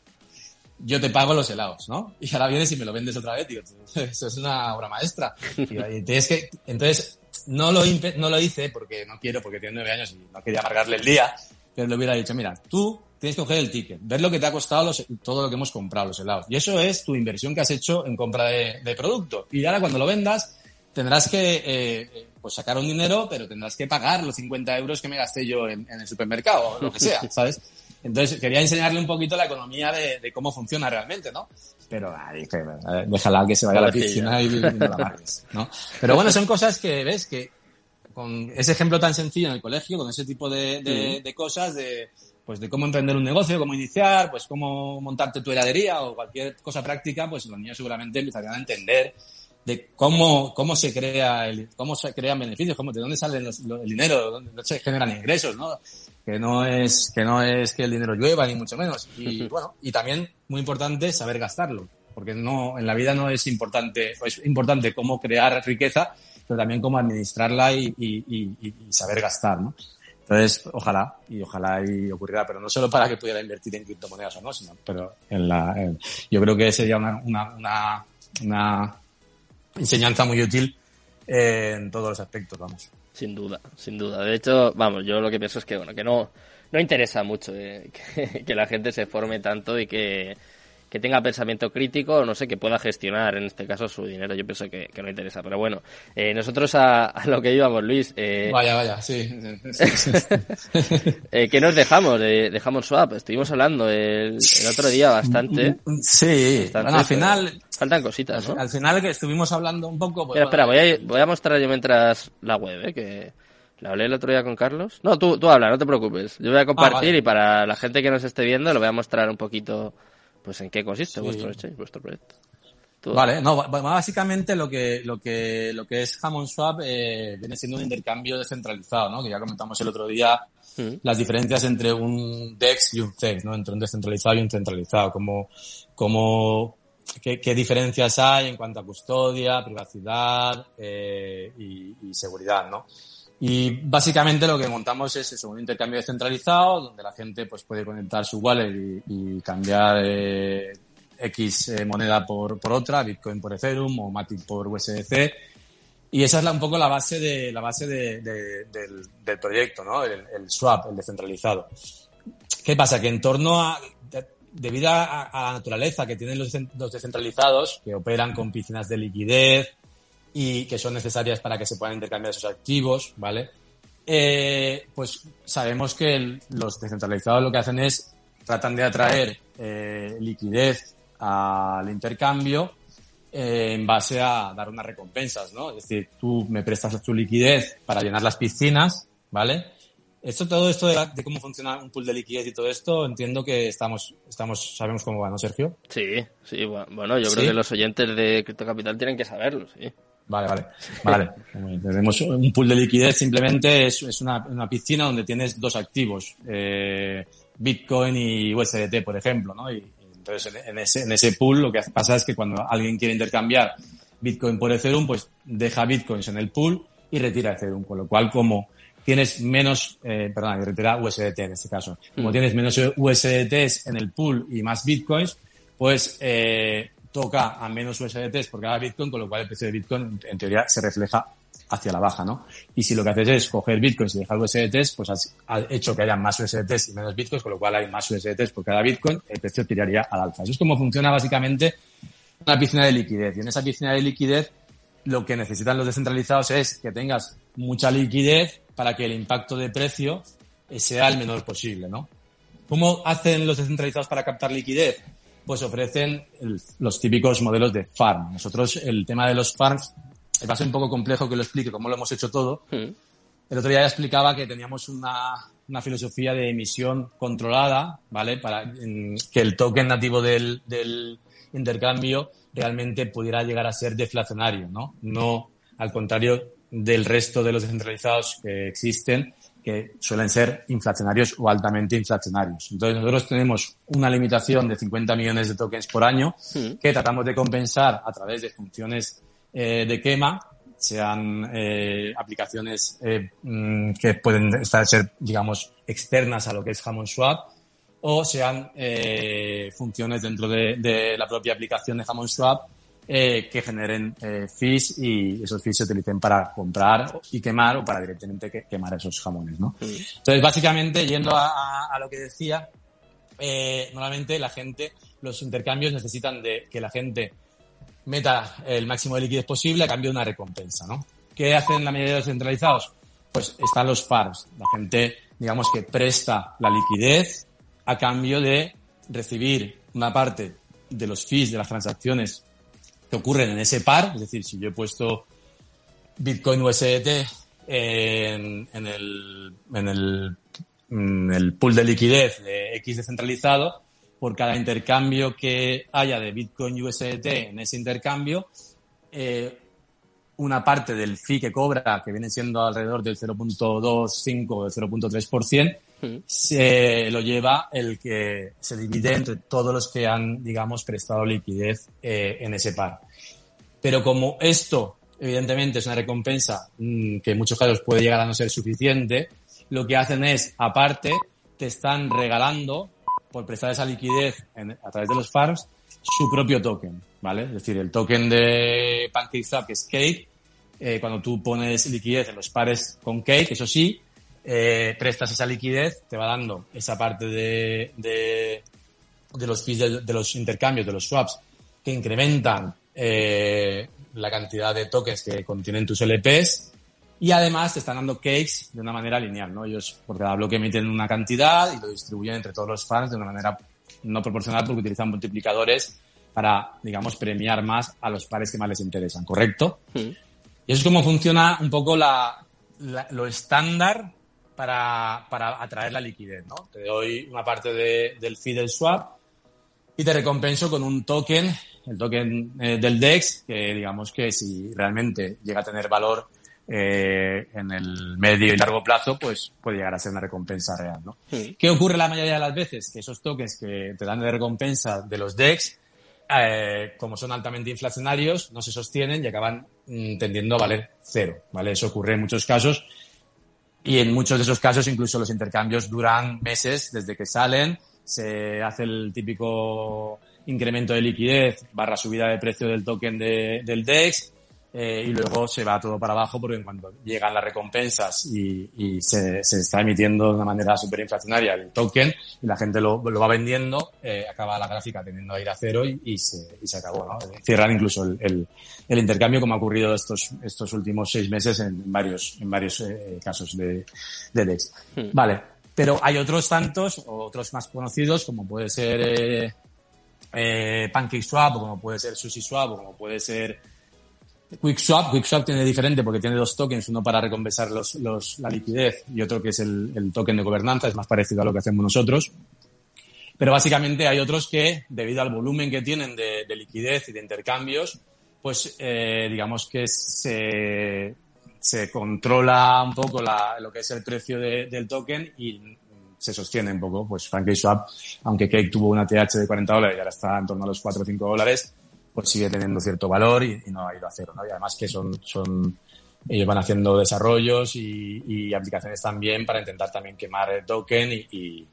[SPEAKER 6] yo te pago los helados, ¿no? Y ahora vienes y me lo vendes otra vez, tío. *laughs* Eso es una obra maestra. Y tienes que, entonces, no lo, no lo hice porque no quiero, porque tiene nueve años y no quería amargarle el día, pero le hubiera dicho, mira, tú tienes que coger el ticket, ver lo que te ha costado los- todo lo que hemos comprado, los helados. Y eso es tu inversión que has hecho en compra de, de producto. Y ahora cuando lo vendas, tendrás que eh, pues sacar un dinero, pero tendrás que pagar los 50 euros que me gasté yo en, en el supermercado o lo que sea, *laughs* ¿sabes? Entonces quería enseñarle un poquito la economía de, de cómo funciona realmente, ¿no? Pero ah, dije, eh, déjala que se vaya a la piscina y, y no la amargues, ¿no? Pero bueno, son cosas que ves que con ese ejemplo tan sencillo en el colegio, con ese tipo de, de- de cosas, de pues de cómo emprender un negocio, cómo iniciar, pues cómo montarte tu heladería o cualquier cosa práctica, pues los niños seguramente empezarían a entender de cómo, cómo se crea el, cómo se crean beneficios, cómo, de dónde sale los- el dinero, de dónde se generan ingresos, ¿no? Que no es, que no es que el dinero llueva, ni mucho menos. Y *laughs* bueno, y también, muy importante, saber gastarlo. Porque no, en la vida no es importante, es importante cómo crear riqueza, pero también cómo administrarla y, y, y- y saber gastar, ¿no? Entonces, ojalá, y ojalá y ocurriera, pero no solo para que pudiera invertir en criptomonedas o no, sino, pero en la, yo creo que sería una, una, una, una enseñanza muy útil eh, en todos los aspectos, vamos.
[SPEAKER 1] Sin duda, sin duda. De hecho, vamos, yo lo que pienso es que, bueno, que no, no interesa mucho eh, *laughs* que, que la gente se forme tanto y que, que tenga pensamiento crítico, no sé, que pueda gestionar en este caso su dinero. Yo pienso que, que no interesa. Pero bueno, eh, nosotros a, a lo que íbamos, Luis, eh,
[SPEAKER 6] Vaya, vaya, sí. *laughs*
[SPEAKER 1] eh, ¿qué nos dejamos? de dejamos swap. Estuvimos hablando el, el otro día bastante.
[SPEAKER 6] Sí,
[SPEAKER 1] Bastante,
[SPEAKER 6] bueno, al final,
[SPEAKER 1] Faltan cositas, ¿no?
[SPEAKER 6] al final que estuvimos hablando un poco... pues,
[SPEAKER 1] Espera, voy a, voy a mostrar yo mientras la web, ¿eh? Que la hablé el otro día con Carlos. No, tú, tú habla, no te preocupes. Yo voy a compartir
[SPEAKER 6] Ah, vale.
[SPEAKER 1] y para la gente que nos esté viendo lo voy a mostrar un poquito, pues en qué consiste
[SPEAKER 6] Sí.
[SPEAKER 1] vuestro exchange, vuestro proyecto.
[SPEAKER 6] Vale, no, básicamente lo que, lo que, lo que es Hammond Swap eh, viene siendo un intercambio descentralizado, ¿no? Que ya comentamos el otro día
[SPEAKER 1] Mm.
[SPEAKER 6] las diferencias entre un DEX y un CEX, ¿no? Entre un descentralizado y un centralizado, como, como, qué, qué diferencias hay en cuanto a custodia, privacidad, eh, y, y seguridad, ¿no? Y básicamente lo que montamos es eso, un intercambio descentralizado donde la gente pues puede conectar su wallet y, cambiar eh, X eh, moneda por, por otra, Bitcoin por Ethereum o Matic por USDC. Y esa es la, un poco la base de la base de- de- del, proyecto, ¿no? El, swap, el descentralizado. ¿Qué pasa? Que en torno a, de- debido a, a la naturaleza que tienen los, los descentralizados, que operan con piscinas de liquidez y que son necesarias para que se puedan intercambiar esos activos, ¿vale? Eh, pues sabemos que el- los descentralizados lo que hacen es tratan de atraer eh, liquidez al intercambio eh, en base a dar unas recompensas, ¿no? Es decir, tú me prestas tu liquidez para llenar las piscinas, ¿vale? Esto, todo esto de, la- de cómo funciona un pool de liquidez y todo esto, entiendo que estamos, estamos, sabemos cómo va, ¿no, Sergio?
[SPEAKER 1] Sí, sí, bu- bueno, yo
[SPEAKER 6] ¿Sí?
[SPEAKER 1] creo que los oyentes de Crypto Capital tienen que saberlo, sí.
[SPEAKER 6] Vale, vale. Vale. *laughs* Tenemos un pool de liquidez, simplemente es, es una, una piscina donde tienes dos activos, eh, Bitcoin y USDT, por ejemplo, ¿no? Y, entonces en, en ese, en ese pool lo que pasa es que cuando alguien quiere intercambiar Bitcoin por Ethereum, pues deja Bitcoins en el pool y retira Ethereum, con lo cual como tienes menos, eh, perdón, y retira USDT en este caso, como
[SPEAKER 1] Mm.
[SPEAKER 6] tienes menos USDTs en el pool y más Bitcoins, pues eh, toca a menos USDTs por cada Bitcoin, con lo cual el precio de Bitcoin en teoría se refleja hacia la baja, ¿no? Y si lo que haces es coger Bitcoins y dejar USDTs, pues has hecho que haya más USDTs y menos Bitcoins, con lo cual hay más USDTs por cada Bitcoin, el precio tiraría al alza. Eso es como funciona básicamente una piscina de liquidez. Y en esa piscina de liquidez lo que necesitan los descentralizados es que tengas mucha liquidez para que el impacto de precio eh, sea el menor posible, ¿no? ¿Cómo hacen los descentralizados para captar liquidez? Pues ofrecen el- los típicos modelos de farm. Nosotros el tema de los farms va a ser un poco complejo que lo explique cómo lo hemos hecho todo.
[SPEAKER 1] Mm.
[SPEAKER 6] El otro día ya explicaba que teníamos una, una filosofía de emisión controlada, ¿vale? Para que el token nativo del, del, intercambio realmente pudiera llegar a ser deflacionario, ¿no? No al contrario del resto de los descentralizados que existen, que suelen ser inflacionarios o altamente inflacionarios. Entonces nosotros tenemos una limitación de 50 millones de tokens por año que tratamos de compensar a través de funciones eh, de quema, sean eh, aplicaciones eh, mm, que pueden estar, ser, digamos, externas a lo que es Hammond Swap, o sean eh, funciones dentro de, de, la propia aplicación de Hammond Swap eh, que generen eh, fees y esos fees se utilicen para comprar y quemar o para directamente que, quemar esos jamones, ¿no? Entonces, básicamente, yendo a, a, a lo que decía, eh, normalmente la gente, los intercambios necesitan de que la gente meta el máximo de liquidez posible a cambio de una recompensa, ¿no? ¿Qué hacen la mayoría de los centralizados? Pues están los FARs. La gente, digamos que presta la liquidez a cambio de recibir una parte de los fees de las transacciones que ocurren en ese par. Es decir, si yo he puesto Bitcoin USDT en, en, el, en, el, en el pool de liquidez de X descentralizado, por cada intercambio que haya de Bitcoin USDT en ese intercambio, eh, una parte del fee que cobra, que viene siendo alrededor del 0.25 o del 0.3%, mm. se lo lleva el que se divide entre todos los que han, digamos, prestado liquidez eh, en ese par. Pero como esto, evidentemente, es una recompensa mmm, que en muchos casos puede llegar a no ser suficiente, lo que hacen es, aparte, te están regalando por prestar esa liquidez en, a través de los farms su propio token, ¿vale? Es decir, el token de PancakeSwap, que es Cake, eh, cuando tú pones liquidez en los pares con Cake, eso sí, eh, prestas esa liquidez, te va dando esa parte de, de, de los fees de, de, los intercambios, de los swaps, que incrementan eh, la cantidad de tokens que contienen tus LPs y además te están dando cakes de una manera lineal, ¿no? Ellos por cada bloque emiten una cantidad y lo distribuyen entre todos los fans de una manera no proporcional porque utilizan multiplicadores para, digamos, premiar más a los pares que más les interesan, ¿correcto? Mm. Y eso es como funciona un poco la, la, lo estándar para, para atraer la liquidez, ¿no? Te doy una parte de, del fee del swap y te recompenso con un token, el token eh, del DEX, que digamos que si realmente llega a tener valor eh, en el medio y largo plazo, pues puede llegar a ser una recompensa real, ¿no? Sí. ¿Qué ocurre la mayoría de las veces? Que esos tokens que te dan de recompensa de los DEX, eh, como son altamente inflacionarios, no se sostienen y acaban mm, tendiendo a valer cero, ¿vale? Eso ocurre en muchos casos y en muchos de esos casos incluso los intercambios duran meses desde que salen, se hace el típico incremento de liquidez barra subida de precio del token de, del DEX eh, y luego se va todo para abajo porque cuando llegan las recompensas y, y se, se, está emitiendo de una manera súper inflacionaria el token y la gente lo, lo va vendiendo, eh, acaba la gráfica teniendo a ir a cero y, y, se, y se acabó. ¿no? Cierran incluso el, el, el, intercambio como ha ocurrido estos, estos últimos seis meses en varios, en varios eh, casos de, de DEX. Hmm. Vale, pero hay otros tantos, otros más conocidos, como puede ser eh, eh, PancakeSwap, o como puede ser SushiSwap, o como puede ser QuickSwap, QuickSwap tiene diferente porque tiene dos tokens, uno para recompensar los, los, la liquidez y otro que es el, el, token de gobernanza, es más parecido a lo que hacemos nosotros. Pero básicamente hay otros que, debido al volumen que tienen de, de liquidez y de intercambios, pues eh, digamos que se, se controla un poco la, lo que es el precio de, del token y se sostiene un poco. Pues PancakeSwap, aunque Cake tuvo una TH de 40 dólares y ahora está en torno a los 4 o 5 dólares, pues sigue teniendo cierto valor y, y, no ha ido a cero, ¿no? Y además que son, son, ellos van haciendo desarrollos y, y aplicaciones también para intentar también quemar el token y, y,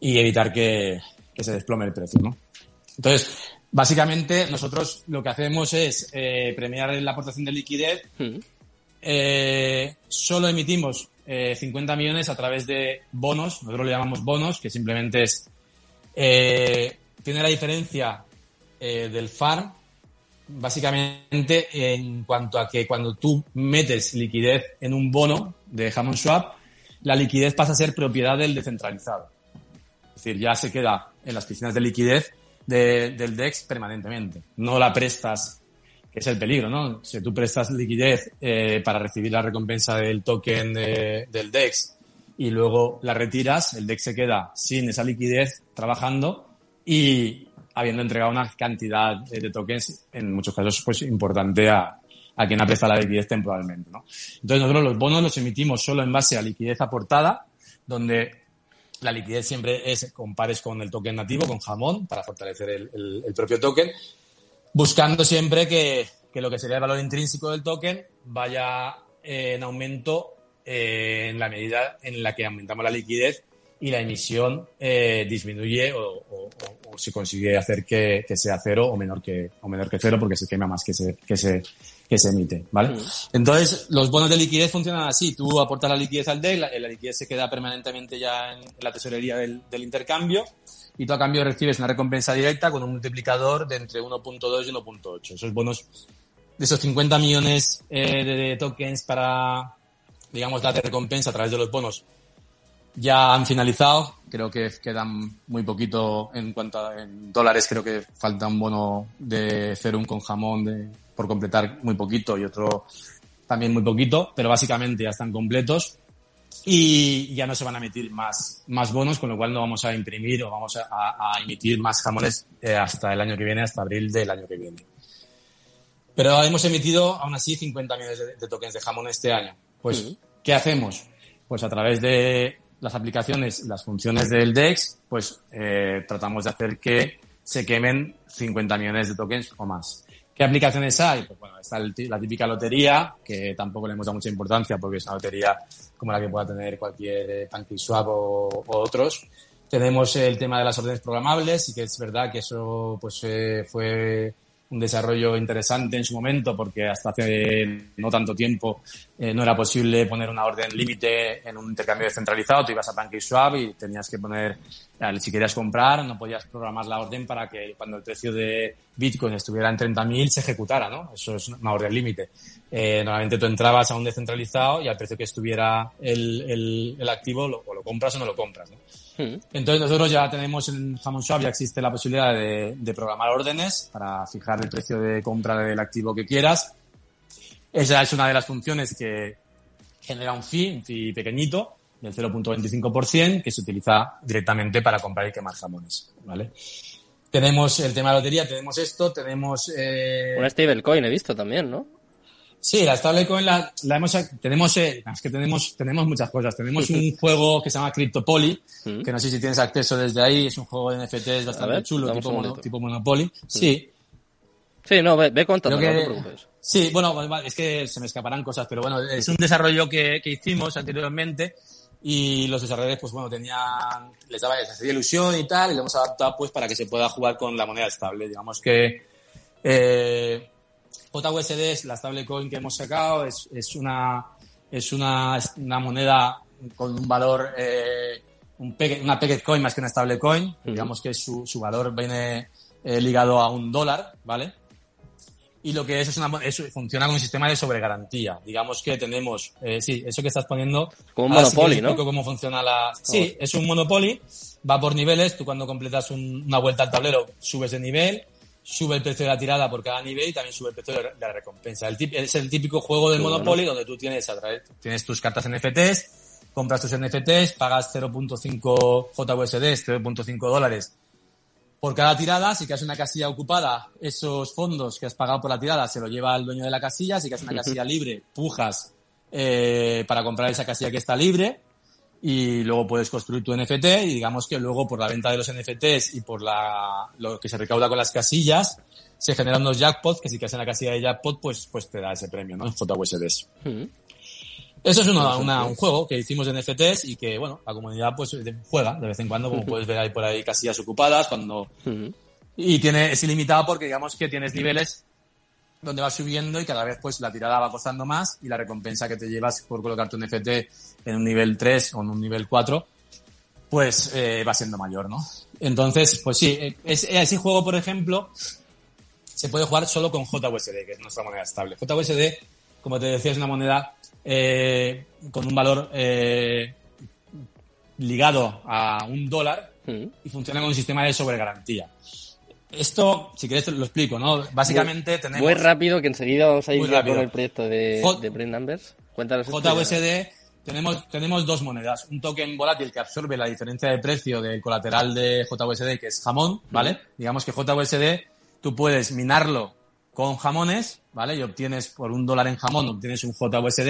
[SPEAKER 6] y evitar que, que, se desplome el precio, ¿no? Entonces, básicamente nosotros lo que hacemos es eh, premiar la aportación de liquidez. Mm. Eh, solo emitimos eh, 50 millones a través de bonos, nosotros le llamamos bonos, que simplemente es, eh, tiene la diferencia eh, del farm, básicamente en cuanto a que cuando tú metes liquidez en un bono de Hammond Swap, la liquidez pasa a ser propiedad del descentralizado. Es decir, ya se queda en las piscinas de liquidez de, del DEX permanentemente. No la prestas, que es el peligro, ¿no? Si tú prestas liquidez eh, para recibir la recompensa del token de, del DEX y luego la retiras, el DEX se queda sin esa liquidez trabajando y
[SPEAKER 9] habiendo entregado una cantidad de, tokens, en muchos casos, pues importante a, a quien ha prestado la liquidez temporalmente, ¿no? Entonces nosotros los bonos los emitimos solo en base a liquidez aportada, donde la liquidez siempre es con pares con el token nativo, con jamón, para fortalecer el, el- propio token, buscando siempre que, que lo que sería el valor intrínseco del token vaya en aumento eh, en la medida en la que aumentamos la liquidez y la emisión eh, disminuye o, o- o- se consigue hacer que, que sea cero o menor que, o menor que cero porque se quema más que se, que se, que se emite, ¿vale? Entonces, los bonos de liquidez funcionan así. Tú aportas la liquidez al DEC, la, la liquidez se queda permanentemente ya en la tesorería del, del intercambio y tú a cambio recibes una recompensa directa con un multiplicador de entre 1.2 y 1.8. Esos bonos de esos 50 millones eh, de, de tokens para, digamos, darte recompensa a través de los bonos ya han finalizado. Creo que quedan muy poquito en cuanto a en dólares. Creo que falta un bono de Cerum con jamón de, por completar muy poquito y otro también muy poquito, pero básicamente ya están completos y ya no se van a emitir más, más bonos, con lo cual no vamos a imprimir o vamos a, emitir más jamones eh, hasta el año que viene, hasta abril del año que viene. Pero hemos emitido aún así 50 millones de, de tokens de jamón este año. Pues, ¿qué hacemos? Pues a través de las aplicaciones, las funciones del DEX, pues eh, tratamos de hacer que se quemen 50 millones de tokens o más. ¿Qué aplicaciones hay? Pues bueno, está el la típica lotería, que tampoco le hemos dado mucha importancia porque es una lotería como la que pueda tener cualquier eh, o, o otros. Tenemos el tema de las órdenes programables y que es verdad que eso pues eh, fue un desarrollo interesante en su momento porque hasta hace no tanto tiempo eh, no era posible poner una orden límite en un intercambio descentralizado. Tú ibas a PancakeSwap y tenías que poner, eh, si querías comprar, no podías programar la orden para que cuando el precio de Bitcoin estuviera en 30.000 se ejecutara, ¿no? Eso es una orden límite. Eh, normalmente tú entrabas a un descentralizado y al precio que estuviera el, el, el activo lo, o lo compras o no lo compras, ¿no? Entonces nosotros ya tenemos en Hammond Swap, ya existe la posibilidad de, de programar órdenes para fijar el precio de compra del activo que quieras. Esa es una de las funciones que genera un fee, un fee pequeñito, del 0.25%, que se utiliza directamente para comprar y quemar jamones, ¿vale? Tenemos el tema de lotería, tenemos esto, tenemos... Eh,
[SPEAKER 1] Una stablecoin he visto también, ¿no?
[SPEAKER 9] Sí, la stablecoin la, la hemos, tenemos, eh, es que tenemos, tenemos muchas cosas. Tenemos un *laughs* juego que se llama CryptoPoly, que no sé si tienes acceso desde ahí, es un juego de NFTs bastante
[SPEAKER 1] ver,
[SPEAKER 9] chulo, tipo, mono- tipo Monopoly. Sí,
[SPEAKER 1] Sí, no, ve, ve contando, no
[SPEAKER 9] que-
[SPEAKER 1] te preocupes.
[SPEAKER 9] Sí, bueno, es que se me escaparán cosas, pero bueno, es un desarrollo que, que hicimos anteriormente y los desarrolladores, pues bueno, tenían, les daba, hacía ilusión y tal, y lo hemos adaptado pues para que se pueda jugar con la moneda estable. Digamos que eh, JUSD es la stablecoin que hemos sacado, es, es una, es una, una moneda con un valor, eh, un peque- una pegged coin más que una stablecoin, digamos que su, su valor viene eh, ligado a un dólar, ¿vale? Y lo que es es una eso funciona con un sistema de sobregarantía. Digamos que tenemos, eh, sí, eso que estás poniendo.
[SPEAKER 1] Como un
[SPEAKER 9] sí
[SPEAKER 1] Monopoly, ¿no?
[SPEAKER 9] cómo funciona la. Sí, es un Monopoly, va por niveles. Tú cuando completas un- una vuelta al tablero subes de nivel, sube el precio de la tirada por cada nivel y también sube el precio de la- recompensa. El es el típico juego del. Monopoly donde tú tienes, a través- tienes tus cartas NFTs, compras tus NFTs, pagas 0.5 JUSD, 0.5 dólares por cada tirada, si quedas una casilla ocupada, esos fondos que has pagado por la tirada se lo lleva el dueño de la casilla, si quedas una *laughs* casilla libre, pujas eh, para comprar esa casilla que está libre y luego puedes construir tu NFT y digamos que luego por la venta de los NFTs y por la, lo que se recauda con las casillas se generan unos jackpots que si quedas en la casilla de jackpot pues, pues te da ese premio, ¿no? JUSDs. Eso es una- una- un juego que hicimos de NFTs y que, bueno, la comunidad pues de- juega de vez en cuando, como puedes ver ahí por ahí casillas ocupadas, cuando... Y tiene, es ilimitado porque digamos que tienes niveles donde vas subiendo y cada vez pues la tirada va costando más y la recompensa que te llevas por colocar tu NFT en un nivel 3 o en un nivel 4 pues eh, va siendo mayor, ¿no? Entonces, pues sí, eh, es, ese juego, por ejemplo, se puede jugar solo con JUSD, que es nuestra moneda estable. JUSD, como te decía, es una moneda eh, con un valor eh, ligado a un dólar y funciona con un sistema de sobregarantía. Esto, si quieres, te lo explico, ¿no? Básicamente
[SPEAKER 1] muy,
[SPEAKER 9] tenemos...
[SPEAKER 1] Muy rápido, que enseguida vamos a ir con el proyecto de,
[SPEAKER 9] J-
[SPEAKER 1] de Brain Numbers. Cuéntanos
[SPEAKER 9] JUSD tenemos, tenemos dos monedas. Un token volátil que absorbe la diferencia de precio del colateral de JUSD, que es jamón, ¿vale? Digamos que JUSD tú puedes minarlo con jamones, ¿vale? Y obtienes por un dólar en jamón, obtienes un JUSD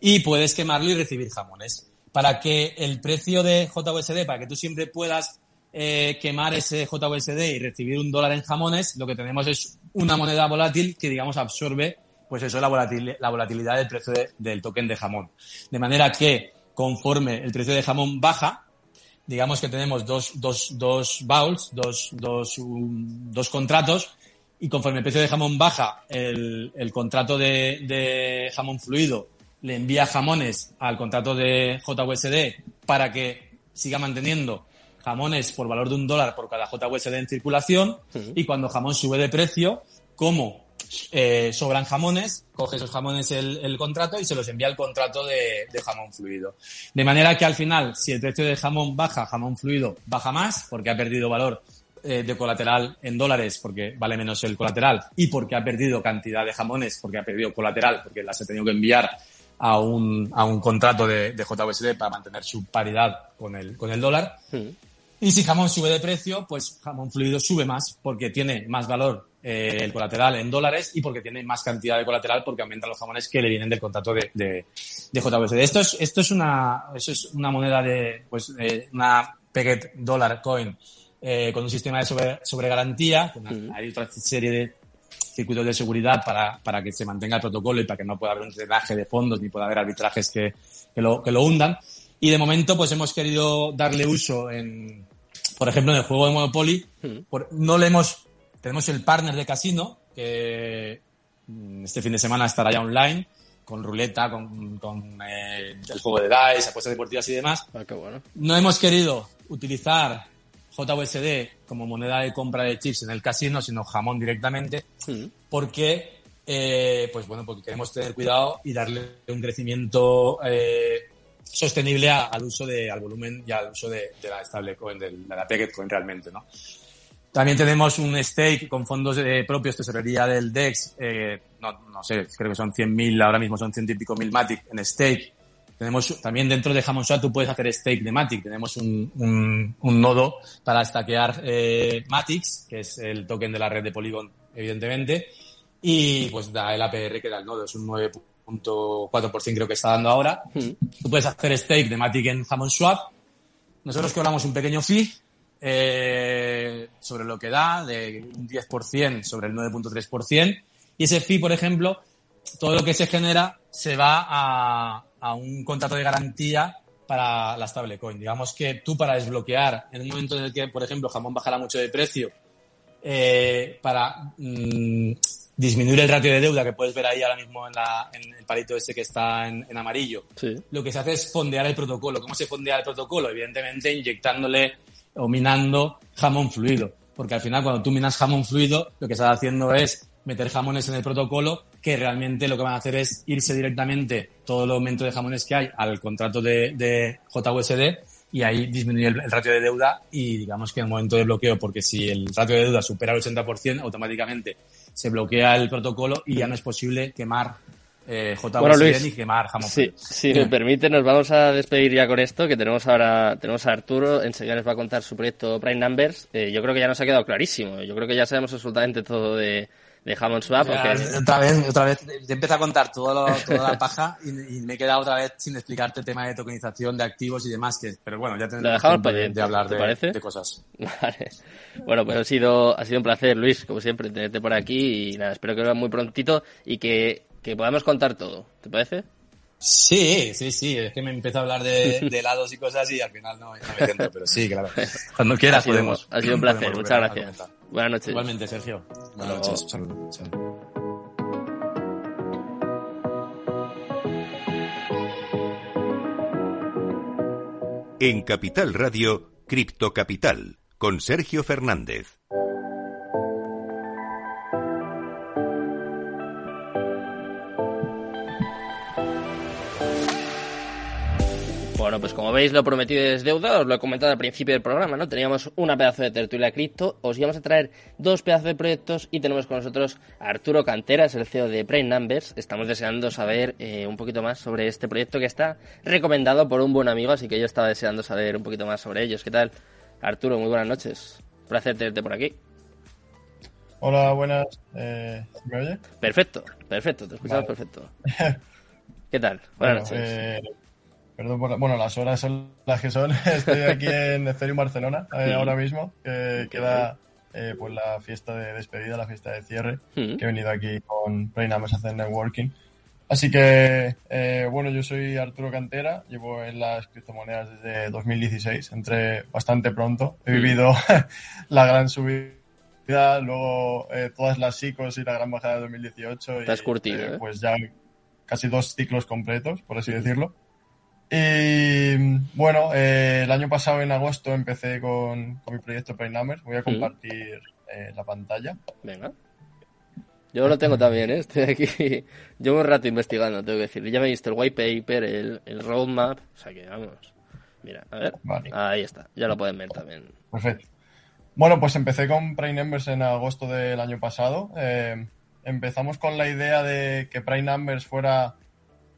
[SPEAKER 9] y puedes quemarlo y recibir jamones. Para que el precio de JUSD, para que tú siempre puedas eh, quemar ese JUSD y recibir un dólar en jamones, lo que tenemos es una moneda volátil que, digamos, absorbe, pues eso, la, la volatilidad del precio del token de jamón. De manera que, conforme el precio de jamón baja, digamos que tenemos dos, dos, dos bowls, dos, dos, dos contratos, y conforme el precio de jamón baja, el, el contrato de, de jamón fluido le envía jamones al contrato de JUSD para que siga manteniendo jamones por valor de un dólar por cada JUSD en circulación y cuando jamón sube de precio, como eh, sobran jamones, coge esos jamones el, el, contrato y se los envía al contrato de, de, jamón fluido. De manera que al final, si el precio de jamón baja, jamón fluido baja más porque ha perdido valor eh, de colateral en dólares porque vale menos el colateral y porque ha perdido cantidad de jamones porque ha perdido colateral porque las ha tenido que enviar a un, a un contrato de, de JUSD para mantener su paridad con el, con el dólar. Y si jamón sube de precio, pues jamón fluido sube más porque tiene más valor eh, el colateral en dólares y porque tiene más cantidad de colateral porque aumentan los jamones que le vienen del contrato de, de. Esto es, esto es una, eso es una moneda de, pues, eh, una Pegged Dollar Coin eh, con un sistema de sobre, sobre garantía. Hay otra serie de circuitos de seguridad para, para que se mantenga el protocolo y para que no pueda haber un drenaje de fondos ni pueda haber arbitrajes que, que, lo, que lo hundan. Y de momento, pues hemos querido darle uso en, por ejemplo, en el juego de Monopoly. Por, no le hemos, tenemos el partner de casino, que este fin de semana estará ya online, con ruleta, con, con eh, el juego de dice, apuestas deportivas y demás.
[SPEAKER 1] Ah, qué bueno.
[SPEAKER 9] No hemos querido utilizar JUSD como moneda de compra de chips en el casino, sino jamón directamente,
[SPEAKER 1] Mm.
[SPEAKER 9] porque, eh, pues bueno, porque queremos tener cuidado y darle un crecimiento eh, sostenible a- al uso de, al volumen y al uso de, de la stablecoin, de, de la Pegged Coin realmente, ¿no? También tenemos un stake con fondos eh, propios, tesorería del DEX, eh, no, no sé, creo que son 100.000, ahora mismo son 100 y pico mil Matic en stake. Tenemos también dentro de Swap tú puedes hacer stake de Matic. Tenemos un, un, un nodo para stackear eh, Matics, que es el token de la red de Polygon, evidentemente. Y pues da el APR que da el nodo, es un 9.4% creo que está dando ahora. Tú puedes hacer stake de Matic en Hammond Swap. Nosotros cobramos un pequeño fee eh, sobre lo que da, de un 10% sobre el 9.3%. Y ese fee, por ejemplo, todo lo que se genera se va a, a un contrato de garantía para la stablecoin. Digamos que tú para desbloquear en un momento en el que, por ejemplo, jamón bajara mucho de precio, eh, para mm, disminuir el ratio de deuda que puedes ver ahí ahora mismo en, la, en el palito ese que está en, en amarillo,
[SPEAKER 1] Sí.
[SPEAKER 9] lo que se hace es fondear el protocolo. ¿Cómo se fondea el protocolo? Evidentemente inyectándole o minando jamón fluido. Porque al final cuando tú minas jamón fluido, lo que estás haciendo es meter jamones en el protocolo que realmente lo que van a hacer es irse directamente todo el aumento de jamones que hay al contrato de, de JUSD y ahí disminuir el, el ratio de deuda y digamos que en el momento de bloqueo, porque si el ratio de deuda supera el 80%, automáticamente se bloquea el protocolo y ya no es posible quemar eh, JUSD
[SPEAKER 1] Bueno, Luis,
[SPEAKER 9] ni quemar jamón
[SPEAKER 1] Sí, si me permite, nos vamos a despedir ya con esto, que tenemos ahora, tenemos a Arturo, enseguida nos va a contar su proyecto Prime Numbers. Eh, yo creo que ya nos ha quedado clarísimo. Yo creo que ya sabemos absolutamente todo de, de Hammond Swap,
[SPEAKER 9] Ya,
[SPEAKER 1] aunque-
[SPEAKER 9] Otra vez, otra vez, te empecé a contar todo lo- toda la paja y, y me he quedado otra vez sin explicarte el tema de tokenización de activos y demás, que, pero bueno, ya tendremos
[SPEAKER 1] dejamos
[SPEAKER 9] tiempo de, de hablar
[SPEAKER 1] ¿te
[SPEAKER 9] de,
[SPEAKER 1] parece?
[SPEAKER 9] de cosas. *laughs*
[SPEAKER 1] Vale. Bueno, pues ha sido, ha sido un placer, Luis, como siempre, tenerte por aquí y nada, espero que veas muy prontito y que, que podamos contar todo. ¿Te parece?
[SPEAKER 9] Sí, sí, sí, es que me empiezo a hablar de, de helados y cosas y al final no, no me centro, pero sí, claro. *laughs* Cuando
[SPEAKER 1] Ha
[SPEAKER 9] quieras
[SPEAKER 1] sido,
[SPEAKER 9] podemos.
[SPEAKER 1] ha sido un placer, muchas gracias. Buenas noches.
[SPEAKER 9] Igualmente, Sergio. Buenas noches. Saludos. Saludos.
[SPEAKER 2] En Capital Radio, Cripto Capital, con Sergio Fernández.
[SPEAKER 1] Bueno, pues como veis, lo prometido es deuda, os lo he comentado al principio del programa, ¿no? Teníamos una pedazo de tertulia cripto, os íbamos a traer dos pedazos de proyectos y tenemos con nosotros a Arturo Canteras, el CEO de Prime Numbers. Estamos deseando saber eh, un poquito más sobre este proyecto que está recomendado por un buen amigo, así que yo estaba deseando saber un poquito más sobre ellos. ¿Qué tal? Arturo, muy buenas noches. Un placer tenerte por aquí.
[SPEAKER 10] Hola, buenas. Eh, ¿Me oye?
[SPEAKER 1] Perfecto, perfecto, te escuchamos
[SPEAKER 10] Vale.
[SPEAKER 1] perfecto. ¿Qué tal? Buenas
[SPEAKER 10] Bueno,
[SPEAKER 1] noches.
[SPEAKER 10] eh, perdón por bueno, las horas son las que son. *laughs* Estoy aquí en Ethereum Barcelona eh, ahora mismo. que queda eh, pues la fiesta de despedida, la fiesta de cierre. Que he venido aquí con Preinamos a hacer networking. Así que, eh, bueno, yo soy Arturo Cantera, llevo en las criptomonedas desde 2016, entré bastante pronto, he vivido *laughs* la gran subida, luego eh, todas las psicos y la gran bajada de 2018 y
[SPEAKER 1] Te has curtido, ¿eh?
[SPEAKER 10] pues ya casi dos ciclos completos, por así decirlo. Y bueno, eh, el año pasado en agosto empecé con, con mi proyecto Numbers. Voy a compartir eh, la pantalla.
[SPEAKER 1] Venga. Yo lo tengo también, ¿eh? Estoy aquí. *laughs* Llevo un rato investigando, tengo que decir. Ya me visto el white paper, el, el roadmap. O sea que vamos. Mira, a ver.
[SPEAKER 10] Vale.
[SPEAKER 1] Ahí está. Ya lo pueden ver también.
[SPEAKER 10] Perfecto. Bueno, pues empecé con Prime Numbers en agosto del año pasado. Eh, empezamos con la idea de que Prime Numbers fuera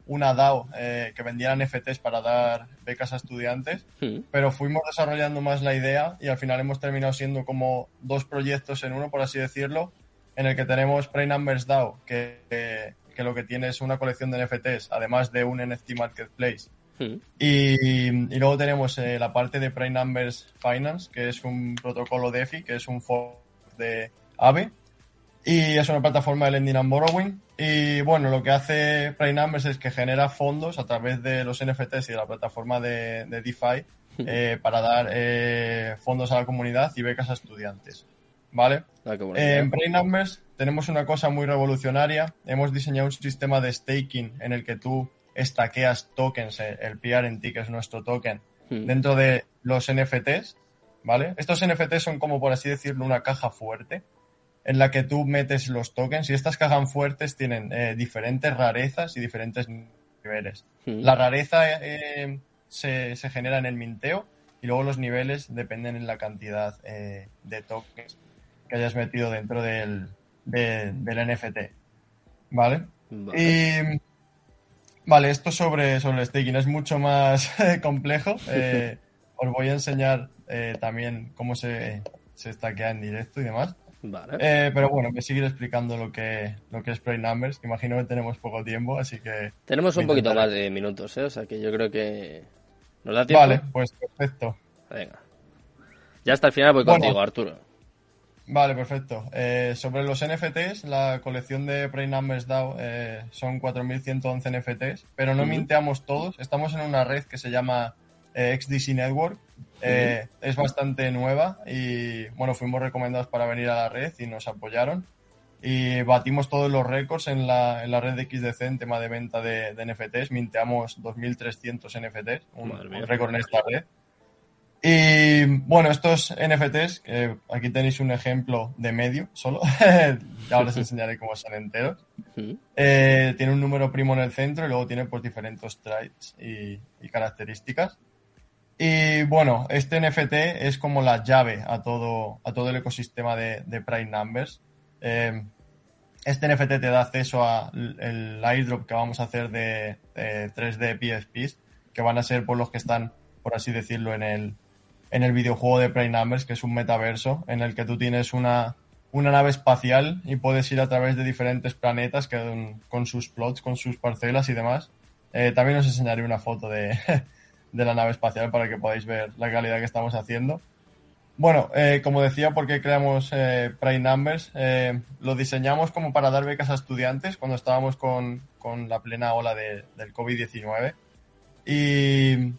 [SPEAKER 10] una DAO eh, que vendiera NFTs para dar becas a estudiantes,
[SPEAKER 1] Mm.
[SPEAKER 10] pero fuimos desarrollando más la idea y al final hemos terminado siendo como dos proyectos en uno, por así decirlo, en el que tenemos Prime Numbers DAO, que, que, que lo que tiene es una colección de NFTs, además de un NFT Marketplace
[SPEAKER 1] Mm.
[SPEAKER 10] y, y luego tenemos eh, la parte de Prime Numbers Finance, que es un protocolo DeFi, que es un fork de Aave. Y es una plataforma de lending and borrowing. Y bueno, lo que hace Prime Numbers es que genera fondos a través de los NFTs y de la plataforma de, de DeFi eh, para dar eh, fondos a la comunidad y becas a estudiantes. ¿Vale?
[SPEAKER 1] Ah.
[SPEAKER 10] Eh, en Brain Numbers tenemos una cosa muy revolucionaria. Hemos diseñado un sistema de staking en el que tú estaqueas tokens, eh, el PRNT, que es nuestro token, dentro de los NFTs, ¿vale? Estos NFTs son como, por así decirlo, una caja fuerte en la que tú metes los tokens y estas cajas fuertes tienen eh, diferentes rarezas y diferentes niveles.
[SPEAKER 1] Mm.
[SPEAKER 10] La rareza eh, se, se genera en el minteo y luego los niveles dependen en la cantidad eh, de tokens que hayas metido dentro del, de- del NFT. ¿Vale?
[SPEAKER 1] Vale.
[SPEAKER 10] Y vale, esto sobre, sobre el staking es mucho más *laughs* complejo. *laughs* Os voy a enseñar también cómo se, se en directo y demás.
[SPEAKER 1] Vale.
[SPEAKER 10] Eh, pero bueno, voy a seguir explicando lo que, lo que es Play Numbers, imagino que tenemos poco tiempo, así que...
[SPEAKER 1] Tenemos un poquito más de minutos, ¿eh? O sea que yo creo que. ¿Nos da tiempo?
[SPEAKER 10] Vale, pues perfecto.
[SPEAKER 1] Venga. Ya hasta el final voy
[SPEAKER 10] Bueno.
[SPEAKER 1] contigo, Arturo.
[SPEAKER 10] Vale, perfecto. Eh, sobre los NFTs, la colección de Prey Numbers DAO eh, son 4.111 NFTs, pero no
[SPEAKER 1] Ujú.
[SPEAKER 10] minteamos todos. Estamos en una red que se llama eh, XDC Network. Eh, Es bastante nueva y, bueno, fuimos recomendados para venir a la red y nos apoyaron. Y batimos todos los récords en la, en la red de XDC en tema de venta de, de NFTs. Minteamos 2.300 NFTs, un, un récord en esta red. Y bueno, estos NFTs, que aquí tenéis un ejemplo de medio solo, *laughs* ahora os enseñaré cómo son enteros. Eh, tiene un número primo en el centro y luego tiene pues diferentes traits y, y características. Y bueno, este NFT es como la llave a todo, a todo el ecosistema de, Prime Numbers. Eh, este NFT te da acceso al airdrop que vamos a hacer de, de 3D PSPs, que van a ser por los que están, por así decirlo, en el, en el videojuego de Prime Numbers, que es un metaverso, en el que tú tienes una, una nave espacial y puedes ir a través de diferentes planetas con sus plots, con sus parcelas y demás. Eh, también os enseñaré una foto de, de la nave espacial para que podáis ver la calidad que estamos haciendo. Bueno, eh, como decía, ¿por qué creamos eh, Prime Numbers? Eh, lo diseñamos como para dar becas a estudiantes cuando estábamos con, con la plena ola de- del COVID-19. Y,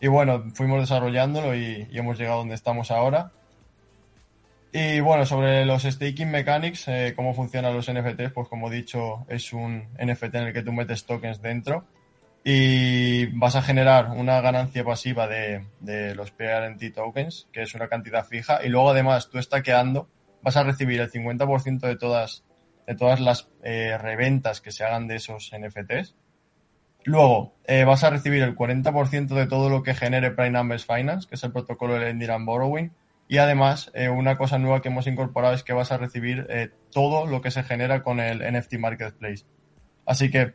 [SPEAKER 10] y bueno, fuimos desarrollándolo y, y hemos llegado donde estamos ahora. Y bueno, sobre los staking mechanics, cómo funcionan los NFTs, pues como he dicho, es un NFT en el que tú metes tokens dentro y vas a generar una ganancia pasiva de, de los PRNT tokens, que es una cantidad fija, y luego además tú estaqueando vas a recibir el 50% de todas, de todas las eh, reventas que se hagan de esos NFTs. Luego, eh, vas a recibir el 40% de todo lo que genere Prime Numbers Finance, que es el protocolo de Lending and Borrowing. Y además, eh, una cosa nueva que hemos incorporado es que vas a recibir eh, todo lo que se genera con el NFT Marketplace. Así que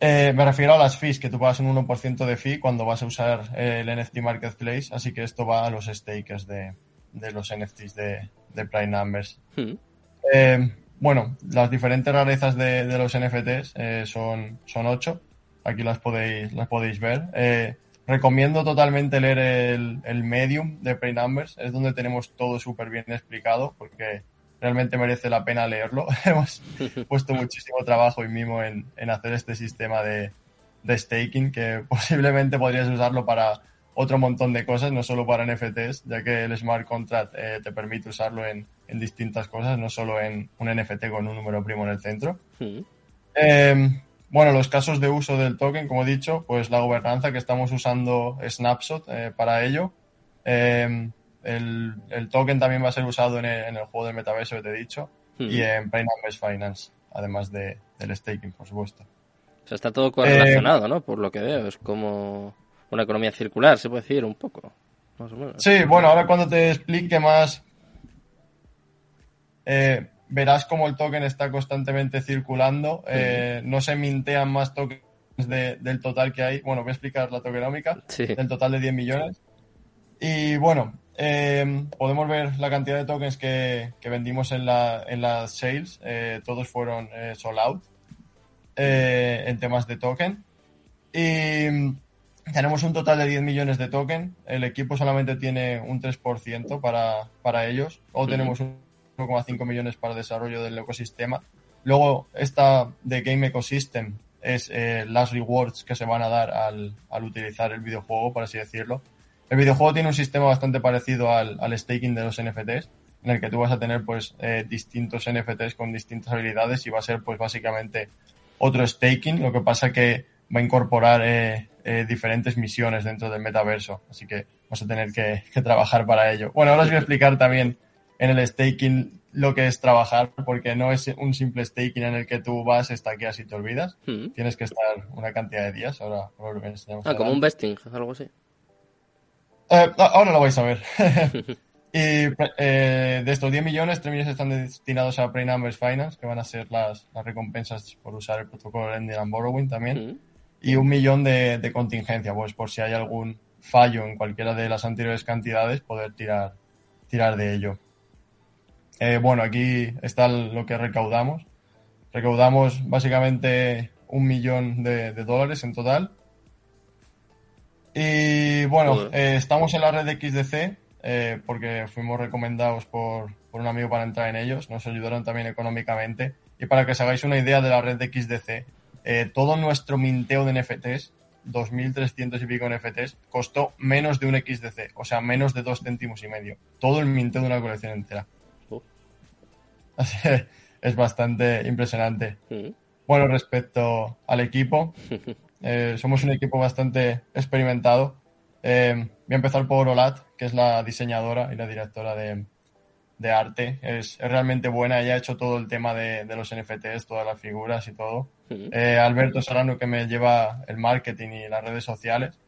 [SPEAKER 10] eh, me refiero a las fees, que tú pagas un 1% de fee cuando vas a usar el NFT Marketplace. Así que esto va a los stakers de, de los NFTs de, de Prime Numbers.
[SPEAKER 1] Hmm.
[SPEAKER 10] Eh, bueno, las diferentes rarezas de, de los NFTs eh, son, son ocho. Aquí las podéis, las podéis ver. Eh, recomiendo totalmente leer el, el Medium de Prey Numbers. Es donde tenemos todo súper bien explicado porque realmente merece la pena leerlo. *laughs* Hemos puesto muchísimo trabajo y mimo en, en hacer este sistema de, de staking que *laughs* posiblemente podrías usarlo para otro montón de cosas, no solo para NFTs, ya que el smart contract eh, te permite usarlo en, en, distintas cosas, no solo en un NFT con un número primo en el centro.
[SPEAKER 1] Hmm.
[SPEAKER 10] Eh, bueno, los casos de uso del token, como he dicho, pues la gobernanza que estamos usando Snapshot eh, para ello. Eh, el, el, token también va a ser usado en el, en el juego de metaverso que te he dicho
[SPEAKER 1] Hmm.
[SPEAKER 10] y en Numbers Finance, además de, del staking, por supuesto.
[SPEAKER 1] O sea, está todo correlacionado, ¿no? Por lo que veo, es como una economía circular, se puede decir, un poco, más o menos.
[SPEAKER 10] Sí, bueno, ahora cuando te explique más, eh, verás cómo el token está constantemente circulando, eh, no se mintean más tokens de, del total que hay. Bueno, voy a explicar la tokenómica,
[SPEAKER 1] Sí.
[SPEAKER 10] del total de 10 millones. Y bueno, eh, podemos ver la cantidad de tokens que, que vendimos en, la, en las sales, eh, todos fueron eh, sold out eh, en temas de token. Y tenemos un total de 10 millones de token. El equipo solamente tiene un 3% para, para ellos. O
[SPEAKER 1] Ujú.
[SPEAKER 10] tenemos un 1,5 millones para el desarrollo del ecosistema. Luego, esta de Game Ecosystem es eh, las rewards que se van a dar al, al utilizar el videojuego, por así decirlo. El videojuego tiene un sistema bastante parecido al, al staking de los NFTs, en el que tú vas a tener pues eh, distintos NFTs con distintas habilidades y va a ser pues básicamente otro staking, lo que pasa que va a incorporar eh, eh, diferentes misiones dentro del metaverso, así que vas a tener que, que, trabajar para ello. Bueno, ahora os voy a explicar también en el staking lo que es trabajar, porque no es un simple staking en el que tú vas, estaqueas y te olvidas.
[SPEAKER 1] Hmm.
[SPEAKER 10] Tienes que estar una cantidad de días, ahora, ahora lo enseñamos.
[SPEAKER 1] Ah, como un vesting, algo así.
[SPEAKER 10] Eh, ahora lo vais a ver. *laughs* y eh, de estos 10 millones, 3 millones están destinados a Prey Numbers Finance, que van a ser las, las recompensas por usar el protocolo Lending and Borrowing también. Y un millón de, de, contingencia, pues por si hay algún fallo en cualquiera de las anteriores cantidades, poder tirar, tirar de ello. Eh, bueno, aquí está lo que recaudamos. Recaudamos básicamente un millón de, de dólares en total. Y bueno, eh, estamos en la red de XDC eh, porque fuimos recomendados por, por, un amigo para entrar en ellos. Nos ayudaron también económicamente. Y para que os hagáis una idea de la red de XDC, eh, todo nuestro minteo de NFTs, 2.300 y pico NFTs, costó menos de un XDC, o sea, menos de dos céntimos y medio. Todo el minteo de una colección entera.
[SPEAKER 1] Uh. *laughs*
[SPEAKER 10] Así que es bastante impresionante.
[SPEAKER 1] Hmm.
[SPEAKER 10] Bueno, respecto al equipo, *laughs* eh, somos un equipo bastante experimentado. Eh, voy a empezar por Olat, que es la diseñadora y la directora de, de arte. Es, es, realmente buena, ella ha hecho todo el tema de, de los NFTs, todas las figuras y todo. Eh, Alberto Serrano, que me lleva el marketing y las redes sociales.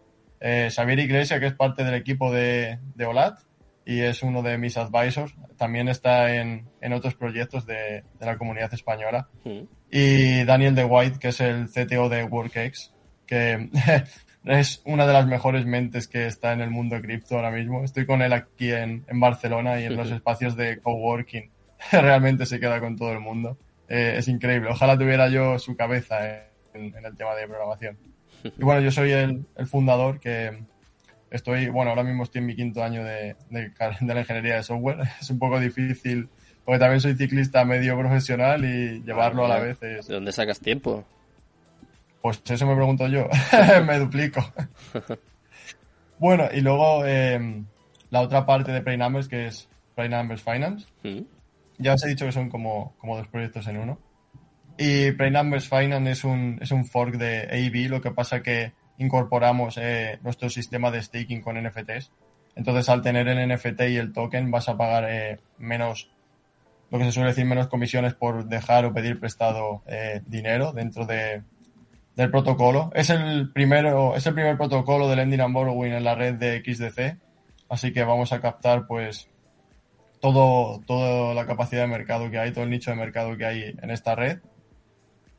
[SPEAKER 10] Xavier Iglesia, que es parte del equipo de, de Olat y es uno de mis advisors. También está en, en otros proyectos de, de, la comunidad española. Y Daniel De White, que es el CTO de WorkX, que *laughs* es una de las mejores mentes que está en el mundo de cripto ahora mismo. Estoy con él aquí en, en Barcelona y en los espacios de coworking. *laughs* Realmente se queda con todo el mundo. Eh, es increíble. Ojalá tuviera yo su cabeza en, en, el tema de programación. Y bueno, yo soy el, el, fundador que estoy, bueno, ahora mismo estoy en mi quinto año de, de, de, la ingeniería de software. *laughs* Es un poco difícil porque también soy ciclista medio profesional y llevarlo ah, a la vez es...
[SPEAKER 1] ¿De dónde sacas tiempo?
[SPEAKER 10] Pues eso me pregunto yo. *laughs* *laughs* me duplico. *laughs* bueno, y luego eh, la otra parte de Prey Numbers, que es Numbers Finance. Ya os he dicho que son como, como dos proyectos en uno. Y Numbers Finance es un, es un fork de AB, lo que pasa que incorporamos eh, nuestro sistema de staking con NFTs. Entonces, al tener el NFT y el token, vas a pagar eh, menos, lo que se suele decir, menos comisiones por dejar o pedir prestado eh, dinero dentro de, del protocolo. Es el primero, es el primer protocolo de lending and borrowing en la red de XDC, así que vamos a captar pues todo, toda la capacidad de mercado que hay, todo el nicho de mercado que hay en esta red.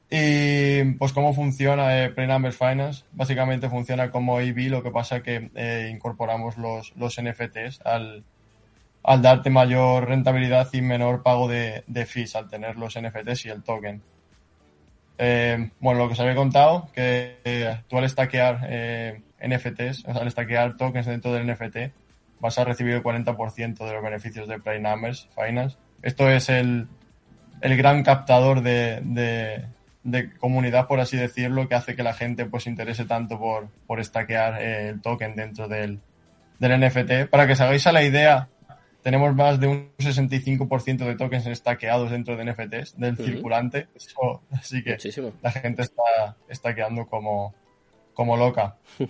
[SPEAKER 10] Y pues cómo funciona eh, Pre-Numbers Finance. Básicamente funciona como AV, lo que pasa que eh, incorporamos los, los NFTs al, al darte mayor rentabilidad y menor pago de, de fees al tener los NFTs y el token. Eh, bueno, lo que os había contado, que eh, tú al stackear eh, NFTs, al stackear tokens dentro del NFT, vas a recibir el 40% de los beneficios de Play Numbers Finance. Esto es el, el gran captador de, de, de, comunidad, por así decirlo, que hace que la gente pues se interese tanto por, por stackear eh, el token dentro del, del NFT. Para que os hagáis a la idea, tenemos más de un 65% de tokens stackeados dentro de NFTs, del circulante. Eso, así que
[SPEAKER 1] Muchísimo.
[SPEAKER 10] la gente está stackeando como, como loca. *laughs*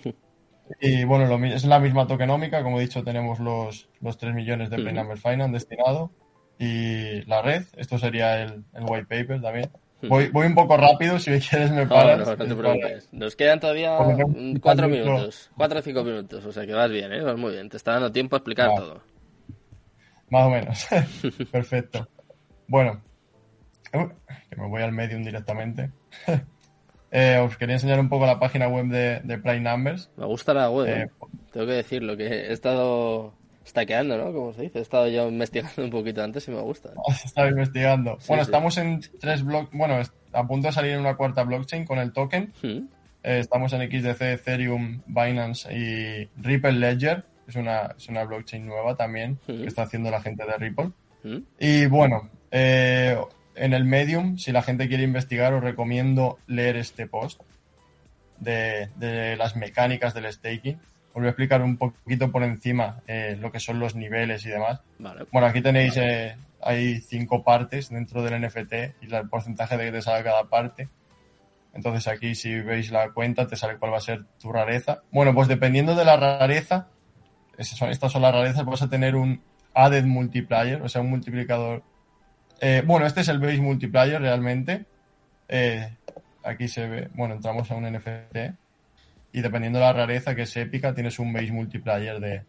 [SPEAKER 10] Y bueno, lo es la misma tokenómica, como he dicho, tenemos los, los 3 millones de Play
[SPEAKER 1] Ujú.
[SPEAKER 10] Number Finance destinado y la red, esto sería el, el white paper también. Voy, voy un poco rápido, si quieres me paras.
[SPEAKER 1] no, no te
[SPEAKER 10] Es
[SPEAKER 1] preocupes. Nos quedan todavía cuatro *laughs* minutos, cuatro o cinco minutos, o sea que vas bien, ¿eh? Vas muy bien, te está dando tiempo a explicar todo.
[SPEAKER 10] Más o menos. *laughs* Perfecto. Bueno, uh, que me voy al medium directamente. *laughs* Eh, os quería enseñar un poco la página web de, de Prime Numbers.
[SPEAKER 1] Me gusta la web,
[SPEAKER 10] Eh,
[SPEAKER 1] ¿eh? tengo que decirlo, que he estado stackeando, ¿no? Como se dice, he estado yo investigando un poquito antes y me gusta. *laughs*
[SPEAKER 10] Estaba investigando.
[SPEAKER 1] Sí,
[SPEAKER 10] bueno,
[SPEAKER 1] sí.
[SPEAKER 10] estamos en tres bloques. Bueno, a punto de salir en una cuarta blockchain con el token.
[SPEAKER 1] Mm,
[SPEAKER 10] Eh, estamos en XDC, Ethereum, Binance y Ripple Ledger. Es una, es una blockchain nueva también que está haciendo la gente de Ripple. Y bueno, eh, en el Medium, si la gente quiere investigar, os recomiendo leer este post de, de las mecánicas del staking. Os voy a explicar un poquito por encima eh, lo que son los niveles y demás.
[SPEAKER 1] Vale.
[SPEAKER 10] Bueno, aquí tenéis, eh, hay cinco partes dentro del NFT y el porcentaje de que te sale cada parte. Entonces aquí si veis la cuenta te sale cuál va a ser tu rareza. Bueno, pues dependiendo de la rareza, son, estas son las rarezas, vas a tener un added multiplier, o sea, un multiplicador. Eh, bueno, este es el base multiplier realmente. Eh, aquí se ve, bueno, entramos a un NFT y dependiendo de la rareza que es épica, tienes un base multiplier de,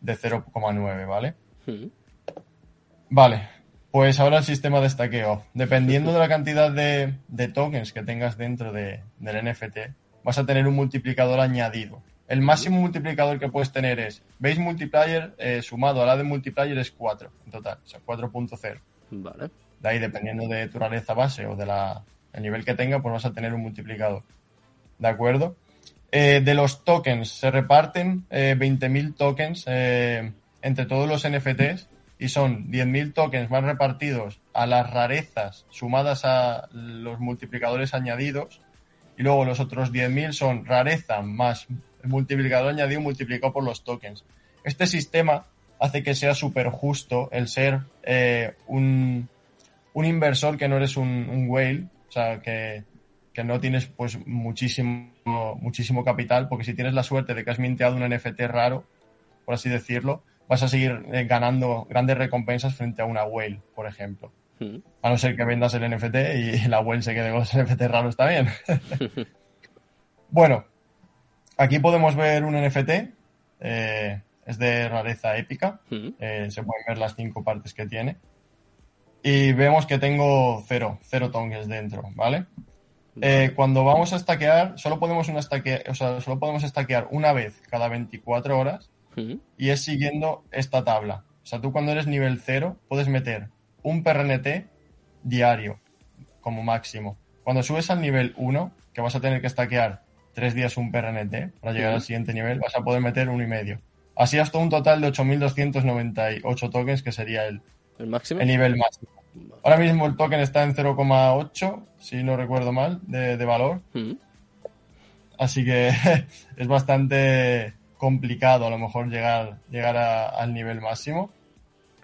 [SPEAKER 10] de 0,9, ¿vale? Vale, pues ahora el sistema de stackeo. Dependiendo de la cantidad de, de tokens que tengas dentro de- del NFT, vas a tener un multiplicador añadido. El máximo multiplicador que puedes tener es base multiplier eh, sumado a la de multiplier es 4 en total, o sea, 4.0.
[SPEAKER 1] Vale.
[SPEAKER 10] De ahí, dependiendo de tu rareza base o de la, el nivel que tenga, pues vas a tener un multiplicador. ¿De acuerdo? Eh, de los tokens, se reparten eh, 20.000 tokens eh, entre todos los NFTs y son 10.000 tokens más repartidos a las rarezas sumadas a los multiplicadores añadidos y luego los otros 10.000 son rareza más el multiplicador añadido multiplicado por los tokens. Este sistema hace que sea súper justo el ser eh, un, un inversor que no eres un, un whale, o sea, que, que no tienes pues muchísimo, muchísimo capital, porque si tienes la suerte de que has minteado un NFT raro, por así decirlo, vas a seguir eh, ganando grandes recompensas frente a una whale, por ejemplo.
[SPEAKER 1] Mm.
[SPEAKER 10] A no ser que vendas el NFT y la whale se quede con los NFT raros también. *laughs* bueno, aquí podemos ver un NFT. eh, es de rareza épica. Eh, se pueden ver las cinco partes que tiene. Y vemos que tengo cero, cero tokens dentro, ¿vale? Eh, cuando vamos a stackear, solo podemos, una stacke- o sea, solo podemos stackear una vez cada 24 horas y es siguiendo esta tabla. O sea, tú cuando eres nivel 0 puedes meter un PRNT diario como máximo. Cuando subes al nivel 1, que vas a tener que stackear tres días un PRNT para llegar al siguiente nivel, vas a poder meter uno y medio. Así hasta un total de 8.298 tokens, que sería el,
[SPEAKER 1] ¿El máximo?
[SPEAKER 10] el nivel máximo. Ahora mismo el token está en 0,8, si no recuerdo mal, de, de valor.
[SPEAKER 1] Mm.
[SPEAKER 10] Así que *laughs* es bastante complicado a lo mejor llegar, llegar a- al nivel máximo.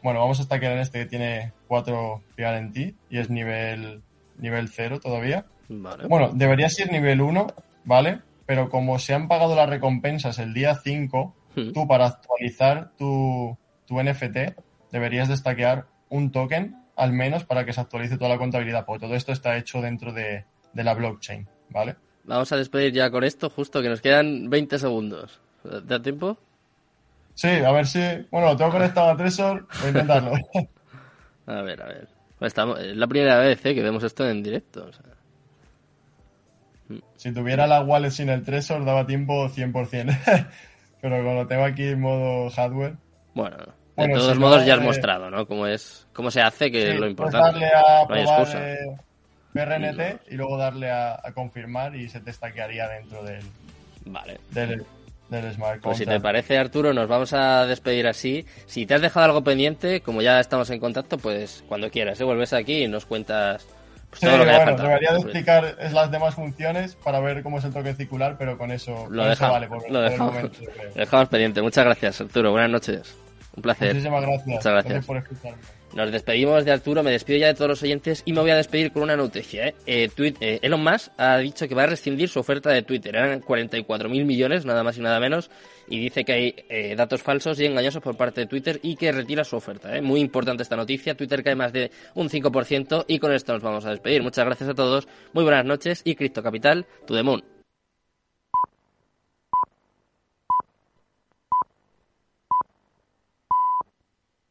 [SPEAKER 10] Bueno, vamos a stackear en este que tiene 4 PRNT y es nivel, nivel 0 todavía.
[SPEAKER 1] Vale.
[SPEAKER 10] Bueno, debería ser nivel 1, ¿vale? Pero como se han pagado las recompensas el día 5,
[SPEAKER 1] Mm.
[SPEAKER 10] tú para actualizar tu, tu NFT deberías destaquear un token al menos para que se actualice toda la contabilidad, porque todo esto está hecho dentro de, de la blockchain, ¿vale?
[SPEAKER 1] vamos a despedir ya con esto, justo que nos quedan 20 segundos. ¿Da tiempo?
[SPEAKER 10] Sí, a ver si. Bueno, lo tengo conectado a Tresor, voy a intentarlo. *laughs*
[SPEAKER 1] a ver, a ver. Estamos, es la primera vez ¿eh? que vemos esto en directo. O sea.
[SPEAKER 10] Si tuviera la wallet sin el Tresor, daba tiempo 100%. *laughs* Pero como lo tengo aquí en modo hardware.
[SPEAKER 1] Bueno, de todos modos ya has mostrado, ¿no? Cómo es, cómo se hace, que es lo
[SPEAKER 10] pues
[SPEAKER 1] importante.
[SPEAKER 10] darle a probar eh, PRNT y luego darle a, a, confirmar y se te stackearía dentro del,
[SPEAKER 1] vale.
[SPEAKER 10] del, del smart
[SPEAKER 1] Pues si te parece, Arturo, nos vamos a despedir así. Si te has dejado algo pendiente, como ya estamos en contacto, pues cuando quieras, ¿eh? vuelves aquí y nos cuentas pues
[SPEAKER 10] sí,
[SPEAKER 1] todo lo que
[SPEAKER 10] bueno, debería de explicar las demás funciones para ver cómo es el toque circular, pero con eso,
[SPEAKER 1] lo,
[SPEAKER 10] con
[SPEAKER 1] dejamos,
[SPEAKER 10] eso vale. Por,
[SPEAKER 1] lo, dejamos, por momento, *laughs* lo dejamos pendiente. Muchas gracias, Arturo. Buenas noches. Un placer.
[SPEAKER 10] Muchísimas gracias.
[SPEAKER 1] Muchas gracias.
[SPEAKER 10] gracias por escucharme.
[SPEAKER 1] Nos despedimos de Arturo, me despido ya de todos los oyentes y me voy a despedir con una noticia. ¿eh? Eh, eh, Elon Musk ha dicho que va a rescindir su oferta de Twitter. Eran 44.000 millones, nada más y nada menos. Y dice que hay eh, datos falsos y engañosos por parte de Twitter y que retira su oferta. Muy importante esta noticia. Twitter cae más de un 5% y con esto nos vamos a despedir. Muchas gracias a todos, muy buenas noches y Cripto Capital, tu.